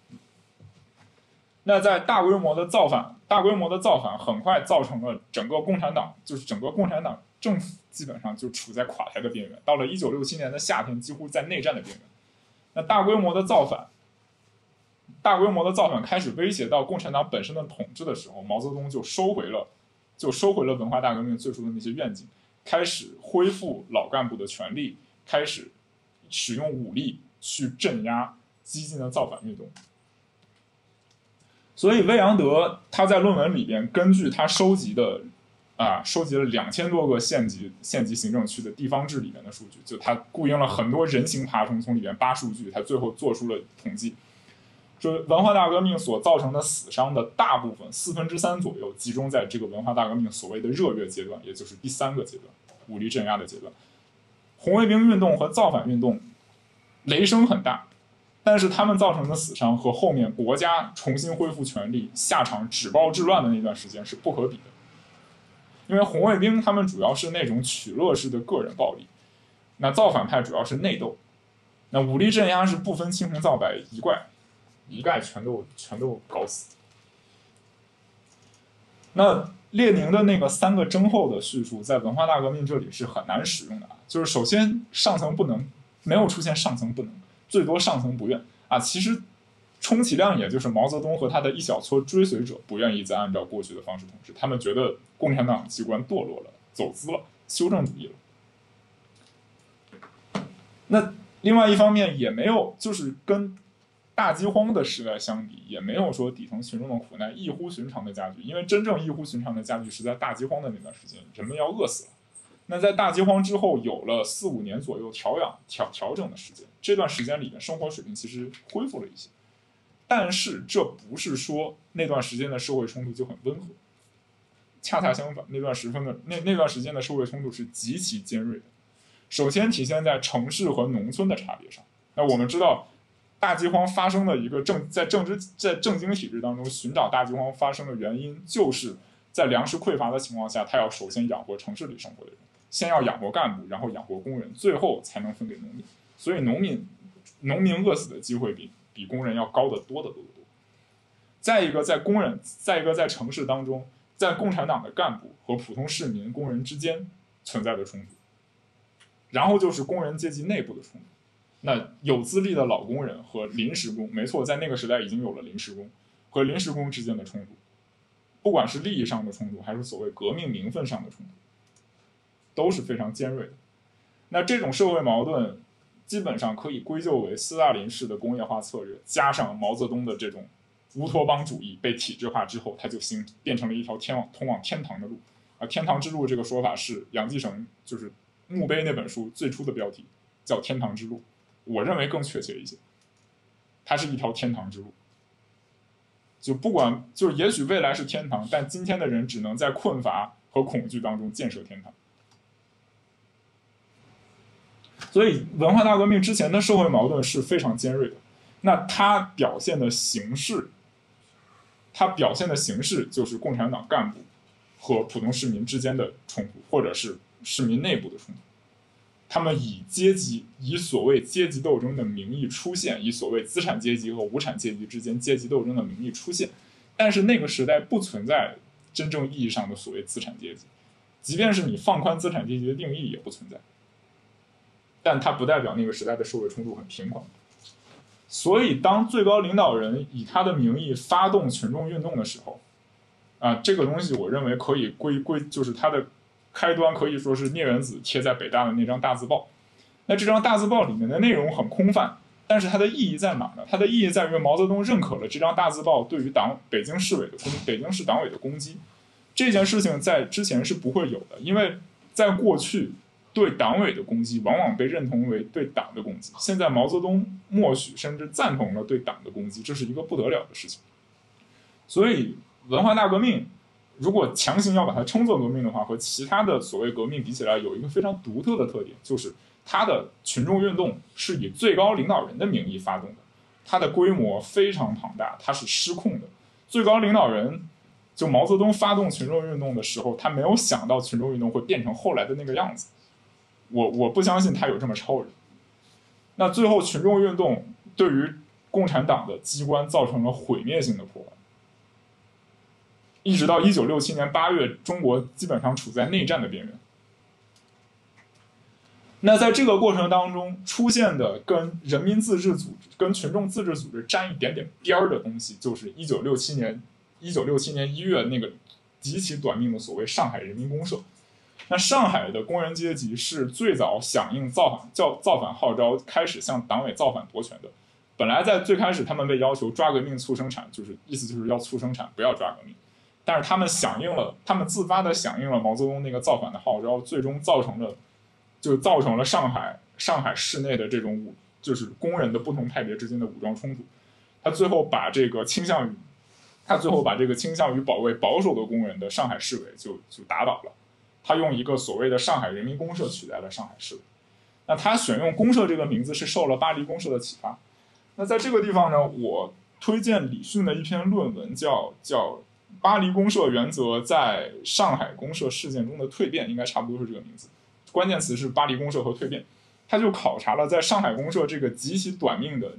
那在大规模的造反，大规模的造反很快造成了整个共产党，就是整个共产党政府基本上就处在垮台的边缘。到了一九六七年的夏天，几乎在内战的边缘。那大规模的造反，大规模的造反开始威胁到共产党本身的统治的时候，毛泽东就收回了。就收回了文化大革命最初的那些愿景，开始恢复老干部的权利，开始使用武力去镇压激进的造反运动。所以，魏扬德他在论文里边根据他收集的啊，收集了两千多个县级县级行政区的地方志里面的数据，就他雇佣了很多人形爬虫从里面扒数据，他最后做出了统计，说文化大革命所造成的死伤的大部分四分之三左右集中在这个文化大革命所谓的热月阶段，也就是第三个阶段，武力镇压的阶段。红卫兵运动和造反运动雷声很大，但是他们造成的死伤和后面国家重新恢复权力、下场止暴制乱的那段时间是不可比的。因为红卫兵他们主要是那种取乐式的个人暴力，那造反派主要是内斗，那武力镇压是不分青红皂白一贯一概全都全都搞死。那列宁的那个三个征后的叙述，在文化大革命这里是很难使用的啊。就是首先上层不能没有出现上层不能，最多上层不愿啊。其实充其量也就是毛泽东和他的一小撮追随者不愿意再按照过去的方式统治，他们觉得共产党机关堕落了、走资了、修正主义了。那另外一方面也没有，就是跟。大饥荒的时代相比，也没有说底层群众的苦难异乎寻常的加剧，因为真正异乎寻常的加剧是在大饥荒的那段时间，人们要饿死了。那在大饥荒之后，有了四五年左右调养调调整的时间，这段时间里面生活水平其实恢复了一些。但是这不是说那段时间的社会冲突就很温和，恰恰相反，那段时分的那那段时间的社会冲突是极其尖锐的。首先体现在城市和农村的差别上。那我们知道。大饥荒发生的一个政在政治在政经体制当中寻找大饥荒发生的原因，就是在粮食匮乏的情况下，他要首先养活城市里生活的人，先要养活干部，然后养活工人，最后才能分给农民。所以农民农民饿死的机会比比工人要高得多得多得多。再一个，在工人，再一个在城市当中，在共产党的干部和普通市民工人之间存在的冲突，然后就是工人阶级内部的冲突。那有资历的老工人和临时工，没错，在那个时代已经有了临时工和临时工之间的冲突，不管是利益上的冲突，还是所谓革命名分上的冲突，都是非常尖锐的。那这种社会矛盾，基本上可以归咎为斯大林式的工业化策略，加上毛泽东的这种乌托邦主义被体制化之后，它就形变成了一条天往通往天堂的路。啊，天堂之路这个说法是杨继绳就是墓碑那本书最初的标题，叫天堂之路。我认为更确切一些，它是一条天堂之路。就不管，就是也许未来是天堂，但今天的人只能在困乏和恐惧当中建设天堂。所以，文化大革命之前的社会矛盾是非常尖锐的。那它表现的形式，它表现的形式就是共产党干部和普通市民之间的冲突，或者是市民内部的冲突。他们以阶级、以所谓阶级斗争的名义出现，以所谓资产阶级和无产阶级之间阶级斗争的名义出现，但是那个时代不存在真正意义上的所谓资产阶级，即便是你放宽资产阶级的定义也不存在，但它不代表那个时代的社会冲突很平缓。所以，当最高领导人以他的名义发动群众运动的时候，啊，这个东西我认为可以归归，就是他的。开端可以说是聂远子贴在北大的那张大字报，那这张大字报里面的内容很空泛，但是它的意义在哪呢？它的意义在于毛泽东认可了这张大字报对于党北京市委的攻北京市党委的攻击，这件事情在之前是不会有的，因为在过去对党委的攻击往往被认同为对党的攻击，现在毛泽东默许甚至赞同了对党的攻击，这是一个不得了的事情，所以文化大革命。如果强行要把它称作革命的话，和其他的所谓革命比起来，有一个非常独特的特点，就是它的群众运动是以最高领导人的名义发动的，它的规模非常庞大，它是失控的。最高领导人就毛泽东发动群众运动的时候，他没有想到群众运动会变成后来的那个样子。我我不相信他有这么超人。那最后群众运动对于共产党的机关造成了毁灭性的破坏。一直到一九六七年八月，中国基本上处在内战的边缘。那在这个过程当中出现的跟人民自治组织、跟群众自治组织沾一点点边儿的东西，就是一九六七年一九六七年一月那个极其短命的所谓上海人民公社。那上海的工人阶级是最早响应造反、叫造反号召，开始向党委造反夺权的。本来在最开始，他们被要求抓革命促生产，就是意思就是要促生产，不要抓革命。但是他们响应了，他们自发的响应了毛泽东那个造反的号召，最终造成了，就造成了上海上海市内的这种武，就是工人的不同派别之间的武装冲突。他最后把这个倾向于，他最后把这个倾向于保卫保守的工人的上海市委就就打倒了。他用一个所谓的上海人民公社取代了上海市委。那他选用公社这个名字是受了巴黎公社的启发。那在这个地方呢，我推荐李迅的一篇论文，叫叫。巴黎公社原则在上海公社事件中的蜕变，应该差不多是这个名字。关键词是巴黎公社和蜕变。他就考察了在上海公社这个极其短命的，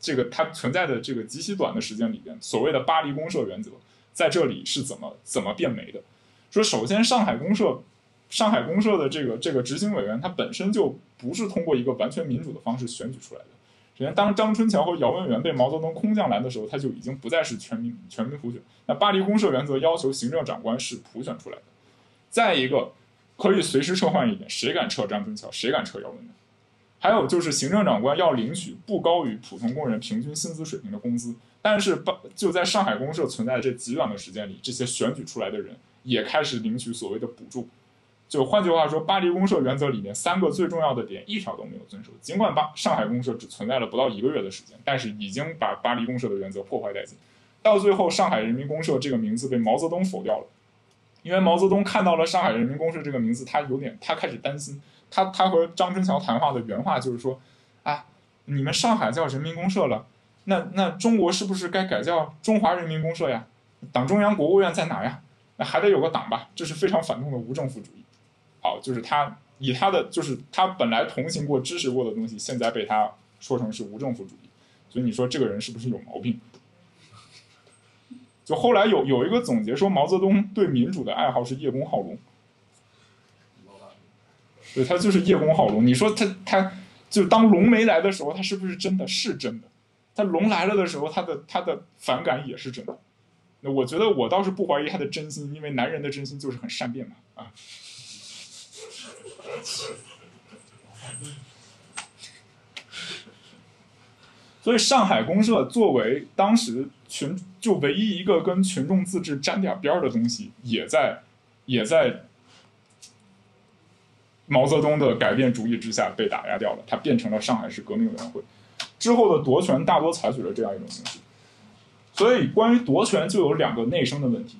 这个它存在的这个极其短的时间里边，所谓的巴黎公社原则在这里是怎么怎么变没的。说首先，上海公社，上海公社的这个这个执行委员，他本身就不是通过一个完全民主的方式选举出来的。首先，当张春桥和姚文元被毛泽东空降来的时候，他就已经不再是全民全民普选。那巴黎公社原则要求行政长官是普选出来的。再一个，可以随时撤换一点，谁敢撤张春桥，谁敢撤姚文元。还有就是，行政长官要领取不高于普通工人平均薪资水平的工资。但是，就在上海公社存在这极短的时间里，这些选举出来的人也开始领取所谓的补助。就换句话说，巴黎公社原则里面三个最重要的点一条都没有遵守。尽管巴上海公社只存在了不到一个月的时间，但是已经把巴黎公社的原则破坏殆尽。到最后，上海人民公社这个名字被毛泽东否掉了，因为毛泽东看到了上海人民公社这个名字，他有点他开始担心。他他和张春桥谈话的原话就是说：“啊，你们上海叫人民公社了，那那中国是不是该改叫中华人民公社呀？党中央、国务院在哪呀？那还得有个党吧？这是非常反动的无政府主义。”好，就是他以他的就是他本来同情过、支持过的东西，现在被他说成是无政府主义，所以你说这个人是不是有毛病？就后来有有一个总结说，毛泽东对民主的爱好是叶公好龙，对他就是叶公好龙。你说他他就当龙没来的时候，他是不是真的是真的？他龙来了的时候，他的他的反感也是真的。那我觉得我倒是不怀疑他的真心，因为男人的真心就是很善变嘛啊。所以，上海公社作为当时群就唯一一个跟群众自治沾点边儿的东西，也在也在毛泽东的改变主义之下被打压掉了。它变成了上海市革命委员会之后的夺权，大多采取了这样一种形式。所以，关于夺权就有两个内生的问题，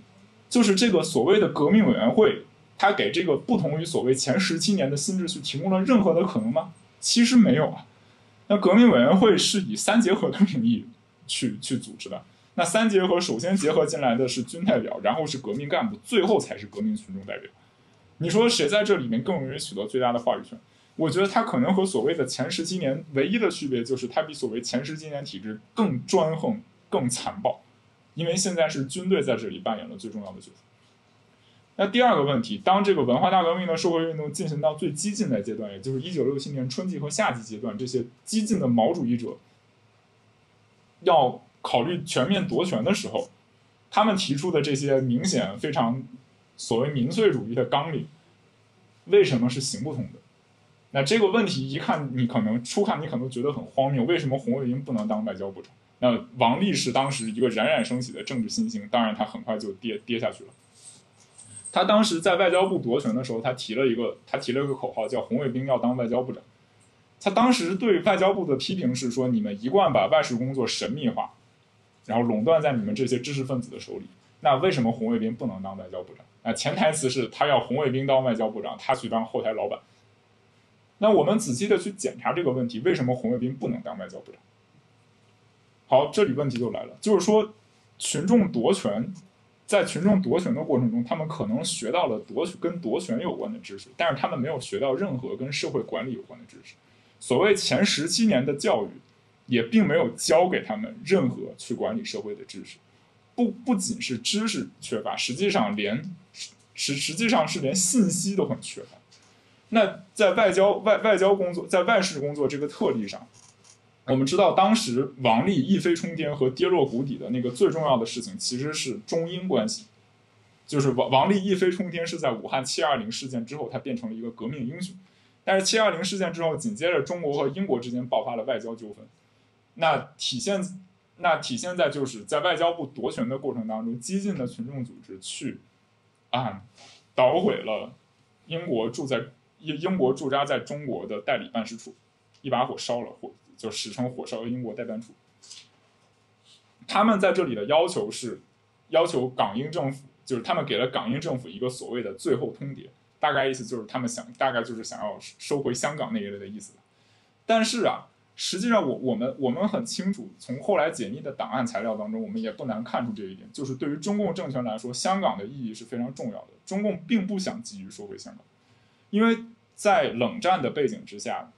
就是这个所谓的革命委员会。他给这个不同于所谓前十七年的新秩序提供了任何的可能吗？其实没有啊。那革命委员会是以三结合的名义去去组织的。那三结合首先结合进来的是军代表，然后是革命干部，最后才是革命群众代表。你说谁在这里面更容易取得最大的话语权？我觉得他可能和所谓的前十七年唯一的区别就是他比所谓前十七年体制更专横、更残暴，因为现在是军队在这里扮演了最重要的角色。那第二个问题，当这个文化大革命的社会运动进行到最激进的阶段，也就是一九六七年春季和夏季阶段，这些激进的毛主义者要考虑全面夺权的时候，他们提出的这些明显非常所谓民粹主义的纲领，为什么是行不通的？那这个问题一看，你可能初看你可能觉得很荒谬，为什么红卫兵不能当外交部长？那王力是当时一个冉冉升起的政治新星，当然他很快就跌跌下去了。他当时在外交部夺权的时候，他提了一个，他提了一个口号，叫“红卫兵要当外交部长”。他当时对外交部的批评是说：“你们一贯把外事工作神秘化，然后垄断在你们这些知识分子的手里。那为什么红卫兵不能当外交部长？啊，潜台词是他要红卫兵当外交部长，他去当后台老板。那我们仔细的去检查这个问题，为什么红卫兵不能当外交部长？好，这里问题就来了，就是说群众夺权。在群众夺权的过程中，他们可能学到了夺跟夺权有关的知识，但是他们没有学到任何跟社会管理有关的知识。所谓前十七年的教育，也并没有教给他们任何去管理社会的知识。不不仅是知识缺乏，实际上连实实际上是连信息都很缺乏。那在外交外外交工作，在外事工作这个特例上。我们知道，当时王力一飞冲天和跌落谷底的那个最重要的事情，其实是中英关系。就是王王力一飞冲天是在武汉七二零事件之后，他变成了一个革命英雄。但是七二零事件之后，紧接着中国和英国之间爆发了外交纠纷。那体现那体现在就是在外交部夺权的过程当中，激进的群众组织去啊捣毁了英国驻在英英国驻扎在中国的代理办事处，一把火烧了，火就史称火烧英国代办处。他们在这里的要求是要求港英政府，就是他们给了港英政府一个所谓的最后通牒，大概意思就是他们想大概就是想要收回香港那一类的意思。但是啊。实际上，我我们我们很清楚，从后来解密的档案材料当中，我们也不难看出这一点，就是对于中共政权来说，香港的意义是非常重要的。中共并不想急于收回香港，因为在冷战的背景之下，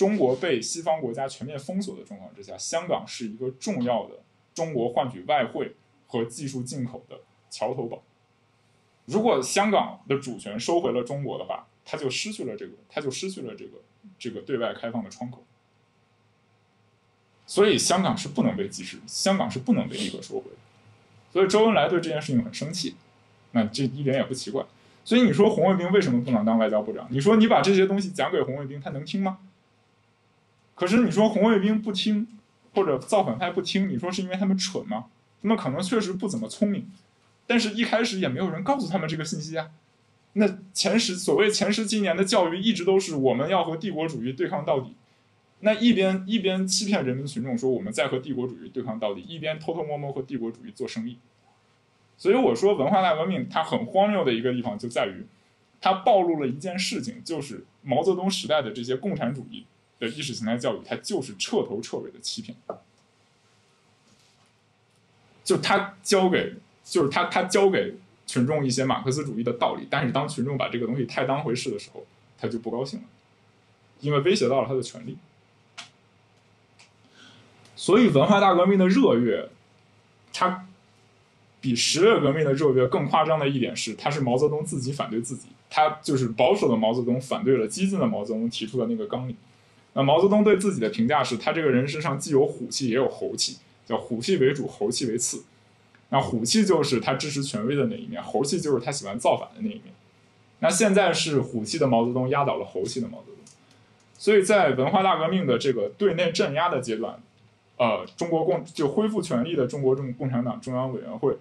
中国被西方国家全面封锁的状况之下，香港是一个重要的中国换取外汇和技术进口的桥头堡。如果香港的主权收回了中国的话，它就失去了这个，它就失去了这个这个对外开放的窗口。所以香港是不能被及时，香港是不能被立刻收回。所以周恩来对这件事情很生气，那这一点也不奇怪。所以你说红卫兵为什么不能当外交部长？你说你把这些东西讲给红卫兵，他能听吗？可是你说红卫兵不听，或者造反派不听，你说是因为他们蠢吗？他们可能确实不怎么聪明，但是一开始也没有人告诉他们这个信息啊。那前十所谓前十几年的教育一直都是我们要和帝国主义对抗到底。那一边一边欺骗人民群众说我们在和帝国主义对抗到底，一边偷偷摸摸和帝国主义做生意。所以我说文化大革命它很荒谬的一个地方就在于，它暴露了一件事情，就是毛泽东时代的这些共产主义的意识形态教育，它就是彻头彻尾的欺骗。就他教给，就是他他教给群众一些马克思主义的道理，但是当群众把这个东西太当回事的时候，他就不高兴了，因为威胁到了他的权利。所以，文化大革命的热月，它比十月革命的热月更夸张的一点是，它是毛泽东自己反对自己，他就是保守的毛泽东反对了激进的毛泽东提出的那个纲领。那毛泽东对自己的评价是，他这个人身上既有虎气也有猴气，叫虎气为主，猴气为次。那虎气就是他支持权威的那一面，猴气就是他喜欢造反的那一面。那现在是虎气的毛泽东压倒了猴气的毛泽东，所以在文化大革命的这个对内镇压的阶段。呃，中国共就恢复权力的中国中共产党中央委员会，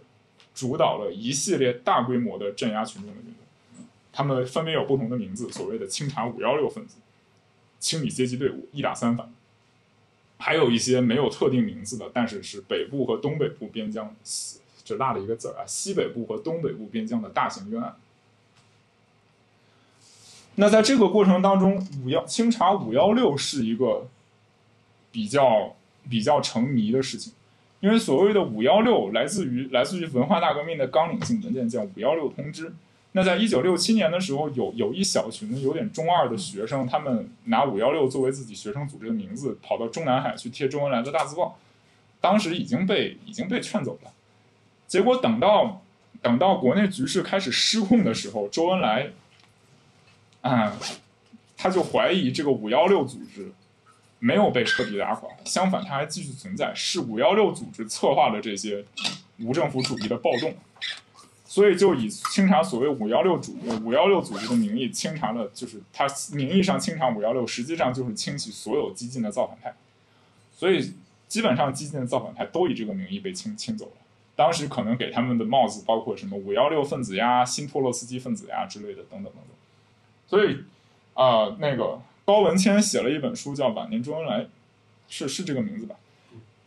主导了一系列大规模的镇压群众的运动，他们分别有不同的名字，所谓的清查五幺六分子，清理阶级队伍，一打三反，还有一些没有特定名字的，但是是北部和东北部边疆，只落了一个字啊，西北部和东北部边疆的大型冤案。那在这个过程当中，五幺清查五幺六是一个比较。比较成谜的事情，因为所谓的“五幺六”来自于来自于文化大革命的纲领性文件，叫《五幺六通知》。那在一九六七年的时候，有有一小群有点中二的学生，他们拿“五幺六”作为自己学生组织的名字，跑到中南海去贴周恩来的大字报。当时已经被已经被劝走了。结果等到等到国内局势开始失控的时候，周恩来啊，他就怀疑这个“五幺六”组织。没有被彻底打垮，相反，他还继续存在。是五幺六组织策划了这些无政府主义的暴动，所以就以清查所谓五幺六组五幺六组织的名义清查了，就是他名义上清查五幺六，实际上就是清洗所有激进的造反派。所以基本上激进的造反派都以这个名义被清清走了。当时可能给他们的帽子包括什么五幺六分子呀、新托洛斯基分子呀之类的等等等等。所以啊，那个。高文谦写了一本书，叫《晚年周恩来》，是是这个名字吧？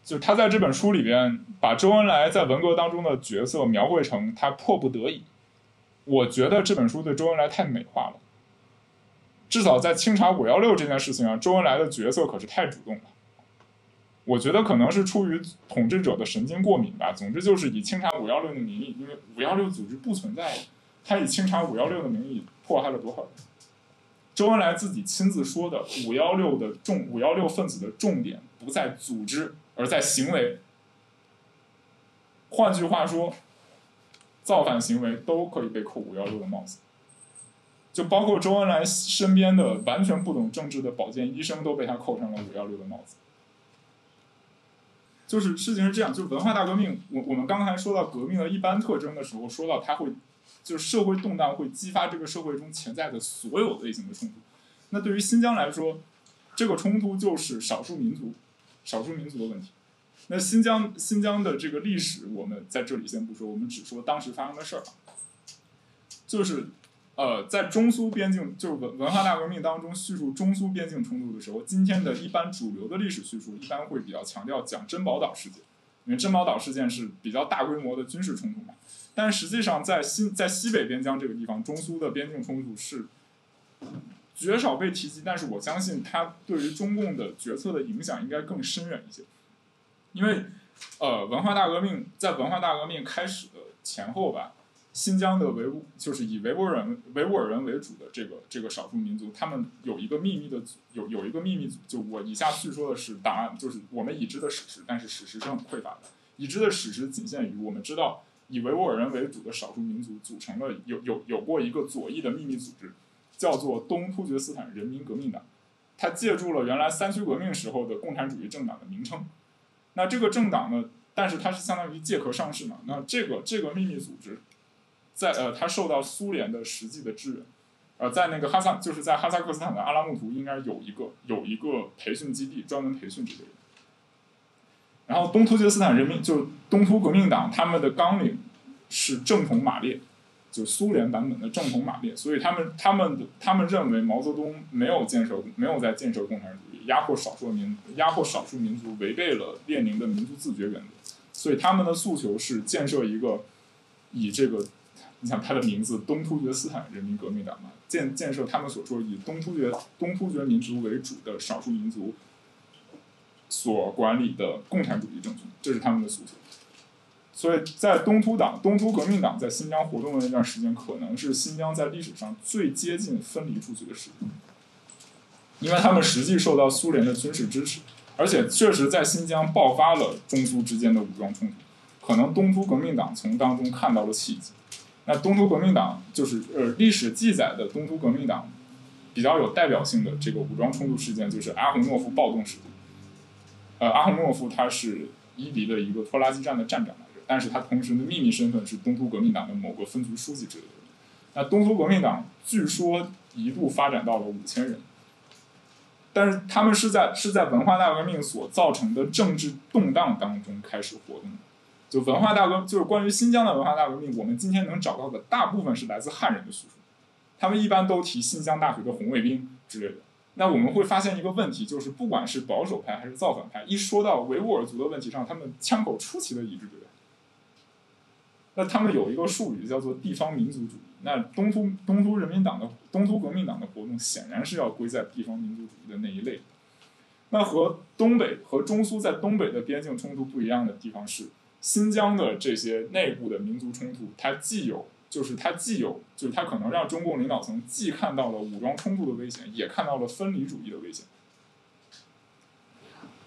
就他在这本书里边，把周恩来在文革当中的角色描绘成他迫不得已。我觉得这本书对周恩来太美化了。至少在清查五幺六这件事情上，周恩来的角色可是太主动了。我觉得可能是出于统治者的神经过敏吧。总之就是以清查五幺六的名义，因为五幺六组织不存在，他以清查五幺六的名义迫害了多少人？周恩来自己亲自说的“五幺六”的重“五幺六”分子的重点不在组织，而在行为。换句话说，造反行为都可以被扣“五幺六”的帽子，就包括周恩来身边的完全不懂政治的保健医生都被他扣上了“五幺六”的帽子。就是事情是这样，就是文化大革命，我我们刚才说到革命的一般特征的时候，说到它会。就是社会动荡会激发这个社会中潜在的所有类型的冲突。那对于新疆来说，这个冲突就是少数民族、少数民族的问题。那新疆新疆的这个历史，我们在这里先不说，我们只说当时发生的事儿。就是呃，在中苏边境，就是文文化大革命当中叙述中苏边境冲突的时候，今天的一般主流的历史叙述一般会比较强调讲珍宝岛事件，因为珍宝岛事件是比较大规模的军事冲突嘛。但实际上，在新在西北边疆这个地方，中苏的边境冲突是绝少被提及，但是我相信它对于中共的决策的影响应该更深远一些。因为，呃，文化大革命在文化大革命开始的前后吧，新疆的维吾就是以维吾尔人维吾尔人为主的这个这个少数民族，他们有一个秘密的有有一个秘密组，就我以下叙说的是档案，就是我们已知的史实，但是史实是很匮乏的，已知的史实仅限于我们知道以维吾尔人为主的少数民族组成了有有有过一个左翼的秘密组织，叫做东突厥斯坦人民革命党，它借助了原来三区革命时候的共产主义政党的名称。那这个政党呢？但是它是相当于借壳上市嘛？那这个这个秘密组织，在呃，它受到苏联的实际的支援，呃，在那个哈萨就是在哈萨克斯坦的阿拉木图应该有一个有一个培训基地，专门培训这些人。然后东突厥斯坦人民就是东突革命党，他们的纲领是正统马列，就苏联版本的正统马列，所以他们他们他们认为毛泽东没有建设没有在建设共产主义。压迫少数民族压迫少数民族，违背了列宁的民族自觉原则，所以他们的诉求是建设一个以这个，你想他的名字东突厥斯坦人民革命党嘛，建建设他们所说以东突厥东突厥民族为主的少数民族所管理的共产主义政权，这是他们的诉求。所以在东突党东突革命党在新疆活动的那段时间，可能是新疆在历史上最接近分离出去的时间。因为他们实际受到苏联的军事支持，而且确实在新疆爆发了中苏之间的武装冲突，可能东突革命党从当中看到了契机。那东突革命党就是呃历史记载的东突革命党比较有代表性的这个武装冲突事件，就是阿洪诺夫暴动事件。呃，阿洪诺夫他是伊犁的一个拖拉机站的站长，但是他同时的秘密身份是东突革命党的某个分局书记之类的。那东突革命党据说一度发展到了五千人。但是他们是在是在文化大革命所造成的政治动荡当中开始活动的，就文化大革就是关于新疆的文化大革命，我们今天能找到的大部分是来自汉人的叙述，他们一般都提新疆大学的红卫兵之类的。那我们会发现一个问题，就是不管是保守派还是造反派，一说到维吾尔族的问题上，他们枪口出奇的一致。那他们有一个术语叫做地方民族主义。那东突东突人民党的东突革命党的活动显然是要归在地方民族主义的那一类。那和东北和中苏在东北的边境冲突不一样的地方是，新疆的这些内部的民族冲突，它既有就是它既有就是它可能让中共领导层既看到了武装冲突的危险，也看到了分离主义的危险。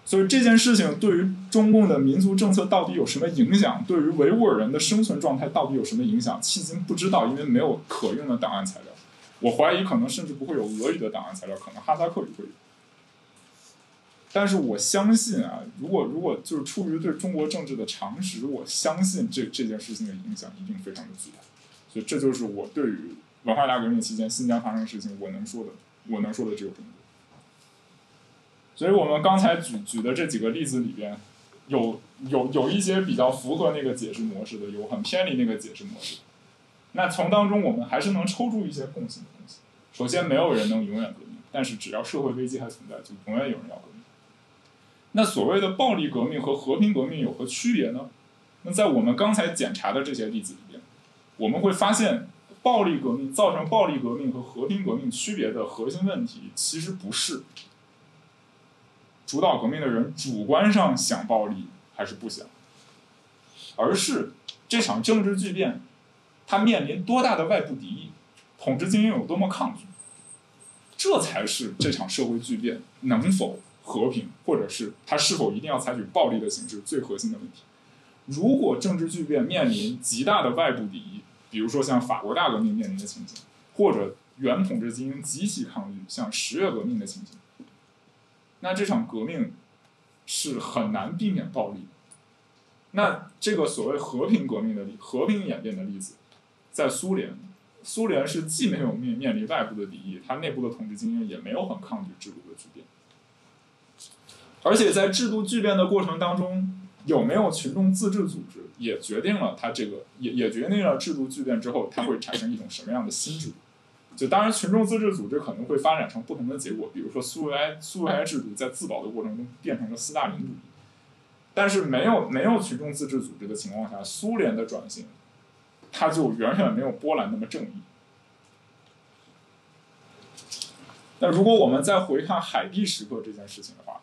所以这件事情对于中共的民族政策到底有什么影响？对于维吾尔人的生存状态到底有什么影响？迄今不知道，因为没有可用的档案材料。我怀疑可能甚至不会有俄语的档案材料，可能哈萨克语会有。但是我相信啊，如果如果就是出于对中国政治的常识，我相信这这件事情的影响一定非常的巨大。所以这就是我对于文化大革命期间新疆发生的事情我能说的，我能说的只有这么多。所以我们刚才举举的这几个例子里边，有有有一些比较符合那个解释模式的，有很偏离那个解释模式。那从当中我们还是能抽出一些共性的东西。首先，没有人能永远革命，但是只要社会危机还存在，就永远有人要革命。那所谓的暴力革命和和平革命有何区别呢？那在我们刚才检查的这些例子里边，我们会发现，暴力革命造成暴力革命和和平革命区别的核心问题，其实不是。主导革命的人主观上想暴力还是不想，而是这场政治巨变，它面临多大的外部敌意，统治精英有多么抗拒，这才是这场社会巨变能否和平，或者是它是否一定要采取暴力的形式最核心的问题。如果政治巨变面临极大的外部敌意，比如说像法国大革命面临的情景，或者原统治精英极其抗拒，像十月革命的情景。那这场革命是很难避免暴力。那这个所谓和平革命的，和平演变的例子，在苏联，苏联是既没有面面临外部的敌意，它内部的统治精英也没有很抗拒制度的巨变。而且在制度巨变的过程当中，有没有群众自治组织，也决定了它这个也也决定了制度巨变之后，它会产生一种什么样的新制度。就当然，群众自治组织可能会发展成不同的结果，比如说苏维埃苏维埃制度在自保的过程中变成了斯大林主义，但是没有没有群众自治组织的情况下，苏联的转型，它就远远没有波兰那么正义。但如果我们再回看海地时刻这件事情的话，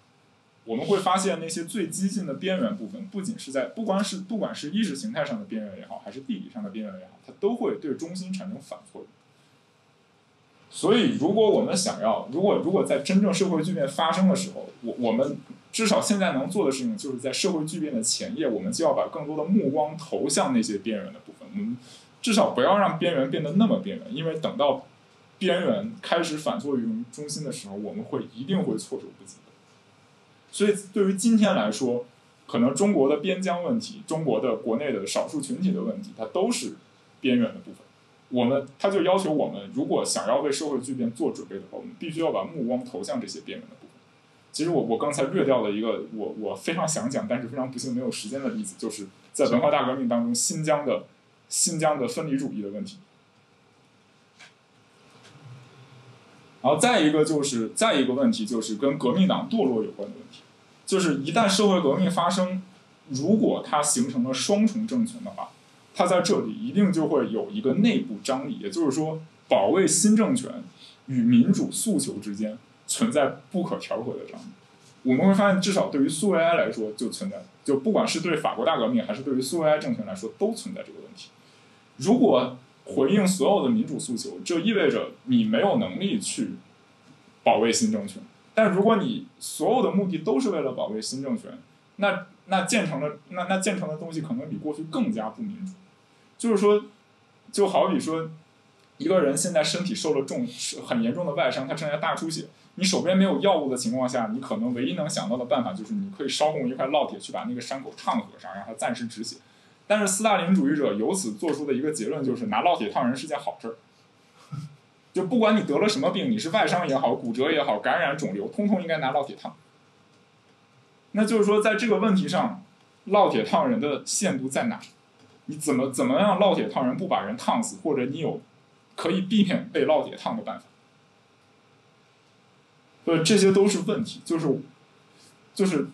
我们会发现那些最激进的边缘部分，不仅是在不光是不管是意识形态上的边缘也好，还是地理上的边缘也好，它都会对中心产生反作用。所以，如果我们想要，如果如果在真正社会巨变发生的时候，我我们至少现在能做的事情，就是在社会巨变的前夜，我们就要把更多的目光投向那些边缘的部分。我们至少不要让边缘变得那么边缘，因为等到边缘开始反作用中心的时候，我们会一定会措手不及的。所以，对于今天来说，可能中国的边疆问题、中国的国内的少数群体的问题，它都是边缘的部分。我们他就要求我们，如果想要为社会巨变做准备的话，我们必须要把目光投向这些边缘的部分。其实我我刚才略掉了一个我我非常想讲，但是非常不幸没有时间的例子，就是在文化大革命当中新疆的新疆的分离主义的问题。然后再一个就是再一个问题就是跟革命党堕落有关的问题，就是一旦社会革命发生，如果它形成了双重政权的话。它在这里一定就会有一个内部张力，也就是说，保卫新政权与民主诉求之间存在不可调和的张力。我们会发现，至少对于苏维埃来说，就存在，就不管是对法国大革命，还是对于苏维埃政权来说，都存在这个问题。如果回应所有的民主诉求，这意味着你没有能力去保卫新政权；但如果你所有的目的都是为了保卫新政权，那那建成了那那建成的东西可能比过去更加不民主。就是说，就好比说，一个人现在身体受了重、很严重的外伤，他正在大出血。你手边没有药物的情况下，你可能唯一能想到的办法就是你可以烧红一块烙铁去把那个伤口烫合上，让它暂时止血。但是斯大林主义者由此做出的一个结论就是，拿烙铁烫人是件好事儿。就不管你得了什么病，你是外伤也好、骨折也好、感染肿瘤，通通应该拿烙铁烫。那就是说，在这个问题上，烙铁烫人的限度在哪？你怎么怎么样烙铁烫人不把人烫死，或者你有可以避免被烙铁烫的办法？所以这些都是问题。就是就是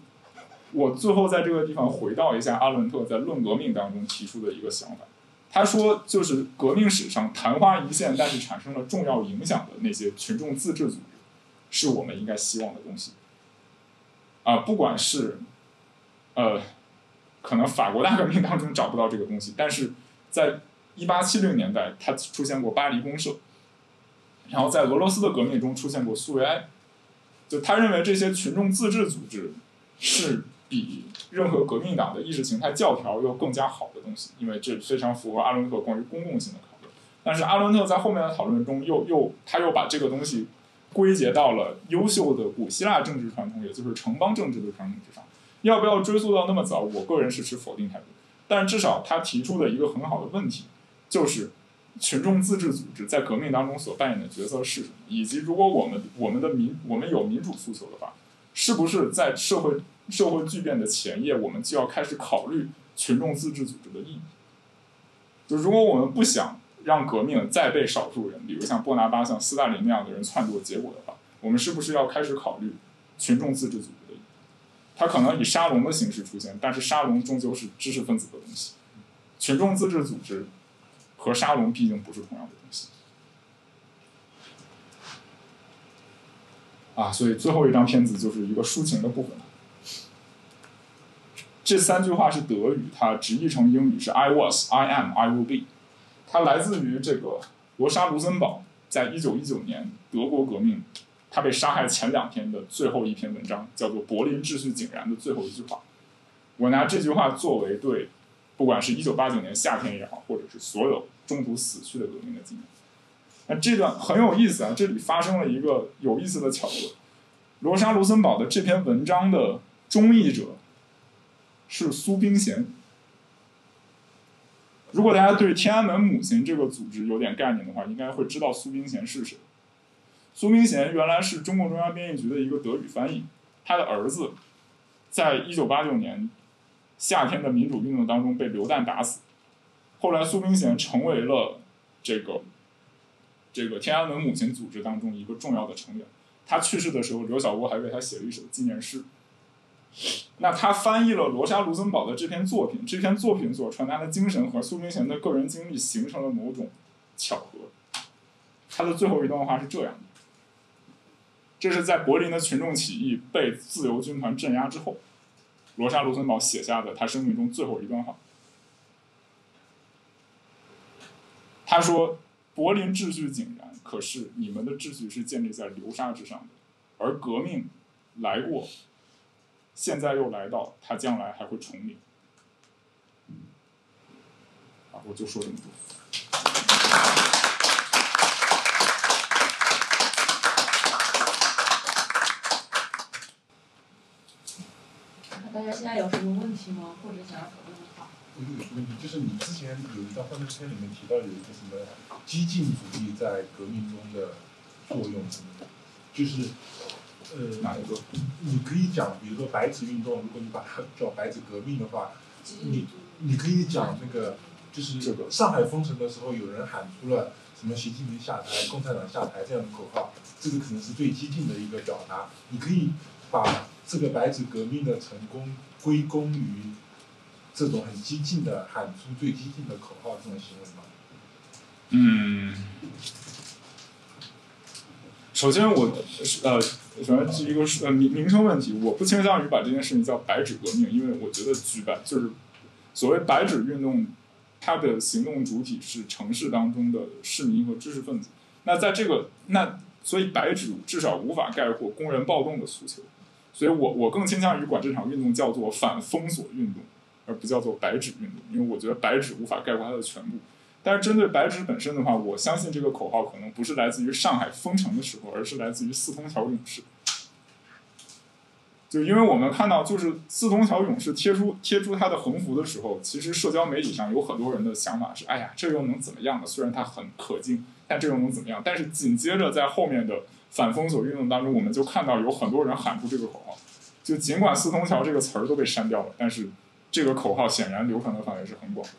我最后在这个地方回到一下阿伦特在《论革命》当中提出的一个想法。他说，就是革命史上昙花一现，但是产生了重要影响的那些群众自治组织，是我们应该希望的东西。啊，不管是呃。可能法国大革命当中找不到这个东西，但是在一八七零年代，它出现过巴黎公社，然后在俄罗斯的革命中出现过苏维埃，就他认为这些群众自治组织是比任何革命党的意识形态教条要更加好的东西，因为这非常符合阿伦特关于公共性的考虑。但是阿伦特在后面的讨论中又又他又把这个东西归结到了优秀的古希腊政治传统，也就是城邦政治的传统之上。要不要追溯到那么早？我个人是持否定态度。但至少他提出的一个很好的问题，就是群众自治组织在革命当中所扮演的角色是什么？以及如果我们我们的民我们有民主诉求的话，是不是在社会社会巨变的前夜，我们就要开始考虑群众自治组织的意义？就如果我们不想让革命再被少数人，比如像波拿巴、像斯大林那样的人篡夺结果的话，我们是不是要开始考虑群众自治组织？它可能以沙龙的形式出现，但是沙龙终究是知识分子的东西，群众自治组织和沙龙毕竟不是同样的东西。啊，所以最后一张片子就是一个抒情的部分。这三句话是德语，它直译成英语是 "I was, I am, I will be"。它来自于这个罗莎·卢森堡在一九一九年德国革命。他被杀害前两天的最后一篇文章叫做《柏林秩序井然》的最后一句话，我拿这句话作为对，不管是一九八九年夏天也好，或者是所有中途死去的革命的纪念。那这段很有意思啊，这里发生了一个有意思的巧合，罗莎·卢森堡的这篇文章的中译者是苏冰贤。如果大家对天安门母亲这个组织有点概念的话，应该会知道苏冰贤是谁。苏明贤原来是中共中央编译局的一个德语翻译，他的儿子在一九八九年夏天的民主运动当中被流弹打死。后来苏明贤成为了这个这个天安门母亲组织当中一个重要的成员。他去世的时候，刘晓波还为他写了一首纪念诗。那他翻译了罗莎·卢森堡的这篇作品，这篇作品所传达的精神和苏明贤的个人经历形成了某种巧合。他的最后一段话是这样的：这是在柏林的群众起义被自由军团镇压之后，罗莎·卢森堡写下的他生命中最后一段话。他说：“柏林秩序井然，可是你们的秩序是建立在流沙之上的，而革命来过。”现在又来到，它将来还会重临。啊，我就说这么多。
大家现在有什么问题吗？或者想要讨论的话？
我有一个问题，就是你之前有一张幻灯片里面提到有一个什么激进主义在革命中的作用什么的，就是。呃，
哪一个？
你可以讲，比如说白纸运动，如果你把它叫白纸革命的话，你你可以讲那个，就是上海封城的时候，有人喊出了什么“习近平下台，共产党下台”这样的口号，这个可能是最激进的一个表达。你可以把这个白纸革命的成功归功于这种很激进的喊出最激进的口号这种行为吗？
嗯，首先我呃。首先是一个呃名名称问题，我不倾向于把这件事情叫“白纸革命”，因为我觉得举办就是所谓“白纸运动”，它的行动主体是城市当中的市民和知识分子。那在这个那所以白纸至少无法概括工人暴动的诉求，所以我我更倾向于管这场运动叫做反封锁运动，而不叫做白纸运动，因为我觉得白纸无法概括它的全部。但是针对白纸本身的话，我相信这个口号可能不是来自于上海封城的时候，而是来自于四通桥勇士。就因为我们看到，就是四通桥勇士贴出贴出他的横幅的时候，其实社交媒体上有很多人的想法是：哎呀，这又能怎么样呢？虽然他很可敬，但这又能怎么样？但是紧接着在后面的反封锁运动当中，我们就看到有很多人喊出这个口号。就尽管四通桥这个词儿都被删掉了，但是这个口号显然流传的范围是很广的。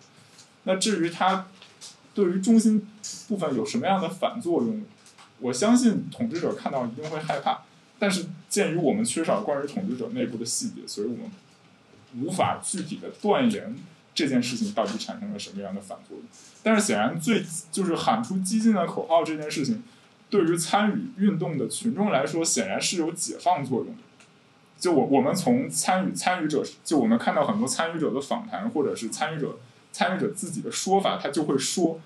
那至于它。对于中心部分有什么样的反作用？我相信统治者看到一定会害怕，但是鉴于我们缺少关于统治者内部的细节，所以我们无法具体的断言这件事情到底产生了什么样的反作用。但是显然，最就是喊出激进的口号这件事情，对于参与运动的群众来说，显然是有解放作用的。就我我们从参与参与者，就我们看到很多参与者的访谈，或者是参与者。参与者自己的说法，他就会说，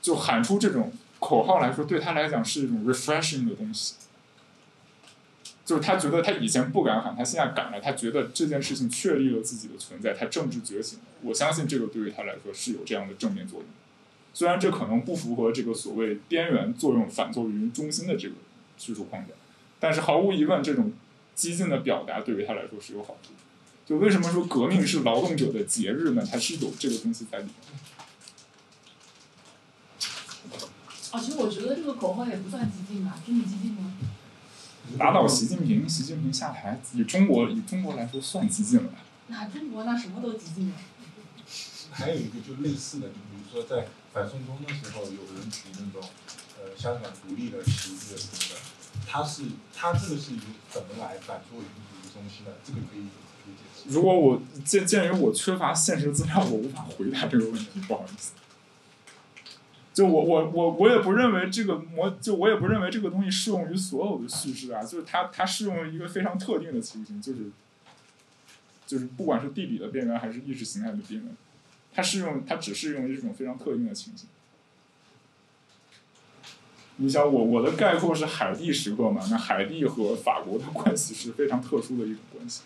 就喊出这种口号来说，对他来讲是一种 refreshing 的东西。就是他觉得他以前不敢喊，他现在敢了，他觉得这件事情确立了自己的存在，他政治觉醒了。我相信这个对于他来说是有这样的正面作用。虽然这可能不符合这个所谓边缘作用反作用于中心的这个叙述框架，但是毫无疑问，这种激进的表达对于他来说是有好处。就为什么说革命是劳动者的节日呢？它是有这个东西在里面。
啊，其实我觉得这个口号也不算激进吧？真的激进吗？
打倒习近平，习近平下台，以中国以中国来说算激进了吧？
那中国那什么都激进了。
还有一个就类似的，就比如说在反送中的时候，有人举那种呃香港独立的旗帜什么的，他是他这个是怎么来反作用于中心的？这个可以。
如果我鉴鉴于我缺乏现实资料，我无法回答这个问题，不好意思。就我我我我也不认为这个模，就我也不认为这个东西适用于所有的叙事啊，就是它它适用于一个非常特定的情形，就是就是不管是地理的边缘还是意识形态的边缘，它适用它只适用于这种非常特定的情形。你想我我的概括是海地时刻嘛？那海地和法国的关系是非常特殊的一种关系。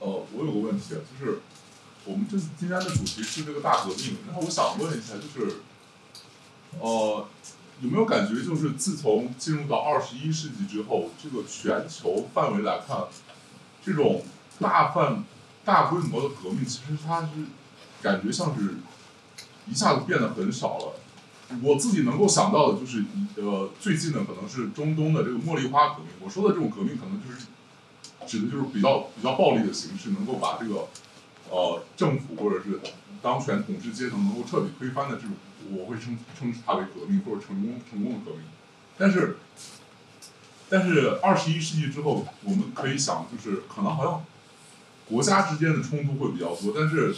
呃，我有个问题啊，就是我们这次今天的主题是这个大革命，然后我想问一下，就是，呃，有没有感觉，就是自从进入到二十一世纪之后，这个全球范围来看，这种大范、大规模的革命，其实它是感觉像是一下子变得很少了。我自己能够想到的就是，呃，最近的可能是中东的这个茉莉花革命。我说的这种革命，可能就是。指的就是比较比较暴力的形式，能够把这个呃政府或者是当权统治阶层能够彻底推翻的这种，我会称称之它为革命或者成功成功的革命。但是，但是二十一世纪之后，我们可以想，就是可能好像国家之间的冲突会比较多，但是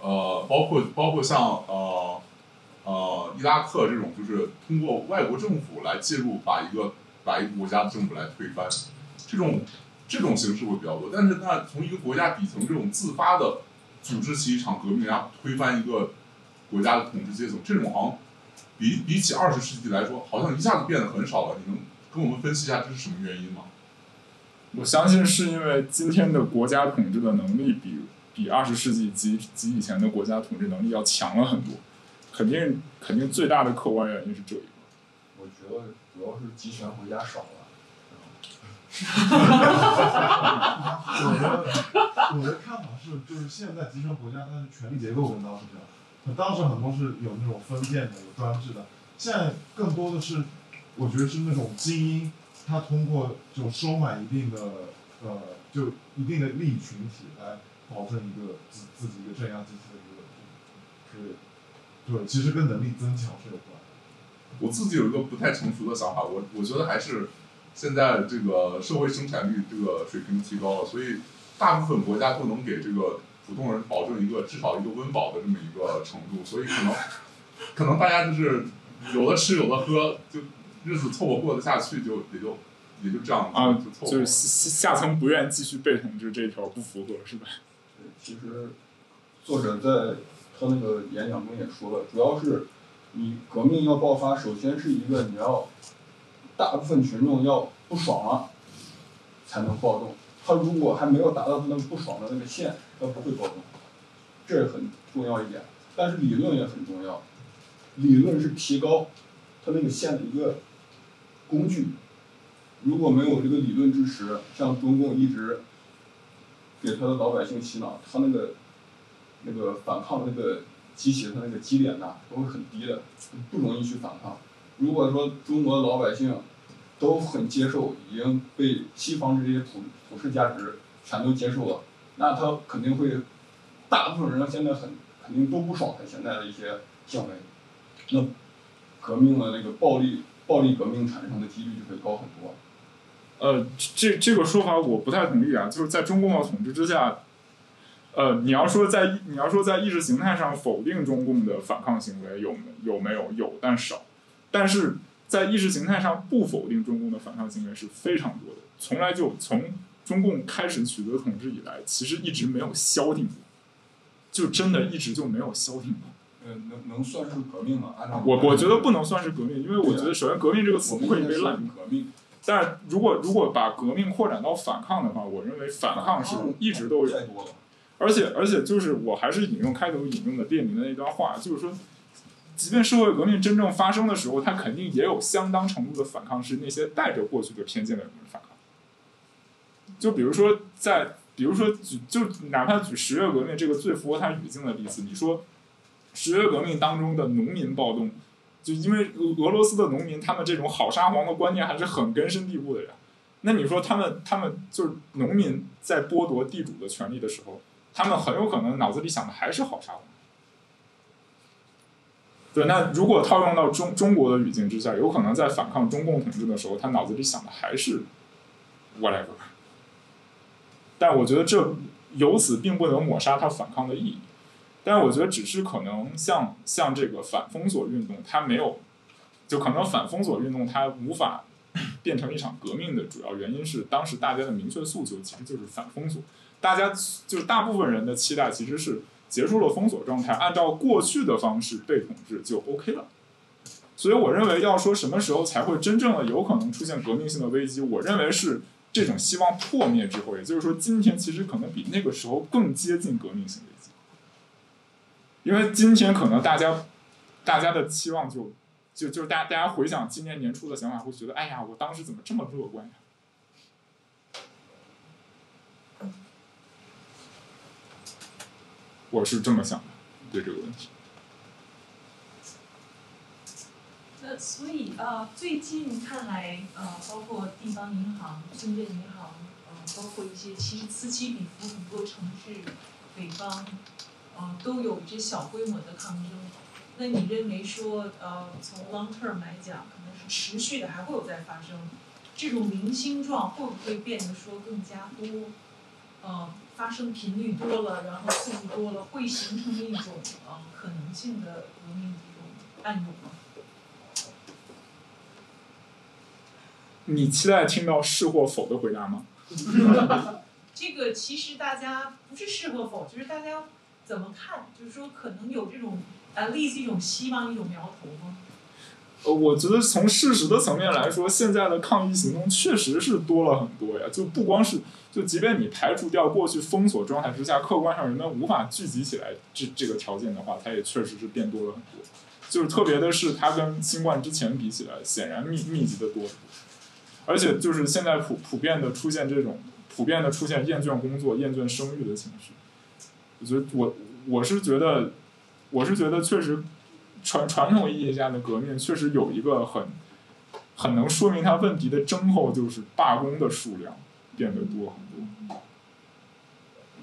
呃，包括包括像呃呃伊拉克这种，就是通过外国政府来介入，把一个把一个国家的政府来推翻，这种这种形式会比较多。但是那从一个国家底层这种自发的组织起一场革命，然后推翻一个国家的统治阶层，这种好像比比起二十世纪来说，好像一下子变得很少了。你能跟我们分析一下这是什么原因吗？
我相信是因为今天的国家统治的能力比比二十世纪及及以前的国家统治能力要强了很多，肯定肯定最大的客观原因是这一个。
我觉得主要是集权国家少了。
我的我的看法是，就是现在集权国家它的权力结构跟当时不一样，那当时很多是有那种封建的、有专制的，现在更多的是，我觉得是那种精英，他通过就收买一定的呃，就一定的利益群体来保证一个自自己一个镇压机器的一个，是，对，其实跟能力增强是有关。
我自己有一个不太成熟的想法，我我觉得还是现在这个社会生产率这个水平提高了，所以大部分国家都能给这个普通人保证一个至少一个温饱的这么一个程度，所以可能可能大家就是有的吃有的喝，就日子凑合过得下去，就也就也就这样
啊
就凑合。
就是下下层不愿继续被统治这一条不符合是吧？
其实作者在他那个演讲中也说了，主要是你革命要爆发，首先是一个你要大部分群众要不爽了才能暴动。他如果还没有达到他那个不爽的那个线，他不会暴动，这很重要一点。但是理论也很重要，理论是提高他那个线的一个工具。如果没有这个理论支持，像中共一直给他的老百姓洗脑，他那个那个反抗那个激起他那个基点呐，都是很低的，不容易去反抗。如果说中国的老百姓都很接受，已经被西方这些普普世价值全都接受了，那他肯定会，大部分人现在很肯定都不爽他现在的一些行为，那革命的那个暴力暴力革命产生的几率就会高很多。
呃，这这个说法我不太同意啊，就是在中共的统治之下，呃，你要说在你要说在意识形态上否定中共的反抗行为有有没有有，但少，但是在意识形态上不否定中共的反抗行为是非常多的，从来就从中共开始取得统治以来，其实一直没有消停过，就真的一直就没有消停过。
呃，能能算是革命吗？按照
我我觉得不能算是革命，因为我觉得首先革命这个词不可以被滥用。
革命，
但如果如果把革命扩展到反抗的话，我认为反抗是一直都有，
太多了。
而且而且就是我还是引用开头引用的列宁的那段话，就是说，即便社会革命真正发生的时候，它肯定也有相当程度的反抗是那些带着过去的偏见的人的反抗。就比如说在，比如说举就哪怕举十月革命这个最符合它语境的例子，你说十月革命当中的农民暴动。就因为俄罗斯的农民，他们这种好沙皇的观念还是很根深蒂固的呀。那你说他们，他们就是农民在剥夺地主的权利的时候，他们很有可能脑子里想的还是好沙皇。对，那如果套用到中中国的语境之下，有可能在反抗中共统治的时候，他脑子里想的还是 whatever。但我觉得这由此并不能抹杀他反抗的意义。但是我觉得，只是可能像像这个反封锁运动，它没有，就可能反封锁运动它无法 变成一场革命的主要原因是，当时大家的明确诉求其实就是反封锁，大家就是大部分人的期待其实是结束了封锁状态，按照过去的方式被统治就 OK 了。所以我认为，要说什么时候才会真正的有可能出现革命性的危机，我认为是这种希望破灭之后，也就是说，今天其实可能比那个时候更接近革命性危机。因为今天可能大家，大家的期望就，就就是大家大家回想今年年初的想法，会觉得，哎呀，我当时怎么这么乐观呀？我是这么想的，对这个问题。
那所以呃，最近看来呃，包括地方银行、深圳银行、呃
包括一些其实此起彼伏很多城市，北方，嗯、都有一些小规模的抗争。那你认为说，呃，从 long term 来讲，可能是持续的，还会有再发生，这种零星状会不会变得说更加多？呃，发生频率多了，然后次数多了，会形成一种呃可能性的革命一种暗涌吗？
你期待听到是或否的回答吗？
这个其实大家不是是或否，就是大家怎么看，就是说可能有这种 at least 一种希望，一种苗头吗？
呃，我觉得从事实的层面来说，现在的抗议行动确实是多了很多呀。就不光是，就即便你排除掉过去封锁状态之下，客观上人们无法聚集起来这这个条件的话，它也确实是变多了很多。就是特别的是，它跟新冠之前比起来，显然密密集的多很多。而且就是现在普普遍的出现这种普遍的出现厌倦工作、厌倦生育的情绪。我觉得我我是觉得，我是觉得确实传传统意义下的革命确实有一个很很能说明它问题的征候，就是罢工的数量变得多很多。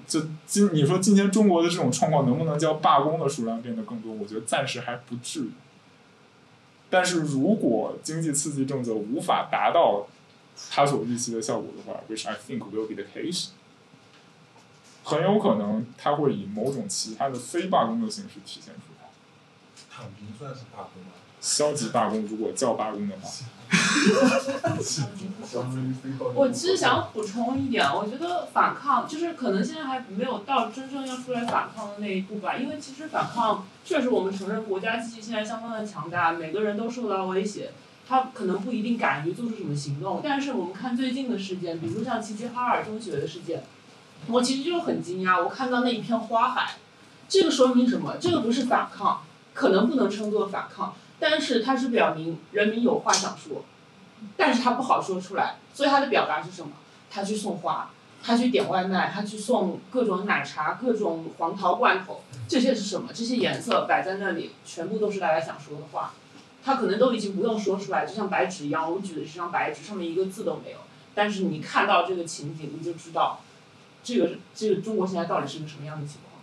就今你说今天中国的这种状况能不能叫罢工的数量变得更多？我觉得暂时还不至于。但是如果经济刺激政策无法达到他所预期的效果的话，which I think will be the case，很有可能它会以某种其他的非罢工的形式体现出来。
躺平算是罢工吗？
消极罢工，如果叫罢工的话，
我其实想补充一点，我觉得反抗就是可能现在还没有到真正要出来反抗的那一步吧，因为其实反抗确实我们承认国家机器现在相当的强大，每个人都受到威胁，他可能不一定敢于做出什么行动，但是我们看最近的事件，比如像齐齐哈尔中学的事件，我其实就很惊讶，我看到那一片花海，这个说明什么？这个不是反抗，可能不能称作反抗，但是它是表明人民有话想说。但是他不好说出来，所以他的表达是什么？他去送花，他去点外卖，他去送各种奶茶、各种黄桃罐头，这些是什么？这些颜色摆在那里，全部都是大家想说的话。他可能都已经不用说出来，就像白纸一样。我举的是张白纸，上面一个字都没有。但是你看到这个情景，你就知道，这个这个中国现在到底是个什么样的情况。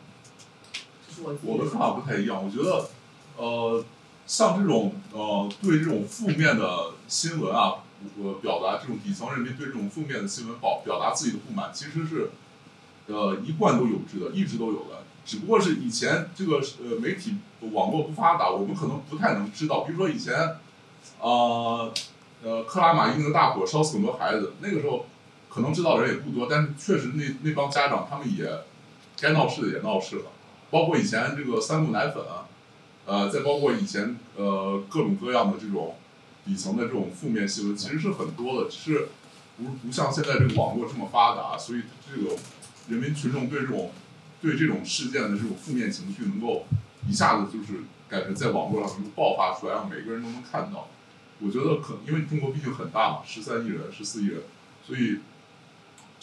这是我自己
我的看法不太一样，我觉得，呃，像这种呃对这种负面的新闻啊，我表达这种底层人民对这种负面的新闻表表达自己的不满，其实是呃一贯都有之的，一直都有的。只不过是以前这个呃媒体网络不发达，我们可能不太能知道。比如说以前，呃呃克拉玛依那个大火烧死很多孩子，那个时候可能知道的人也不多，但是确实那那帮家长他们也该闹事的也闹事了，包括以前这个三鹿奶粉啊，呃，再包括以前呃各种各样的这种底层的这种负面新闻，其实是很多的，只是不不像现在这个网络这么发达，所以这个人民群众对这种对这种事件的这种负面情绪能够一下子就是感觉在网络上能够爆发出来，让每个人都能看到。我觉得可因为中国毕竟很大嘛，十三亿人、十四亿人，所以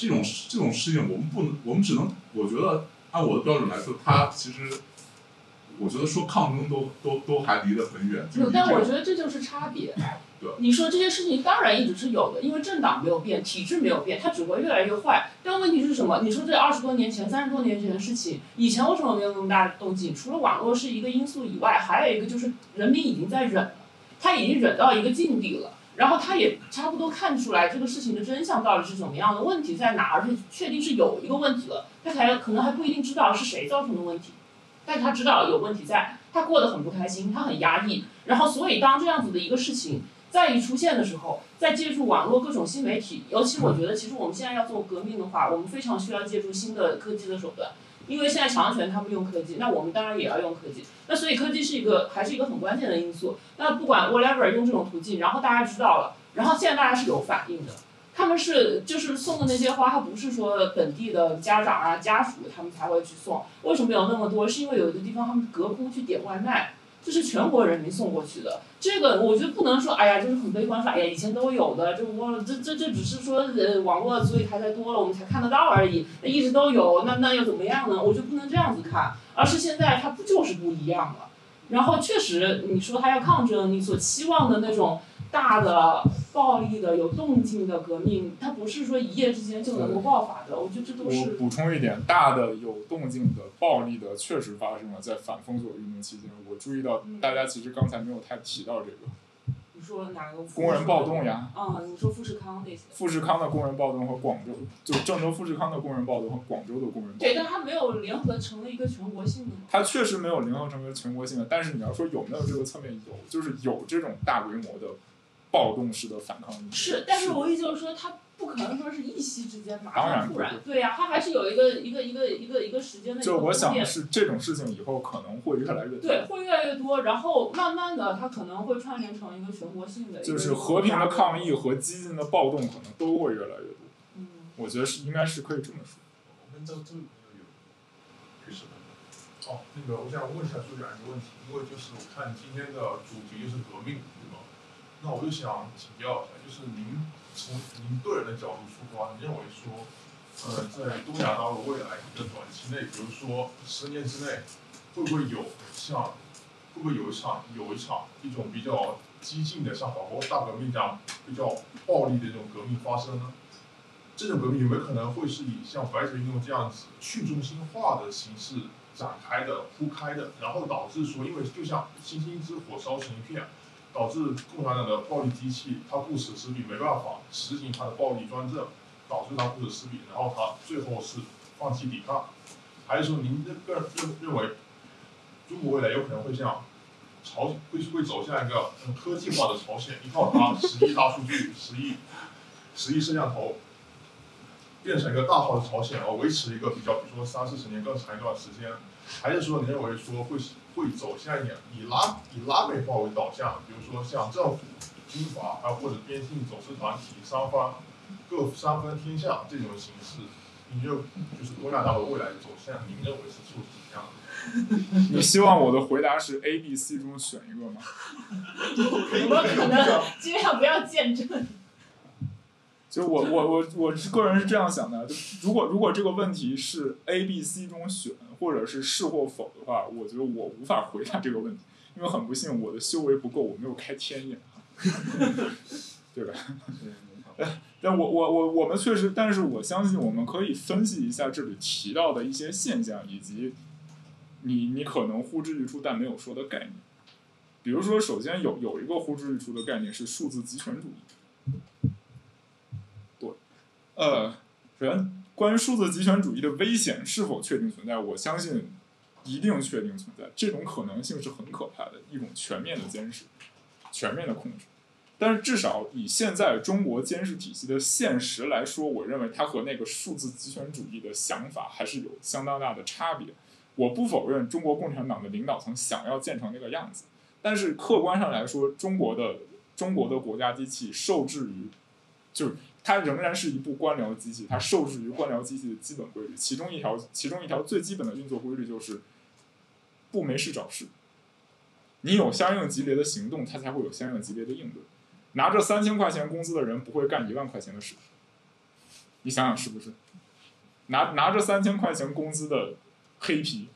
这种这种事情我们不能，我们只能，我觉得按我的标准来说，它其实我觉得说抗争都都都还离得很远。
但我觉得这就是差别
对。
你说这些事情当然一直是有的，因为政党没有变，体制没有变，它只会越来越坏。但问题是什么？你说这二十多年前、三十多年前的事情，以前为什么没有那么大的动静？除了网络是一个因素以外，还有一个就是人民已经在忍了，他已经忍到一个境地了。然后他也差不多看出来这个事情的真相到底是怎么样的，问题在哪，而且确定是有一个问题了，他才可能还不一定知道是谁造成的问题，但他知道有问题在，他过得很不开心，他很压抑，然后所以当这样子的一个事情再一出现的时候，再借助网络各种新媒体，尤其我觉得其实我们现在要做革命的话，我们非常需要借助新的科技的手段。因为现在强权他们用科技，那我们当然也要用科技。那所以科技是一个还是一个很关键的因素。那不管 whatever 用这种途径，然后大家知道了，然后现在大家是有反应的。他们是就是送的那些花，他不是说本地的家长啊家属他们才会去送。为什么有那么多？是因为有的地方他们隔空去点外卖，这是全国人民送过去的。这个我觉得不能说，哎呀，就是很悲观说，哎呀，以前都有的，这我这这这只是说呃网络所以它才多了，我们才看得到而已，那一直都有，那那又怎么样呢？我就不能这样子看，而是现在它不就是不一样了。然后确实你说它要抗争，你所期望的那种大的暴力的、有动静的革命，它不是说一夜之间就能够爆发的。我觉得这都是
我
是
补充一点，大的有动静的、暴力的，确实发生了在反封锁运动期间。我注意到
嗯
大家其实刚才没有太提到这个
你说哪个
工人暴动呀，
啊、你说富士康那些。
富士康的工人暴动和广州，就郑州富士康的工人暴动和广州的工人暴动对，
但它没有联合成为一个全国性的。
它确实没有联合成为全国性的，但是你要说有没有这个侧面，有，就是有这种大规模的暴动式的反抗。
是，但是我意思就是说，他不可能说是一夕之间马
当然不
上突然，对呀、他还是有一个一个一个一个一个时间的一个
就我想的是，这种事情以后可能会越来越多。
对，会越来越多，然后慢慢的，它可能会串联成一个全国性的。
就是和平的抗议和激进的暴动可能都会越来越多。
嗯，
我觉得是应该是可以这么说。
哦，那个我想问一下朱展一个问题，因为就是我看今天的主题就是革命，对吗？那我就想请教一下，就是您从您个人的角度出发，你认为说，呃，在东亚大陆未来的短期内，比如说十年之内，会不会有像会不会有一场有一场一种比较激进的，像法国大革命这样比较暴力的这种革命发生呢？这种革命有没有可能会是以像白纸运动这样子去中心化的形式展开的、铺开的，然后导致说，因为就像星星之火烧成一片，导致共产党的暴力机器它顾此失彼，没办法实行它的暴力专政，导致它顾此失彼，然后它最后是放弃抵抗，还是说您这个认认为中国未来有可能会像朝会会走向一个科技化的朝鲜，依靠它十亿大数据、十亿十亿摄像头。变成一个大号的朝鲜，而维持一个比较，比如说三四十年更长一段时间，还是说你认为说会会走向一点以拉以拉美化为导向，比如说像政府、军阀，啊或者边境走私团体三方各三分天下这种形式，你就就是东亚大陆未来的走向，您认为是会怎么样的？
你 希望我的回答是 A、B、C 中选一个吗？
有没有可能尽量不要见证？
就我我我我是个人是这样想的，就如果如果这个问题是 A、B、C 中选，或者是是或否的话，我觉得我无法回答这个问题，因为很不幸我的修为不够，我没有开天眼，对吧？但我我我我们确实，但是我相信我们可以分析一下这里提到的一些现象，以及你你可能呼之欲出但没有说的概念。比如说，首先有有一个呼之欲出的概念是数字集权主义。对，呃，首先关于数字极权主义的危险是否确定存在，我相信一定确定存在，这种可能性是很可怕的，一种全面的监视、全面的控制。但是至少以现在中国监视体系的现实来说，我认为它和那个数字极权主义的想法还是有相当大的差别。我不否认中国共产党的领导层想要建成那个样子，但是客观上来说，中国的中国的国家机器受制于，就是它仍然是一部官僚机器，它受制于官僚机器的基本规律。其中一条，其中一条最基本的运作规律就是不没事找事。你有相应级别的行动，它才会有相应级别的应对。拿着三千块钱工资的人不会干一万块钱的事，你想想是不是？拿拿着三千块钱工资的黑皮，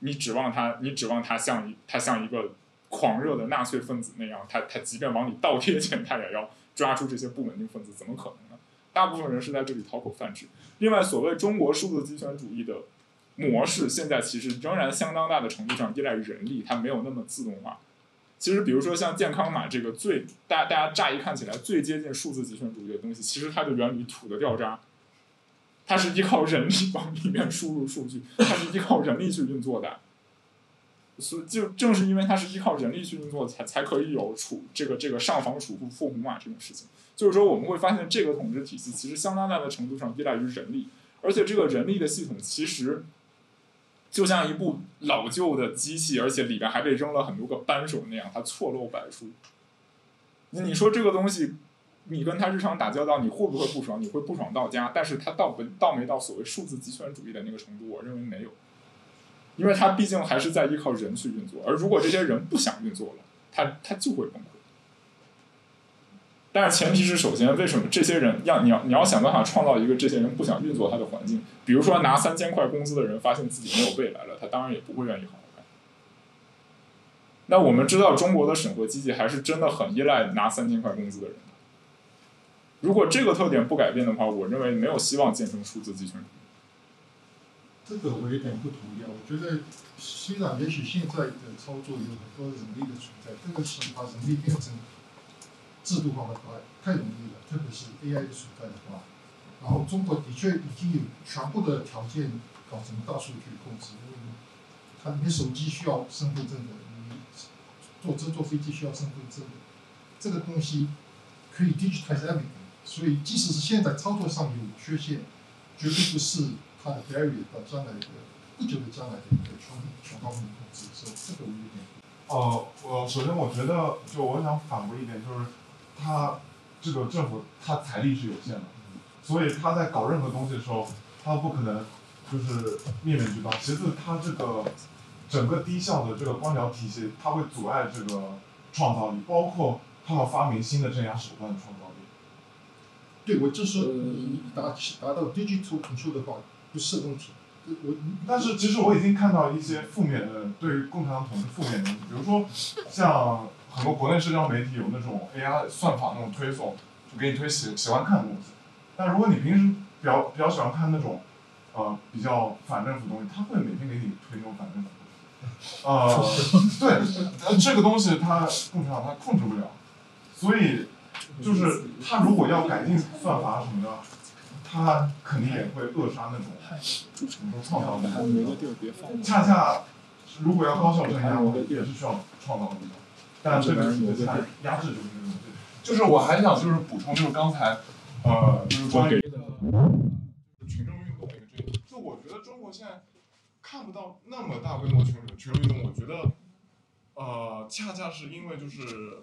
你指望他，你指望他像一他像一个狂热的纳粹分子那样，他他即便往里倒贴钱，他也要抓住这些不稳定分子，怎么可能呢？大部分人是在这里讨口饭吃。另外，所谓中国数字集权主义的模式，现在其实仍然相当大的程度上依赖于人力，它没有那么自动化。其实，比如说像健康码这个最大大家乍一看起来最接近数字集权主义的东西，其实它的原理土的掉渣，它是依靠人力往里面输入数据，它是依靠人力去运作的。所以就正是因为它是依靠人力去运作，才才可以有储这个这个上房储户付胡码这种事情。就是说，我们会发现这个统治体系其实相当大的程度上依赖于人力，而且这个人力的系统其实就像一部老旧的机器，而且里边还被扔了很多个扳手那样，它错漏百出。你说这个东西，你跟他日常打交道，你会不会不爽？你会不爽到家，但是他到不到没到所谓数字集权主义的那个程度？我认为没有，因为他毕竟还是在依靠人去运作，而如果这些人不想运作了，他他就会崩溃。但是前提是，首先，为什么这些人要你要你要想办法创造一个这些人不想运作他的环境？比如说拿三千块工资的人发现自己没有未来了，他当然也不会愿意好好干。那我们知道中国的审核机器还是真的很依赖拿三千块工资的人，如果这个特点不改变的话，我认为没有希望建成数字集权主义。
这个我有点不同意啊，我觉得虽然也许现在的操作有很多人力的存在，这个是把人力变成制度化的话太容易了，特别是 AI 的存在的话。然后中国的确已经有全部的条件搞成大数据控制，因为它你手机需要身份证的，你坐车坐飞机需要身份证的，这个东西可以 digitize everything。所以即使是现在操作上有缺陷，绝对不是它的 barrier 到将来的不久的将来的一个全全方位的控制。所以这个我有点。
呃，我首先我觉得，就我想反驳一点，就是他这个政府他财力是有限的，所以他在搞任何东西的时候，他不可能就是面面俱到。其次，他这个整个低效的这个官僚体系，它会阻碍这个创造力，包括他要发明新的镇压手段的创造力。
对，我就说你达达到 digital control 的话，不是问题。我
但是其实我已经看到一些负面的对于共产党统治负面的东西，比如说像很多国内社交媒体有那种 AI 算法那种推送，就给你推喜喜欢看的东西。但如果你平时比较比较喜欢看那种呃比较反政府的东西，他会每天给你推那种反政府东西。呃，对，呃这个东西它共产党它控制不了，所以就是他如果要改进算法什么的，他肯定也会扼杀那种怎么说创造力。恰恰如果要高效镇压，我们也是需要创造力的，但这个体制它压制就是这个东西。就是我还想就是补充，就是刚才呃就是关于群众运动的一个这个，就我觉得中国现在看不到那么大规模群群众运动，我觉得呃恰恰是因为就是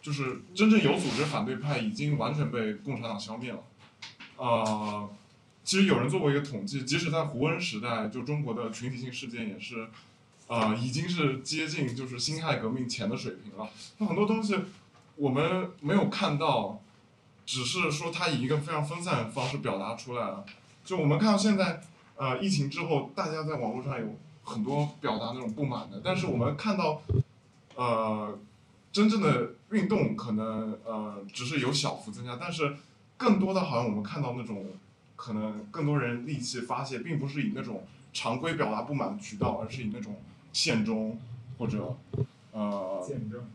就是真正有组织反对派已经完全被共产党消灭了。呃，其实有人做过一个统计，即使在胡温时代，就中国的群体性事件也是，呃，已经是接近就是辛亥革命前的水平了。那很多东西我们没有看到，只是说它以一个非常分散的方式表达出来了。就我们看到现在，呃，疫情之后，大家在网络上有很多表达那种不满的，但是我们看到，呃，真正的运动可能呃只是有小幅增加，但是。更多的好像我们看到那种，可能更多人戾气发泄，并不是以那种常规表达不满的渠道，而是以那种现中或者呃，
见证，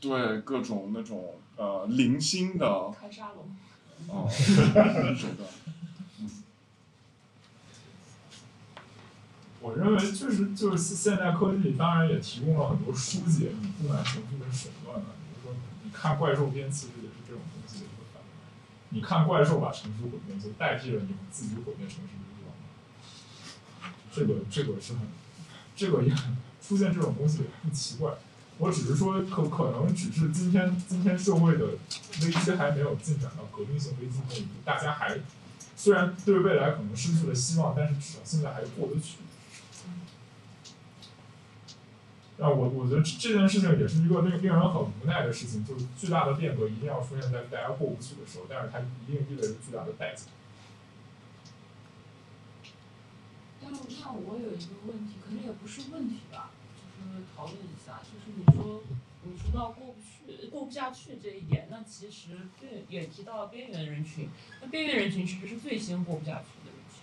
对各种那种呃零星的
开沙龙，
哦手段。
我认为确实就是现代科技，当然也提供了很多疏解你不满情绪的手段了。比如说，你看怪兽片，其实也是这种东西的一个反应。你看怪兽把城市毁灭，就代替了你们自己毁灭城市的欲望。这个这个是很，这个也很出现这种东西也不奇怪。我只是说，可可能只是今天今天社会的危机还没有进展到革命性危机那一步，大家还虽然对未来可能失去了希望，但是至少现在还过得去。那我我觉得这这件事情也是一个令令人很无奈的事情，就是巨大的变革一定要出现在大家过不去的时候，但是它一定意味着巨大的代价。
但是那我有一个问题，可能也不是问题吧，就是讨论一下，就是你说你说到过不去、过不下去这一点，那其实对也提到了边缘人群，那边缘人群其实是最先过不下去的人群。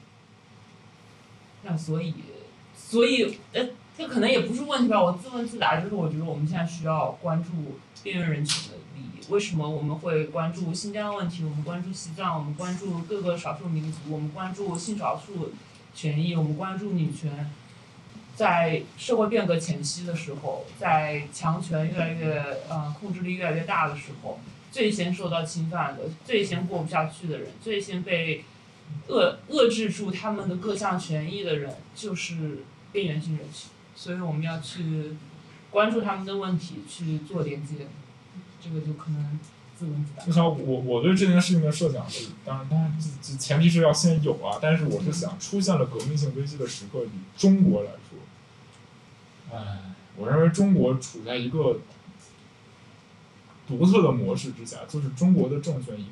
那所以，所以呃。这可能也不是问题吧，我自问自答，就是我觉得我们现在需要关注边缘人群的利益。为什么我们会关注新疆问题？我们关注西藏，我们关注各个少数民族，我们关注性少数权益，我们关注女权。在社会变革前期的时候，在强权越来越呃控制力越来越大的时候，最先受到侵犯的、最先过不下去的人、最先被遏遏制住他们的各项权益的人，就是边缘性人群。所以我们要去关注他们的问题，去做连接，这个就可能自问自答。
就像我我对这件事情的设想是，当然当然这这前提是要先有啊，但是我是想出现了革命性危机的时刻，以中国来说，哎，我认为中国处在一个独特的模式之下，就是中国的政权以，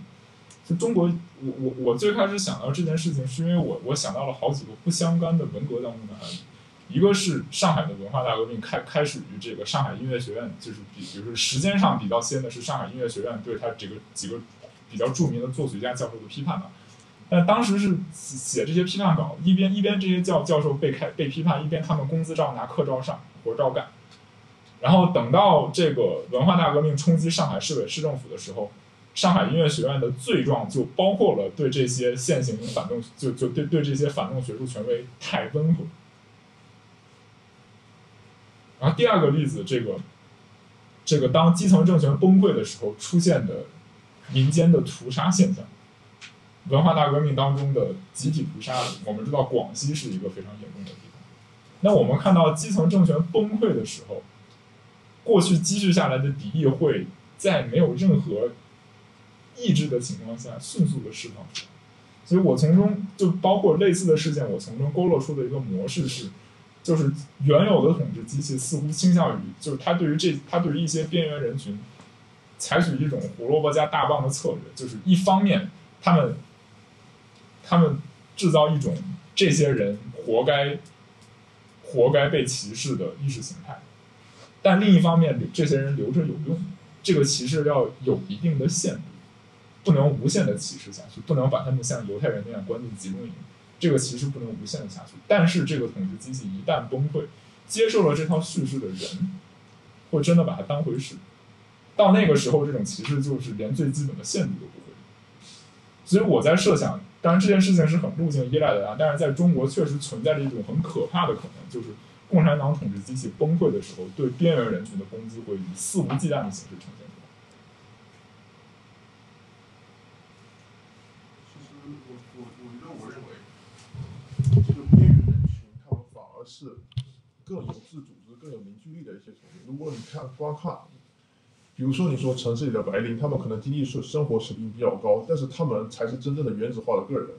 就中国，我我我最开始想到这件事情，是因为我我想到了好几个不相干的文革当中的案例。一个是上海的文化大革命开开始于这个上海音乐学院，就是比比如说时间上比较先的是上海音乐学院对他这个几个比比较著名的作曲家教授的批判吧。但当时是写这些批判稿，一边一边这些教教授被开被批判，一边他们工资照拿，课照上，活照干。然后等到这个文化大革命冲击上海市委市政府的时候，上海音乐学院的罪状就包括了对这些现行反动，就就对对这些反动学术权威太温和。然后第二个例子，这个这个当基层政权崩溃的时候出现的民间的屠杀现象，文化大革命当中的集体屠杀，我们知道广西是一个非常严重的地方。那我们看到基层政权崩溃的时候，过去积蓄下来的敌意会在没有任何抑制的情况下迅速的释放出来。所以我从中就包括类似的事件，我从中勾勒出的一个模式是。就是原有的统治机器似乎倾向于，就是他对于这，他对于一些边缘人群，采取一种胡萝卜加大棒的策略，就是一方面他们，他们制造一种这些人活该，活该被歧视的意识形态，但另一方面这些人留着有用，这个歧视要有一定的限度，不能无限的歧视下去，不能把他们像犹太人那样关进集中营。这个其实不能无限的下去，但是这个统治机器一旦崩溃，接受了这套叙事的人，会真的把它当回事。到那个时候，这种歧视就是连最基本的限度都不会。所以我在设想，当然这件事情是很路径依赖的啊，但是在中国确实存在着一种很可怕的可能，就是共产党统治机器崩溃的时候，对边缘人群的攻击会以肆无忌惮的形式呈现。
是更有自组织、更有凝聚力的一些成员。如果你看观看，比如说你说城市里的白领，他们可能经济是生活水平比较高，但是他们才是真正的原子化的个人。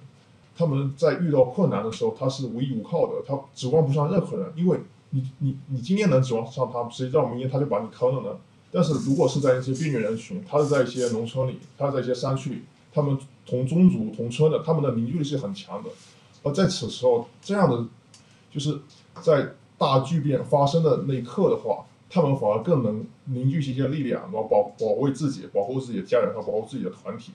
他们在遇到困难的时候，他是无依无靠的，他指望不上任何人。因为你你你今天能指望上他，谁知道明天他就把你坑了呢？但是如果是在一些边缘人群，他是在一些农村里，他在一些山区里，他们同宗族同村的，他们的凝聚力是很强的。而在此时候，这样的。就是在大巨变发生的那一刻的话，他们反而更能凝聚起一些力量，然后保保卫自己，保护自己的家人和保护自己的团体。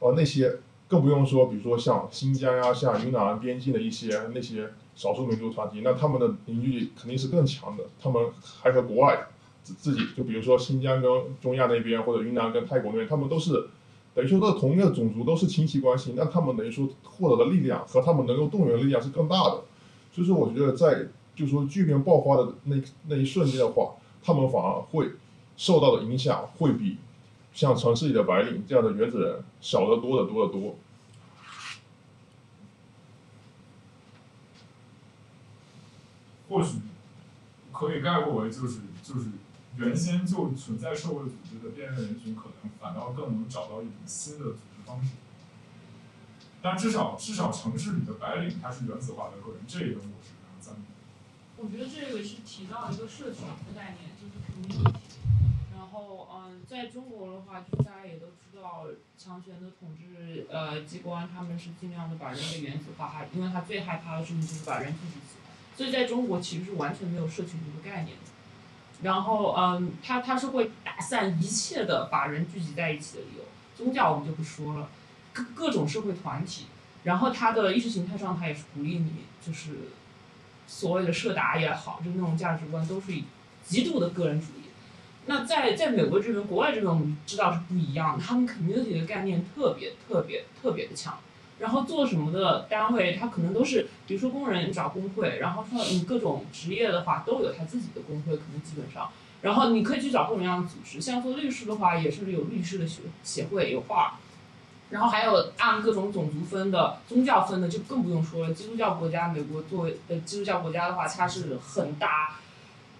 而那些更不用说，比如说像新疆呀、像云南边境的一些那些少数民族团体，那他们的凝聚力肯定是更强的。他们还和国外自自己，就比如说新疆跟中亚那边，或者云南跟泰国那边，他们都是等于说都同一个种族，都是亲戚关系。那他们等于说获得的力量和他们能够动员的力量是更大的。所以说，我觉得在就说巨变爆发的那那一瞬间的话，他们反而会受到的影响会比像城市里的白领这样的原子人小得多得多得多。
或许可以概括为就是就是原先就存在社会组织的边缘人群，可能反倒更能找到一种新的组织方式。但至少至少城市里的白领他是原子化的个人，这一个我是非常赞同。
我觉得这个是提到一个社群的概念，就是 community。然后嗯，在中国的话，就大家也都知道，强权的统治呃机关他们是尽量的把人给原子化，因为他最害怕的事情就是把人聚集起来。所以在中国其实是完全没有社群这个概念的。然后嗯，他他是会打散一切的把人聚集在一起的理由，宗教我们就不说了。各各种社会团体，然后他的意识形态上，他也是鼓励你，就是所谓的社达也好，就那种价值观都是以极度的个人主义。那在在美国这边、国外这边，我们知道是不一样的，他们 community 的概念特别特别特别的强。然后做什么的单位，他可能都是，比如说工人找工会，然后说你各种职业的话都有他自己的工会，可能基本上。然后你可以去找各种各样的组织，像做律师的话，也是有律师的协协会有画。然后还有按各种种族分的、宗教分的，就更不用说了。基督教国家，美国作为呃基督教国家的话，它是很大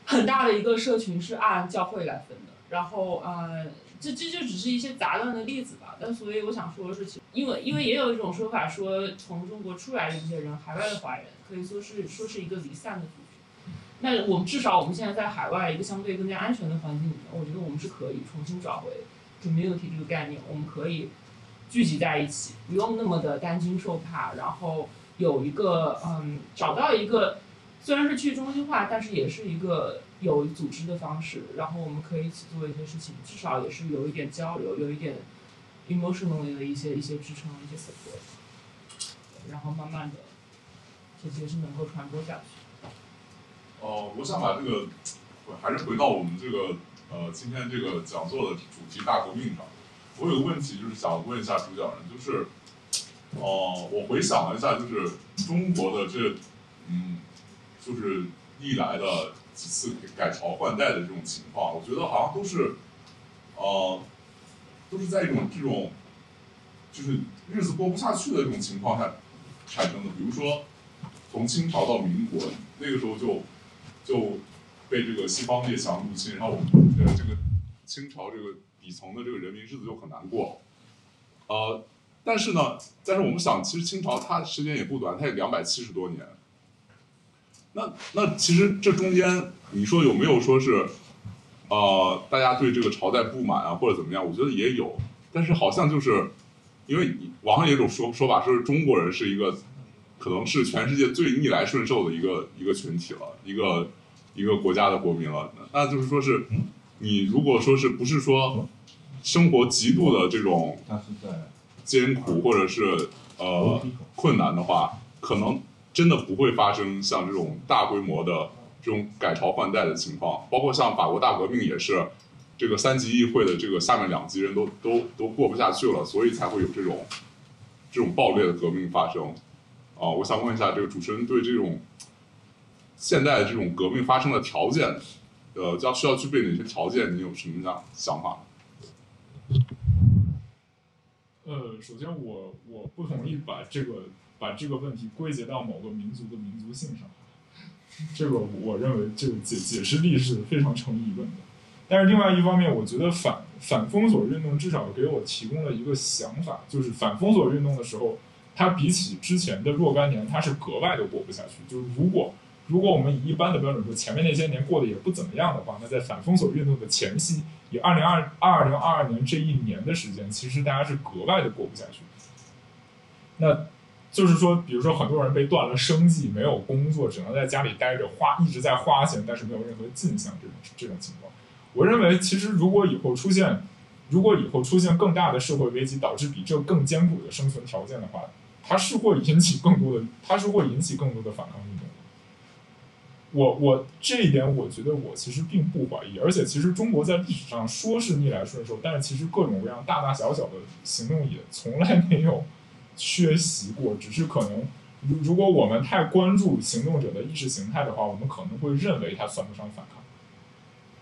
很大的一个社群，是按教会来分的。然后呃，这这就只是一些杂乱的例子吧。但所以我想说的是，其因为因为也有一种说法说，从中国出来的一些人，海外的华人，可以说是说是一个离散的族群。那我们至少我们现在在海外一个相对更加安全的环境里面，我觉得我们是可以重新找回 community 这个概念，我们可以。聚集在一起，不用那么的担惊受怕，然后有一个嗯，找到一个虽然是去中心化，但是也是一个有组织的方式，然后我们可以一起做一些事情，至少也是有一点交流，有一点 emotionally 的一些一些支撑一些 support，然后慢慢的这些是能够传播下去。
哦，我想把这个还是回到我们这个呃今天这个讲座的主题大革命上。我有个问题就是想问一下主讲人，就是哦、我回想了一下，就是中国的这嗯，就是历来的几次改朝换代的这种情况，我觉得好像都是呃都是在一种这种就是日子过不下去的这种情况下产生的。比如说从清朝到民国，那个时候就就被这个西方列强入侵，然后我们呃这个清朝这个底层的这个人民日子就很难过。呃，但是呢，但是我们想，其实清朝它时间也不短，它也两百七十多年。那那其实这中间，你说有没有说是，呃，大家对这个朝代不满啊，或者怎么样？我觉得也有，但是好像就是，因为网上有一种说说法，说是中国人是一个，可能是全世界最逆来顺受的一个一个群体了，一个一个国家的国民了。那就是说是，你如果说是不是说生活极度的这种艰苦或者是呃困难的话，可能真的不会发生像这种大规模的这种改朝换代的情况。包括像法国大革命也是，这个三级议会的这个下面两级人都都都过不下去了，所以才会有这种这种暴烈的革命发生。啊、我想问一下，这个主持人对这种现在这种革命发生的条件，呃，要需要具备哪些条件？你有什么样想法？
呃，首先我我不同意把这个把这个问题归结到某个民族的民族性上，这个我认为这个解解释力是非常成疑问的。但是另外一方面，我觉得反反封锁运动至少给我提供了一个想法，就是反封锁运动的时候，它比起之前的若干年，它是格外的过不下去。就是如果如果我们以一般的标准说，前面那些年过得也不怎么样的话，那在反封锁运动的前夕，以二零二二零二二年这一年的时间，其实大家是格外的过不下去。那就是说，比如说很多人被断了生计，没有工作，只能在家里待着，花一直在花钱，但是没有任何进项，这种这种情况，我认为其实如果以后出现，如果以后出现更大的社会危机，导致比这更艰苦的生存条件的话，它是会引起更多的，它是会引起更多的反抗运动的。我我这一点，我觉得我其实并不怀疑，而且其实中国在历史上说是逆来顺受，但是其实各种各样大大小小的行动也从来没有缺席过，只是可能如如果我们太关注行动者的意识形态的话，我们可能会认为它算不上反抗。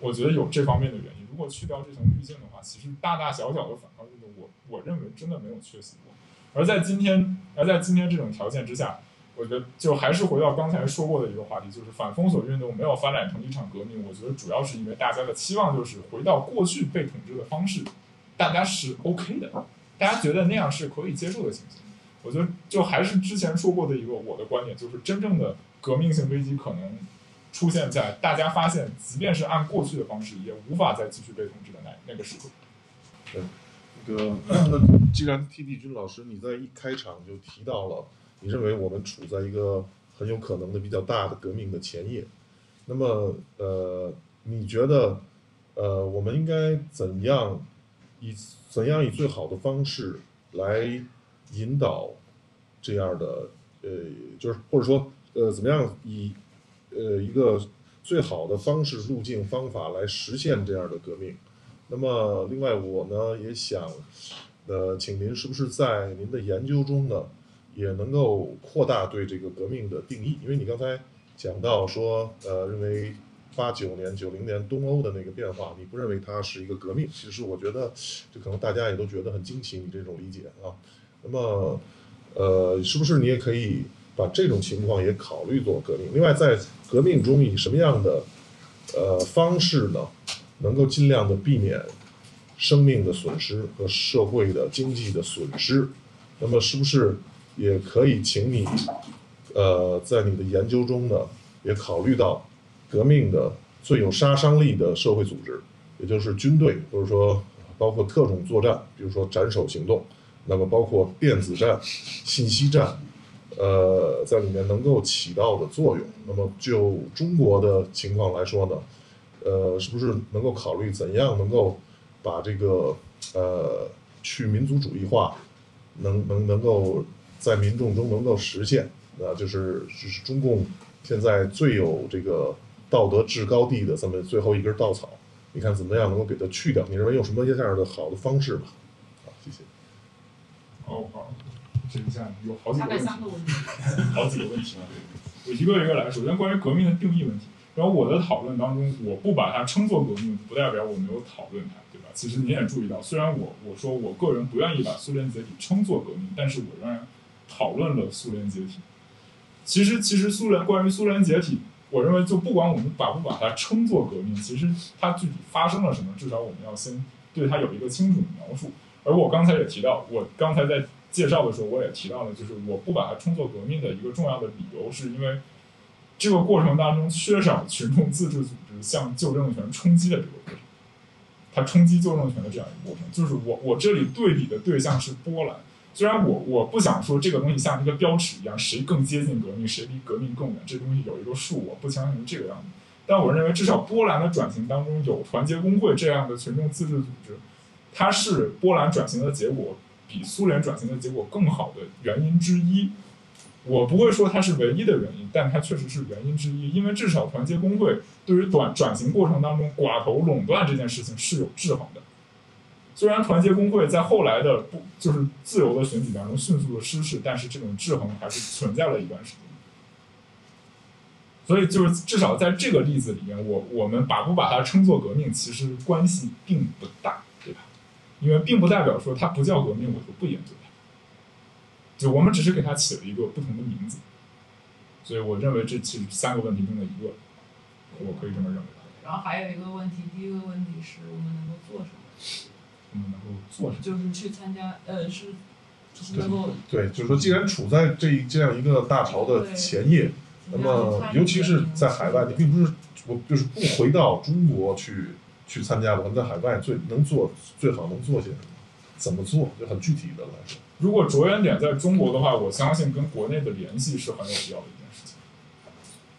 我觉得有这方面的原因。如果去掉这层滤镜的话，其实大大小小的反抗运动，我我认为真的没有缺席过。而在今天，而在今天这种条件之下，我觉得就还是回到刚才说过的一个话题，就是反封锁运动没有发展成一场革命。我觉得主要是因为大家的期望就是回到过去被统治的方式，大家是 OK 的，大家觉得那样是可以接受的情形。我觉得就还是之前说过的一个我的观点，就是真正的革命性危机可能出现在大家发现，即便是按过去的方式，也无法再继续被统治的那那个时刻。
那个，那 既然 T D 君老师你在一开场就提到了，你认为我们处在一个很有可能的比较大的革命的前夜，那么呃，你觉得呃，我们应该怎样以怎样以最好的方式来引导这样的呃，就是或者说呃，怎么样以呃一个最好的方式、路径、方法来实现这样的革命？那么，另外我呢也想，呃，请您是不是在您的研究中呢，也能够扩大对这个革命的定义？因为你刚才讲到说，呃，认为八九年、九零年东欧的那个变化，你不认为它是一个革命？其实我觉得，这可能大家也都觉得很惊奇，你这种理解啊。那么，呃，是不是你也可以把这种情况也考虑做革命？另外，在革命中以什么样的呃方式呢？能够尽量的避免生命的损失和社会的经济的损失，那么是不是也可以请你，呃，在你的研究中呢，也考虑到革命的最有杀伤力的社会组织，也就是军队，或者说包括特种作战，比如说斩首行动，那么包括电子战、信息战，呃，在里面能够起到的作用。那么就中国的情况来说呢？呃，是不是能够考虑怎样能够把这个呃去民族主义化能能能够在民众中能够实现，啊，就是就是中共现在最有这个道德制高地的这么最后一根稻草，你看怎么样能够给它去掉？你认为有什么这样的好的方式吧？好，谢谢。
好好，这一下有好几个问题，
三个问题。
好几个问题啊，我一个一个来。首先关于革命的定义问题，然后我的讨论当中，我不把它称作革命，不代表我没有讨论它，对吧？其实你也注意到，虽然我我说我个人不愿意把苏联解体称作革命，但是我仍然讨论了苏联解体。其实其实苏联关于苏联解体，我认为就不管我们把不把它称作革命，其实它具体发生了什么，至少我们要先对它有一个清楚的描述。而我刚才也提到，我刚才在介绍的时候，我也提到了，就是我不把它称作革命的一个重要的理由，是因为这个过程当中缺少群众自治组织向旧政权冲击的这个过程，它冲击旧政权的这样一个过程，就是我我这里对比的对象是波兰。虽然我我不想说这个东西像一个标尺一样，谁更接近革命，谁离革命更远，这东西有一个数，我不相信这个样子。但我认为，至少波兰的转型当中有团结工会这样的群众自治组织，它是波兰转型的结果比苏联转型的结果更好的原因之一。我不会说它是唯一的原因，但它确实是原因之一。因为至少团结工会对于短转型过程当中寡头垄断这件事情是有制衡的。虽然团结工会在后来的不就是自由的选举当中迅速的失势，但是这种制衡还是存在了一段时间。所以就是至少在这个例子里面，我我们把不把它称作革命，其实关系并不大，对吧？因为并不代表说它不叫革命，我就不研究它。就我们只是给它起了一个不同的名字，所以我认为这其实三个问题中的一个，我可以这么认为。
然后还有一个问题，第一个问题是我们能够做什么？
我们能够做什么？
就是去参加，呃，是，就是能够
对，就是说，既然处在这这样一个大潮的前夜，那么尤其是在海外，你并不是我就是不回到中国去去参加，我们在海外最能做最好能做些什么？怎么做？就很具体的来说。
如果着眼点在中国的话，我相信跟国内的联系是很有必要的一件事情。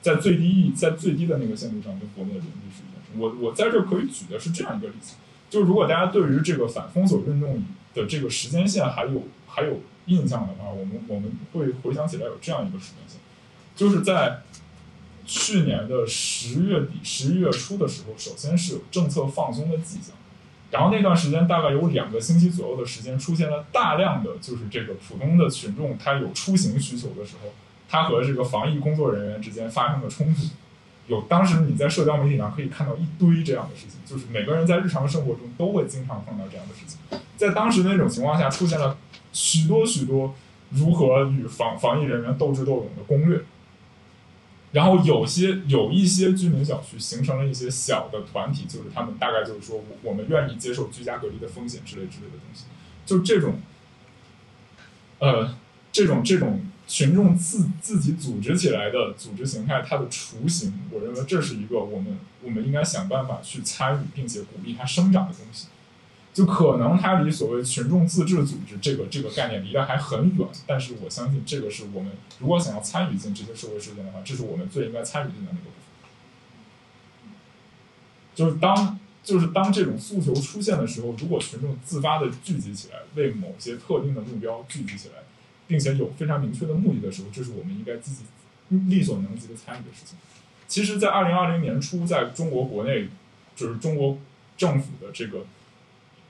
在最低意，在最低的那个限度上，跟国内的联系是一件事。我我在这儿可以举的是这样一个例子，就如果大家对于这个反封锁运动的这个时间线还有还有印象的话，我们我们会回想起来有这样一个时间线，就是在去年的十月底、十一月初的时候，首先是有政策放松的迹象。然后那段时间大概有两个星期左右的时间，出现了大量的就是这个普通的群众，他有出行需求的时候，他和这个防疫工作人员之间发生了冲突。有当时你在社交媒体上可以看到一堆这样的事情，就是每个人在日常生活中都会经常碰到这样的事情。在当时那种情况下，出现了许多许多如何与防防疫人员斗智斗勇的攻略。然后有些有一些居民小区形成了一些小的团体，就是他们大概就是说，我我们愿意接受居家隔离的风险之类之类的东西，就这种，呃，这种这种群众自自己组织起来的组织形态，它的雏形，我认为这是一个我们我们应该想办法去参与并且鼓励它生长的东西。就可能它离所谓群众自治组织这个这个概念离得还很远，但是我相信这个是我们如果想要参与进这些社会事件的话，这是我们最应该参与进的那个部分。就是当就是当这种诉求出现的时候，如果群众自发的聚集起来，为某些特定的目标聚集起来，并且有非常明确的目的的时候，这是我们应该积极力所能及的参与的事情。其实，在二零二零年初，在中国国内，就是中国政府的这个。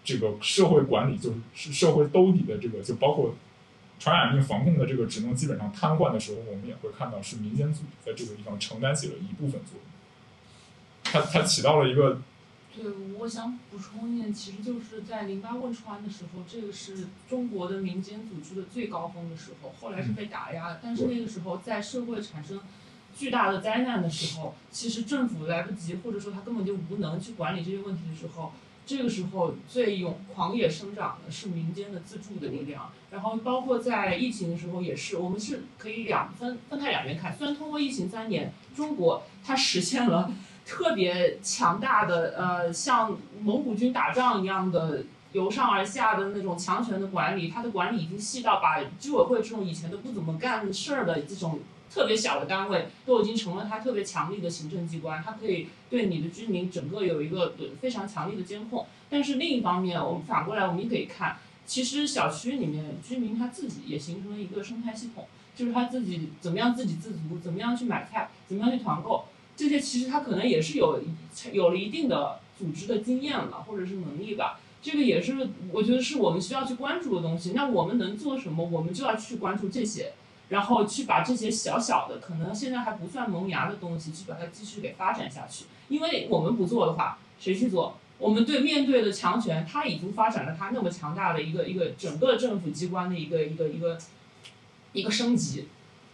这个社会管理就是社会兜底的这个，就包括传染病防控的这个职能基本上瘫痪的时候，我们也会看到是民间组织在这个地方承担起了一部分作用。它它起到了一个。
对，我想补充一点，其实就是在零八汶川的时候，这个是中国的民间组织的最高峰的时候，后来是被打压的。但是那个时候，在社会产生巨大的灾难的时候，其实政府来不及，或者说他根本就无能去管理这些问题的时候。这个时候最勇狂野生长的是民间的自助的力量，然后包括在疫情的时候也是，我们是可以两分分开两边看。虽然通过疫情三年，中国它实现了特别强大的呃，像蒙古军打仗一样的由上而下的那种强权的管理，它的管理已经细到把居委会这种以前都不怎么干事儿的这种。特别小的单位都已经成了它特别强力的行政机关，它可以对你的居民整个有一个非常强力的监控。但是另一方面，我们反过来我们也可以看，其实小区里面居民他自己也形成了一个生态系统，就是他自己怎么样自给自足，怎么样去买菜，怎么样去团购，这些其实他可能也是有有了一定的组织的经验了，或者是能力吧。这个也是我觉得是我们需要去关注的东西。那我们能做什么？我们就要去关注这些，然后去把这些小小的可能现在还不算萌芽的东西，去把它继续给发展下去。因为我们不做的话，谁去做？我们对面对的强权，它已经发展了它那么强大的一个一个整个政府机关的一个一个一个一个升级。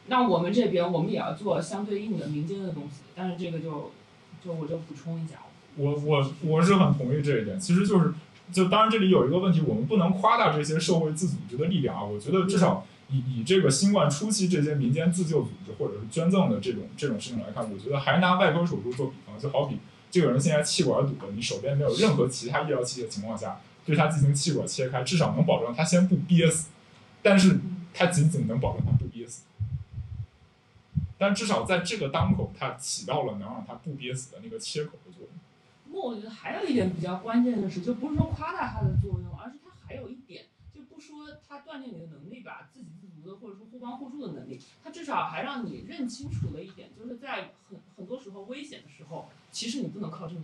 那我们这边我们也要做相对应的民间的东西，但是这个就就我就补充一下。
我我我是很同意这一点，其实就是。就当然，这里有一个问题，我们不能夸大这些社会自组织的力量啊。我觉得至少以以这个新冠初期这些民间自救组织或者是捐赠的这种这种事情来看，我觉得还拿外科手术做比方，就好比这个人现在气管堵了，你手边没有任何其他医疗器械的情况下，对他进行气管切开，至少能保证他先不憋死，但是他仅仅能保证他不憋死，但至少在这个当口，它起到了能让他不憋死的那个切口的作用。
不过我觉得还有一点比较关键的是，就不是说夸大它的作用，而是它还有一点，就不说它锻炼你的能力吧，自给自足的或者说互帮互助的能力，它至少还让你认清楚了一点，就是在很很多时候危险的时候，其实你不能靠政府，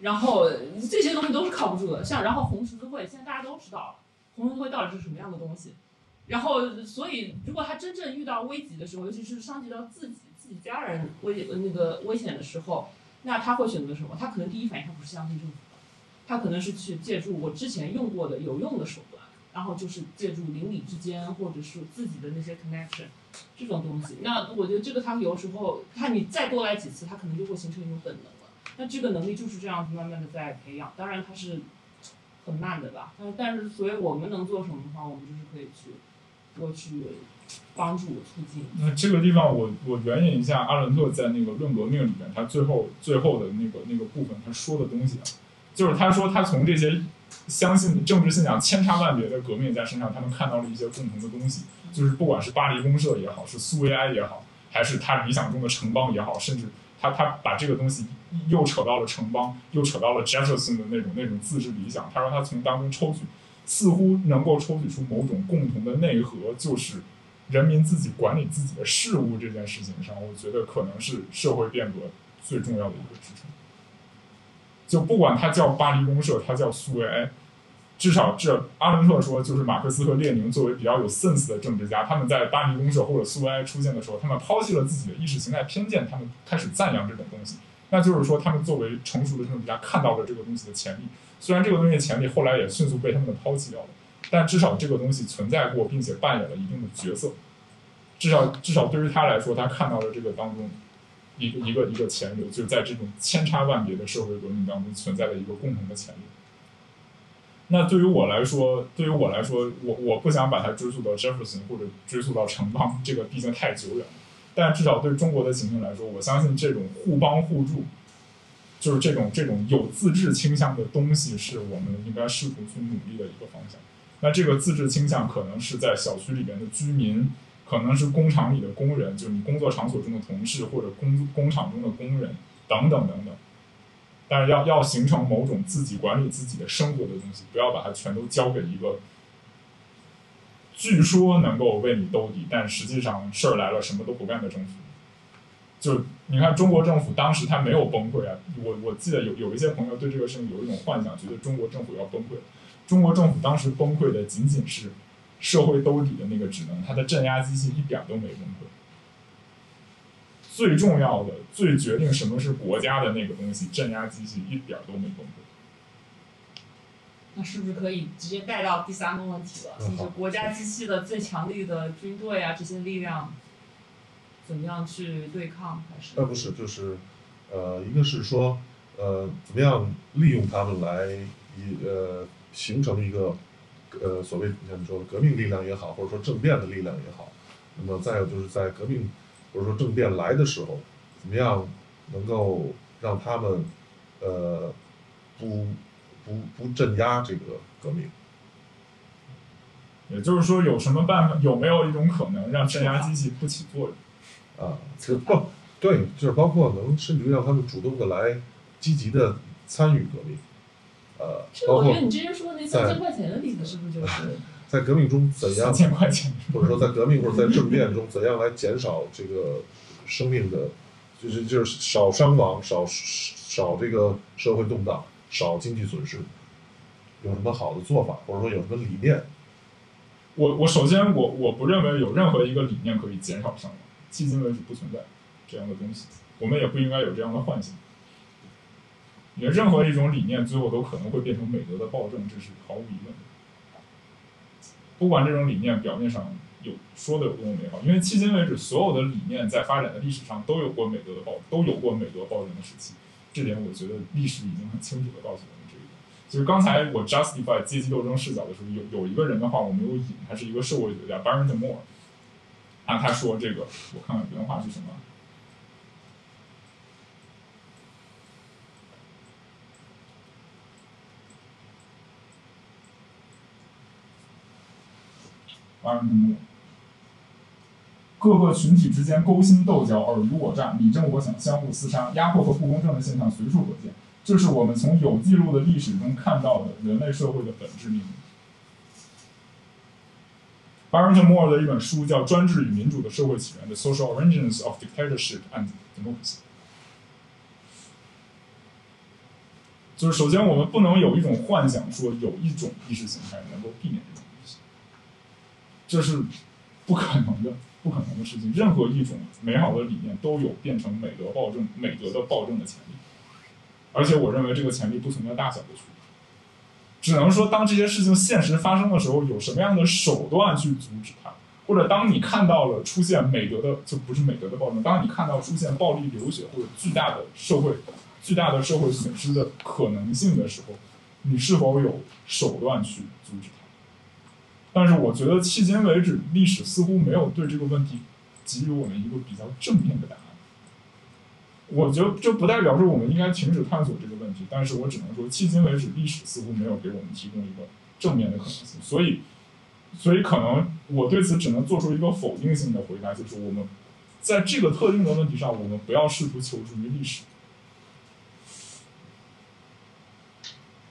然后这些东西都是靠不住的。像然后红十字会，现在大家都知道了，红十字会到底是什么样的东西，然后所以如果他真正遇到危急的时候，尤其是伤及到自己自己家人危那个危险的时候。那他会选择什么？他可能第一反应他不是相信政府，他可能是去借助我之前用过的有用的手段，然后就是借助邻里之间或者是自己的那些 connection 这种东西。那我觉得这个他有时候他你再多来几次，他可能就会形成一种本能了。那这个能力就是这样子慢慢的在培养，当然他是很慢的吧。但但是所以我们能做什么的话，我们就是可以去过去。帮助促进。
那这个地方，我我援引一下阿伦特在那个《论革命》里面，他最后最后的那个那个部分，他说的东西，就是他说他从这些相信政治信仰千差万别的革命家身上，他们看到了一些共同的东西，就是不管是巴黎公社也好，是苏维埃也好，还是他理想中的城邦也好，甚至他他把这个东西又扯到了城邦，又扯到了 Jefferson 的那种那种自治理想。他说他从当中抽取，似乎能够抽取出某种共同的内核，就是。人民自己管理自己的事物这件事情上，我觉得可能是社会变革最重要的一个支撑。就不管它叫巴黎公社，它叫苏维埃，至少这阿伦特说，就是马克思和列宁作为比较有 sense 的政治家，他们在巴黎公社或者苏维埃出现的时候，他们抛弃了自己的意识形态偏见，他们开始赞扬这种东西。那就是说，他们作为成熟的政治家，看到了这个东西的潜力。虽然这个东西的潜力后来也迅速被他们抛弃掉了。但至少这个东西存在过，并且扮演了一定的角色。至少至少对于他来说，他看到了这个当中一个一个一个潜力，就是在这种千差万别的社会革命当中存在的一个共同的潜力。那对于我来说，对于我来说，我我不想把它追溯到 Jefferson 或者追溯到城邦，这个毕竟太久远了。但至少对中国的情形来说，我相信这种互帮互助，就是这种这种有自治倾向的东西，是我们应该试图去努力的一个方向。那这个自治倾向可能是在小区里边的居民，可能是工厂里的工人，就是你工作场所中的同事或者工工厂中的工人等等等等。但是要要形成某种自己管理自己的生活的东西，不要把它全都交给一个，据说能够为你兜底，但实际上事儿来了什么都不干的政府。就你看中国政府当时他没有崩溃啊，我我记得有有一些朋友对这个事情有一种幻想，觉得中国政府要崩溃。中国政府当时崩溃的仅仅是社会兜底的那个职能，它的镇压机器一点都没崩溃。最重要的、最决定什么是国家的那个东西，镇压机器一点都没崩溃。
那是不是可以直接带到第三个问题了？就是国家机器的最强力的军队啊，这些力量怎么样去对抗？还是？
呃，不是，就是，呃，一个是说，呃，怎么样利用他们来以呃。形成一个，呃，所谓像你说的革命力量也好，或者说政变的力量也好，那么再有就是在革命或者说政变来的时候，怎么样能够让他们，呃，不不不镇压这个革命？
也就是说，有什么办法？有没有一种可能让镇压机器不起作用？
啊，这不，对，就是包括能甚至于让他们主动的来积极的参与革命。
这个我觉得你之前说的那三
在
千块钱的例子是不是就是？
在革命中怎样
三，千块钱，
或者说在革命或者在政变中怎样来减少这个生命的，就是就是少伤亡、少少这个社会动荡、少经济损失，有什么好的做法，或者说有什么理念？
我我首先我我不认为有任何一个理念可以减少伤亡，迄今为止不存在这样的东西，我们也不应该有这样的幻想。因为任何一种理念最后都可能会变成美德的暴政，这是毫无疑问的。不管这种理念表面上有说的有多么美好，因为迄今为止所有的理念在发展的历史上都有过美德的暴，都有过美德暴政的时期，这点我觉得历史已经很清楚的告诉我们这一点。就是刚才我 justify 阶级斗争视角的时候，有有一个人的话我没有引，他是一个社会学家 Barrington Moore，啊，他说这个，我看看原话是什么。Barnett Moore，各个群体之间勾心斗角、尔虞我诈、你争我抢、相互厮杀、压迫和不公正的现象随处可见。这是我们从有记录的历史中看到的人类社会的本质命运。Barrington Moore 的一本书叫《专制与民主的社会起源》（The Social Origins of Dictatorship and Democracy）。就是首先，我们不能有一种幻想，说有一种意识形态能够避免这种东西，这是不可能的，不可能的事情。任何一种美好的理念都有变成美德暴政、美德的暴政的潜力。而且我认为这个潜力不存在大小的区别，只能说当这些事情现实发生的时候，有什么样的手段去阻止它，或者当你看到了出现美德的就不是美德的暴政，当你看到出现暴力流血或者巨大的社会巨大的社会损失的可能性的时候，你是否有手段去阻止它？但是我觉得迄今为止，历史似乎没有对这个问题给予我们一个比较正面的答案。我觉得这不代表说我们应该停止探索这个问题，但是我只能说，迄今为止，历史似乎没有给我们提供一个正面的可能性，所以，所以可能我对此只能做出一个否定性的回答，就是我们在这个特定的问题上，我们不要试图求助于历史。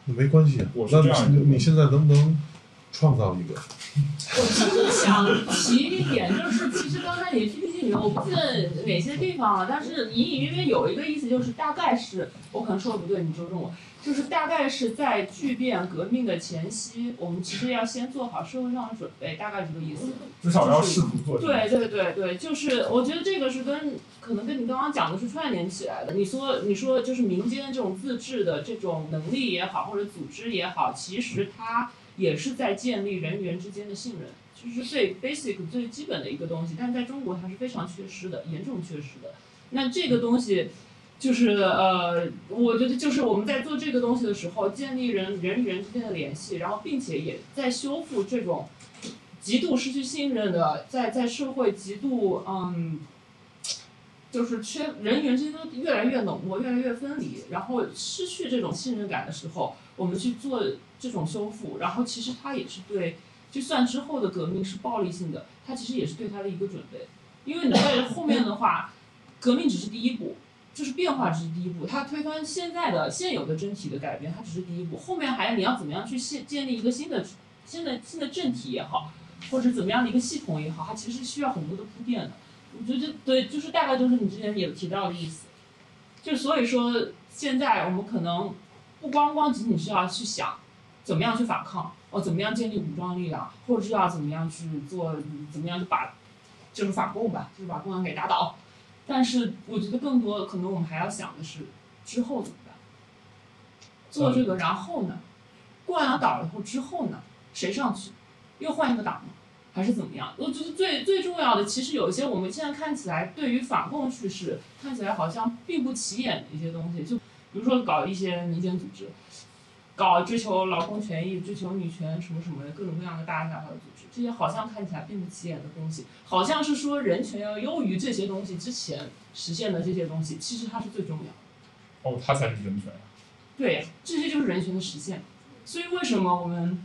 没关系，
我是
那你你现在能不能创造一个？
我其实想提一点，就是其实刚才你 PPT 里面，我不记得哪些地方了，但是隐隐约约有一个意思，就是大概是我可能说的不对，你纠正我，就是大概是在巨变革命的前夕，我们其实要先做好社会上的准备，大概这个意思。
至少要试图做这个。
对对对对，就是我觉得这个是跟可能跟你刚刚讲的是串联起来的。你说你说就是民间这种自治的这种能力也好，或者组织也好，其实它也是在建立人与人之间的信任，就是最 basic 最基本的一个东西。但是在中国它是非常缺失的，严重缺失的。那这个东西。就是呃，我觉得就是我们在做这个东西的时候，建立人人与人之间的联系，然后并且也在修复这种极度失去信任的，在在社会极度嗯，就是缺人与人之间都越来越冷漠，越来越分离，然后失去这种信任感的时候，我们去做这种修复，然后其实它也是对，就算之后的革命是暴力性的，它其实也是对它的一个准备，因为你在后面的话，革命只是第一步。就是变化只是第一步，它推翻现在的现有的真体的改变，它只是第一步。后面还你要怎么样去建建立一个新的、新的新的政体也好，或者怎么样的一个系统也好，它其实需要很多的铺垫的。我觉得对，就是大概就是你之前也提到的意思。就所以说，现在我们可能不光光仅仅是要去想怎么样去反抗，哦，怎么样建立武装力量，或者是要怎么样去做，怎么样去把就是反共吧，就是把共产给打倒。但是我觉得更多可能我们还要想的是之后怎么办？做这个然后呢？共产党倒了以后之后呢？谁上去？又换一个党吗？还是怎么样？我觉得最最重要的，其实有一些我们现在看起来对于反共叙事看起来好像并不起眼的一些东西，就比如说搞一些民间组织，搞追求劳工权益、追求女权什么什么的各种各样的大大小小的组织，这些好像看起来并不起眼的东西，好像是说人权要优于这些东西之前实现的这些东西，其实它是最重要的。
哦，它才是人权。
对呀，这些就是人权的实现。所以为什么我们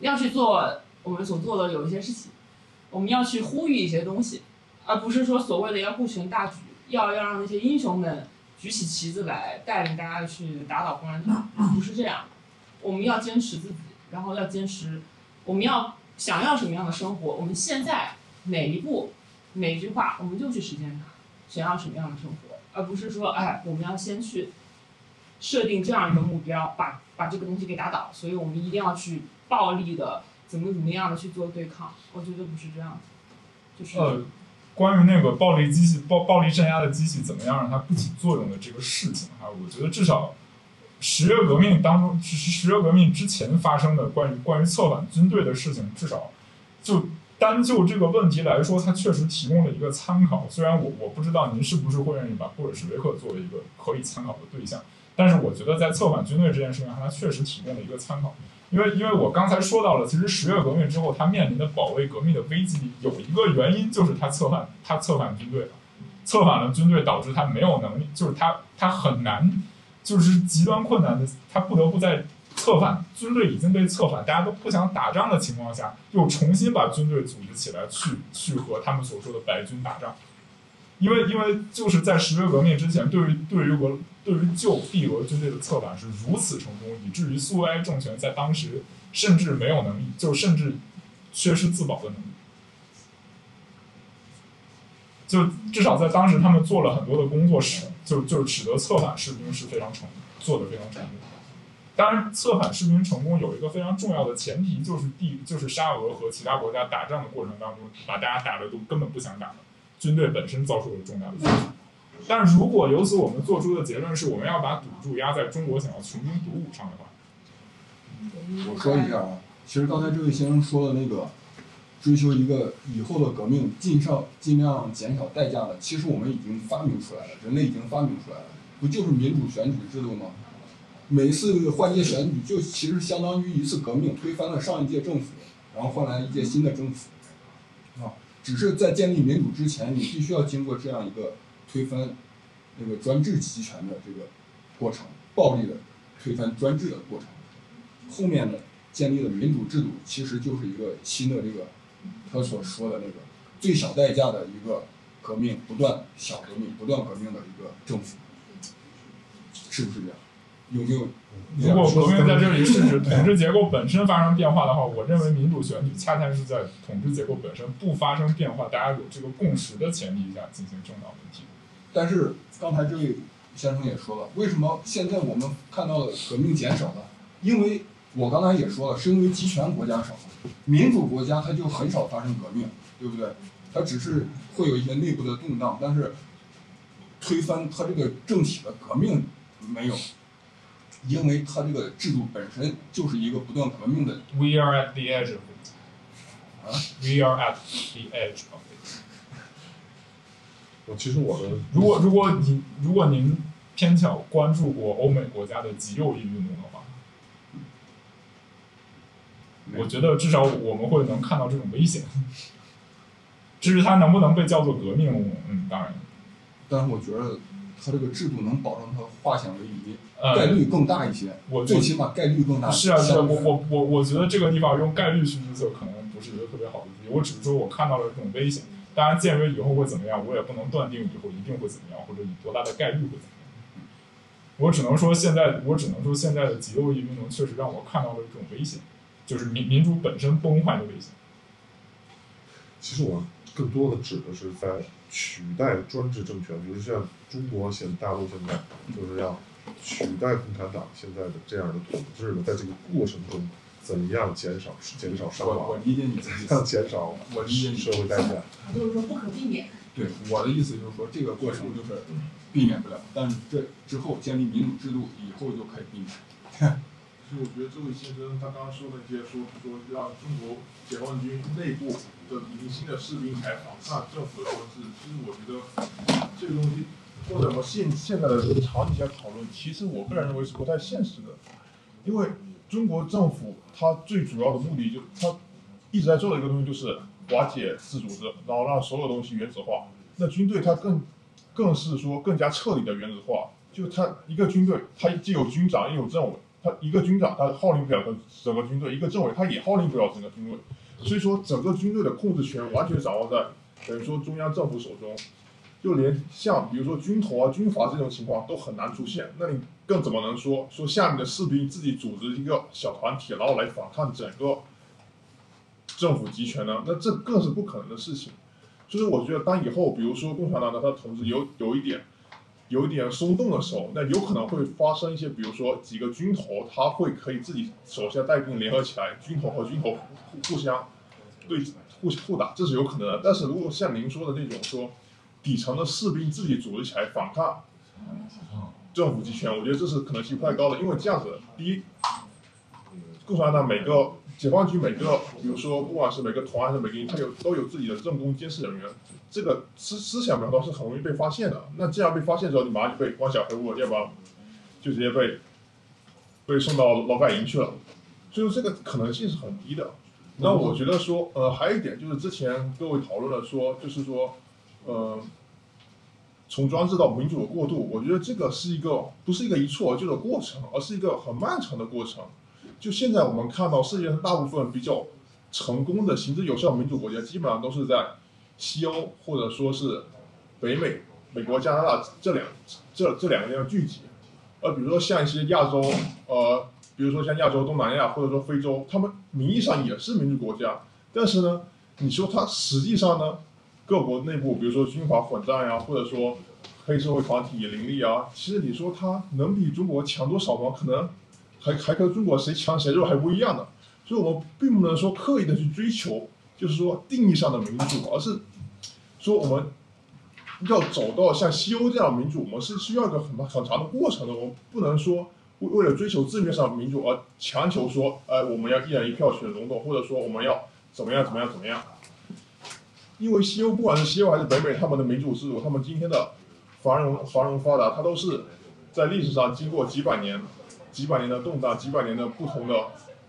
要去做我们所做的有一些事情？我们要去呼吁一些东西，而不是说所谓的要顾全大局，要要让那些英雄们举起旗子来带领大家去打倒共产党，不是这样。我们要坚持自己，然后要坚持我们要想要什么样的生活，我们现在哪一步哪一句话，我们就去实践它，想要什么样的生活，而不是说哎，我们要先去设定这样一个目标，把把这个东西给打倒，所以我们一定要去暴力的怎么怎么样的去做对抗，我觉得不是这样子，就是。
关于那个暴力机器、暴暴力镇压的机器怎么样让它不起作用的这个事情哈，我觉得至少十月革命当中，十十月革命之前发生的关于关于策反军队的事情，至少就单就这个问题来说，它确实提供了一个参考。虽然我我不知道您是不是会愿意把布尔什维克作为一个可以参考的对象，但是我觉得在策反军队这件事情上，它确实提供了一个参考。因为因为我刚才说到了，其实十月革命之后，他面临的保卫革命的危机有一个原因，就是他策反，他策反军队，策反了军队，导致他没有能力，就是他他很难，就是极端困难的，他不得不在策反军队已经被策反，大家都不想打仗的情况下，又重新把军队组织起来，去去和他们所说的白军打仗。因为因为就是在十月革命之前，对于对于俄对于旧帝俄军队的策反是如此成功，以至于苏维埃政权在当时甚至没有能力，就甚至缺失自保的能力。就至少在当时，他们做了很多的工作，使就就使得策反士兵是非常成做的非常成功。当然，策反士兵成功有一个非常重要的前提，就是帝就是沙俄和其他国家打仗的过程当中，把大家打的都根本不想打了。军队本身遭受了重大的损失，但是如果由此我们做出的结论是我们要把赌注压在中国想要穷兵黩武上的话，
我说一下啊，其实刚才这位先生说的那个追求一个以后的革命，尽上尽量减少代价的，其实我们已经发明出来了，人类已经发明出来了，不就是民主选举制度吗？每一次换届选举就其实相当于一次革命，推翻了上一届政府，然后换来一届新的政府，啊。只是在建立民主之前，你必须要经过这样一个推翻那个专制集权的这个过程，暴力的推翻专制的过程。后面的建立的民主制度，其实就是一个新的这个他所说的那个最小代价的一个革命，不断小革命，不断革命的一个政府，是不是这样？有没有？
如果革命在这里是指统治结构本身发生变化的话，我认为民主选举恰恰是在统治结构本身不发生变化，大家有这个共识的前提下进行政党问题。
但是刚才这位先生也说了，为什么现在我们看到的革命减少了？因为我刚才也说了，是因为集权国家少，民主国家它就很少发生革命，对不对？它只是会有一些内部的动荡，但是推翻它这个政体的革命没有。因为它这个制度本身就是一个不断革命的。
We are at the edge of it.
啊
，We are at the edge of it.
我其实我的
如果如果您如果您偏巧关注过欧美国家的极右翼运动的话，我觉得至少我们会能看到这种危险。至于它能不能被叫做革命，嗯，当然。
但是我觉得它这个制度能保证它化险为夷。
呃
概率更大一些，
我
最起码概率更大。
是啊，是啊，我我我我觉得这个地方用概率去预测可能不是一个特别好的主意。我只是说我看到了这种危险，当然鉴于以后会怎么样，我也不能断定以后一定会怎么样，或者以多大的概率会怎么样。我只能说现在，我只能说现在的极右翼运动确实让我看到了这种危险，就是民民主本身崩坏的危险。
其实我更多的指的是在取代专制政权，比如像中国现大陆现在就是要取代共产党现在的这样的统治呢，在这个过程中怎样减少减少伤
我我，理解你的意
怎样
思。
减少
我理解你
社会代价。
就是说不可避免。
对我的意思就是说，这个过程就是避免不了，但是这之后建立民主制度以后就可以避免。
其实我觉得这位先生他刚刚说那些说说让中国解放军内部的零星的士兵来反抗政府的统治，其实我觉得这个东西或者我们现现在的场景下讨论，其实我个人认为是不太现实的，因为中国政府它最主要的目的就它一直在做的一个东西就是瓦解自组织，然后让所有东西原子化。那军队它更更是说更加彻底的原子化，就它一个军队，它既有军长也有政委，他一个军长他号令不了整个军队，一个政委他也号令不了整个军队，所以说整个军队的控制权完全掌握在等于说中央政府手中，就连像比如说军头啊、军阀这种情况都很难出现，那你更怎么能说说下面的士兵自己组织一个小团体，然后来反抗整个政府集权呢？那这更是不可能的事情。所以我觉得，当以后比如说共产党的他统治有有一点有一点松动的时候，那有可能会发生一些，比如说几个军头他会可以自己手下带兵联合起来，军头和军头互互互相对互互打，这是有可能的。但是如果像您说的那种说底层的士兵自己组织起来反抗政府集权，我觉得这是可能性不太高的，因为这样子，第一，共产党每个解放军每个，比如说不管是每个团还是每个营，他有都有自己的政工监视人员，这个思思想表达是很容易被发现的。那这样被发现之后，你马上就被关小黑屋，要不然就直接被被送到劳改营去了。所以说这个可能性是很低的。那我觉得说，呃，还有一点就是之前各位讨论了说，就是说，呃，从专制到民主的过渡，我觉得这个是一个不是一个一蹴而就的过程，而是一个很漫长的过程。就现在我们看到世界上大部分比较成功的行之有效的民主国家，基本上都是在西欧或者说是北美、美国、加拿大这两这这两个地方聚集。而比如说像一些亚洲，呃，比如说像亚洲、东南亚或者说非洲，他们名义上也是民主国家，但是呢，你说它实际上呢，各国内部比如说军阀混战呀，或者说黑社会团体林立啊，其实你说它能比中国强多少吗？可能还还跟中国谁强谁弱还不一样的。所以我们并不能说刻意的去追求，就是说定义上的民主，而是说我们要走到像西欧这样民主，我们是需要一个很很长的过程的。我们不能说为为了追求字面上的民主而强求说，呃，我们要一人一票选总统，或者说我们要怎么样怎么样怎么样。因为西欧不管是西欧还是北美，他们的民主制度，他们今天的繁荣繁荣发达，它都是在历史上经过几百年、几百年的动荡、几百年的不同的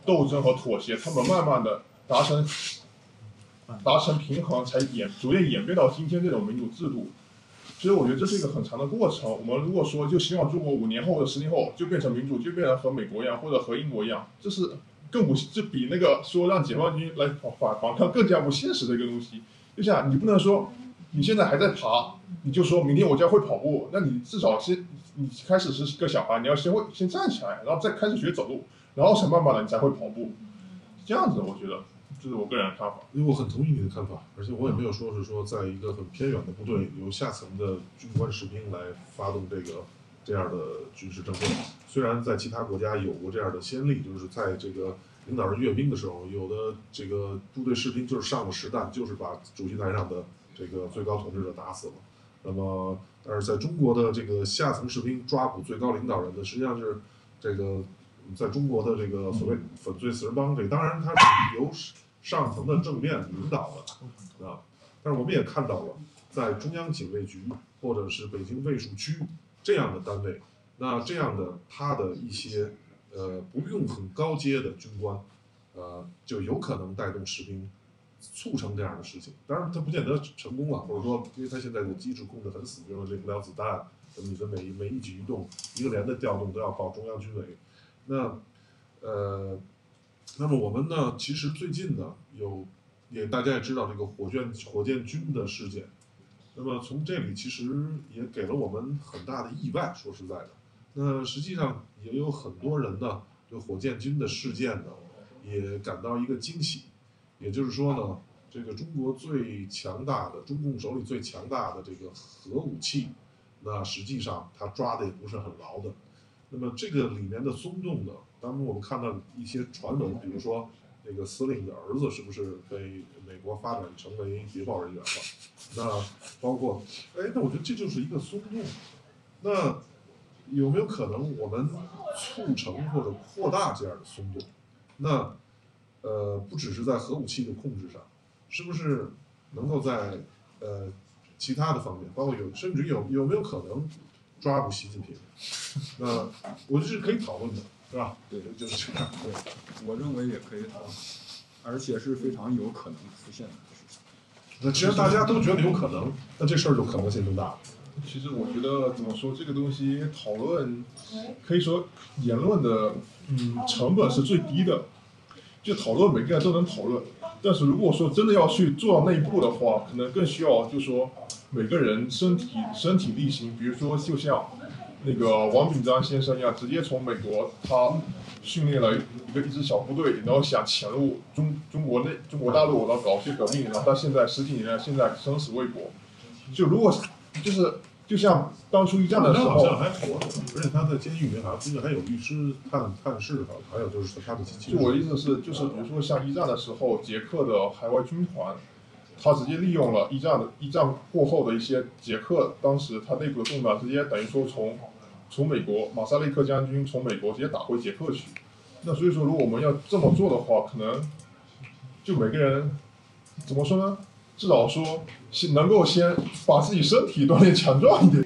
斗争和妥协，他们慢慢的达成 达成平衡，才演逐渐演变到今天这种民主制度。所以我觉得这是一个很长的过程。我们如果说就希望中国五年后或者十年后就变成民主，就变成和美国一样或者和英国一样，这是更不这比那个说让解放军来反反抗更加不现实的一个东西。就像你不能说你现在还在爬，你就说明天我就要会跑步，那你至少先你开始是个小孩，你要先会先站起来，然后再开始学走路，然后才慢慢的你才会跑步。这样子的我觉得这是我个人的看法。因为我很同意你的看法，而且我也没有说是说在一个很偏远的部队由下层的军官士兵来发动这个这样的军事政变。虽然在其他国家有过这样的先例，就是在这个领导人阅兵的时候，有的这个部队士兵就是上了实弹，就是把主席台上的这个最高统治者打死了。那么，但是在中国的这个下层士兵抓捕最高领导人的，实际上是这个在中国的这个所谓粉碎四人帮，这当然它是由上层的政变领导的啊。但是我们也看到了，在中央警卫局或者是北京卫戍区这样的单位，那这样的他的一些呃不用很高阶的军官，呃就有可能带动士兵促成这样的事情。当然，他不见得成功了，或者说因为他现在的机制控制很死，比如说领不了子弹，什么你的每一每一举一动，一个连的调动都要报中央军委。那呃，那么我们呢，其实最近呢有也大家也知道这个火箭火箭军的事件，那么从这里其实也给了我们很大的意外。说实在的，那实际上也有很多人呢对火箭军的事件呢也感到一个惊喜，也就是说呢，这个中国最强大的中共手里最强大的这个核武器，那实际上他抓的也不是很牢的。那么这个里面的松动呢，当然我们看到一些传闻，比如说那个司令的儿子是不是被美国发展成为谍报人员了？那包括，哎，那我觉得这就是一个松动。那有没有可能我们促成或者扩大这样的松动？那呃，不只是在核武器的控制上，是不是能够在呃其他的方面，包括有甚至有有没有可能抓捕习近平？那我这是可以讨论的，是吧？
对，
就是这样。
对，我认为也可以讨论，而且是非常有可能出现的事情。
那既然大家都觉得有可能，那这事儿就可能性更大了。其实我觉得怎么说，这个东西讨论，可以说言论的嗯成本是最低的，就讨论每个人都能讨论。但是如果说真的要去做到那一步的话，可能更需要就是说每个人身体身体力行，比如说就像那个王炳章先生一样，直接从美国他训练了一个一支小部队，然后想潜入中中国内中国大陆，然后搞些革命，然后到现在十几年，现在生死未卜。就如果就是就像当初一战的时候，好像还活着，而且他在监狱里面好像最近还有律师探探视他，还有就是他的机器就我的意思是，就是比如说像一战的时候，捷克的海外军团，他直接利用了一战的一战过后的一些捷克当时他内部的动荡，直接等于说从从美国马萨利克将军从美国直接打回捷克去。那所以说，如果我们要这么做的话，可能就每个人怎么说呢？至少说是能够先把自己身体锻炼强壮一点。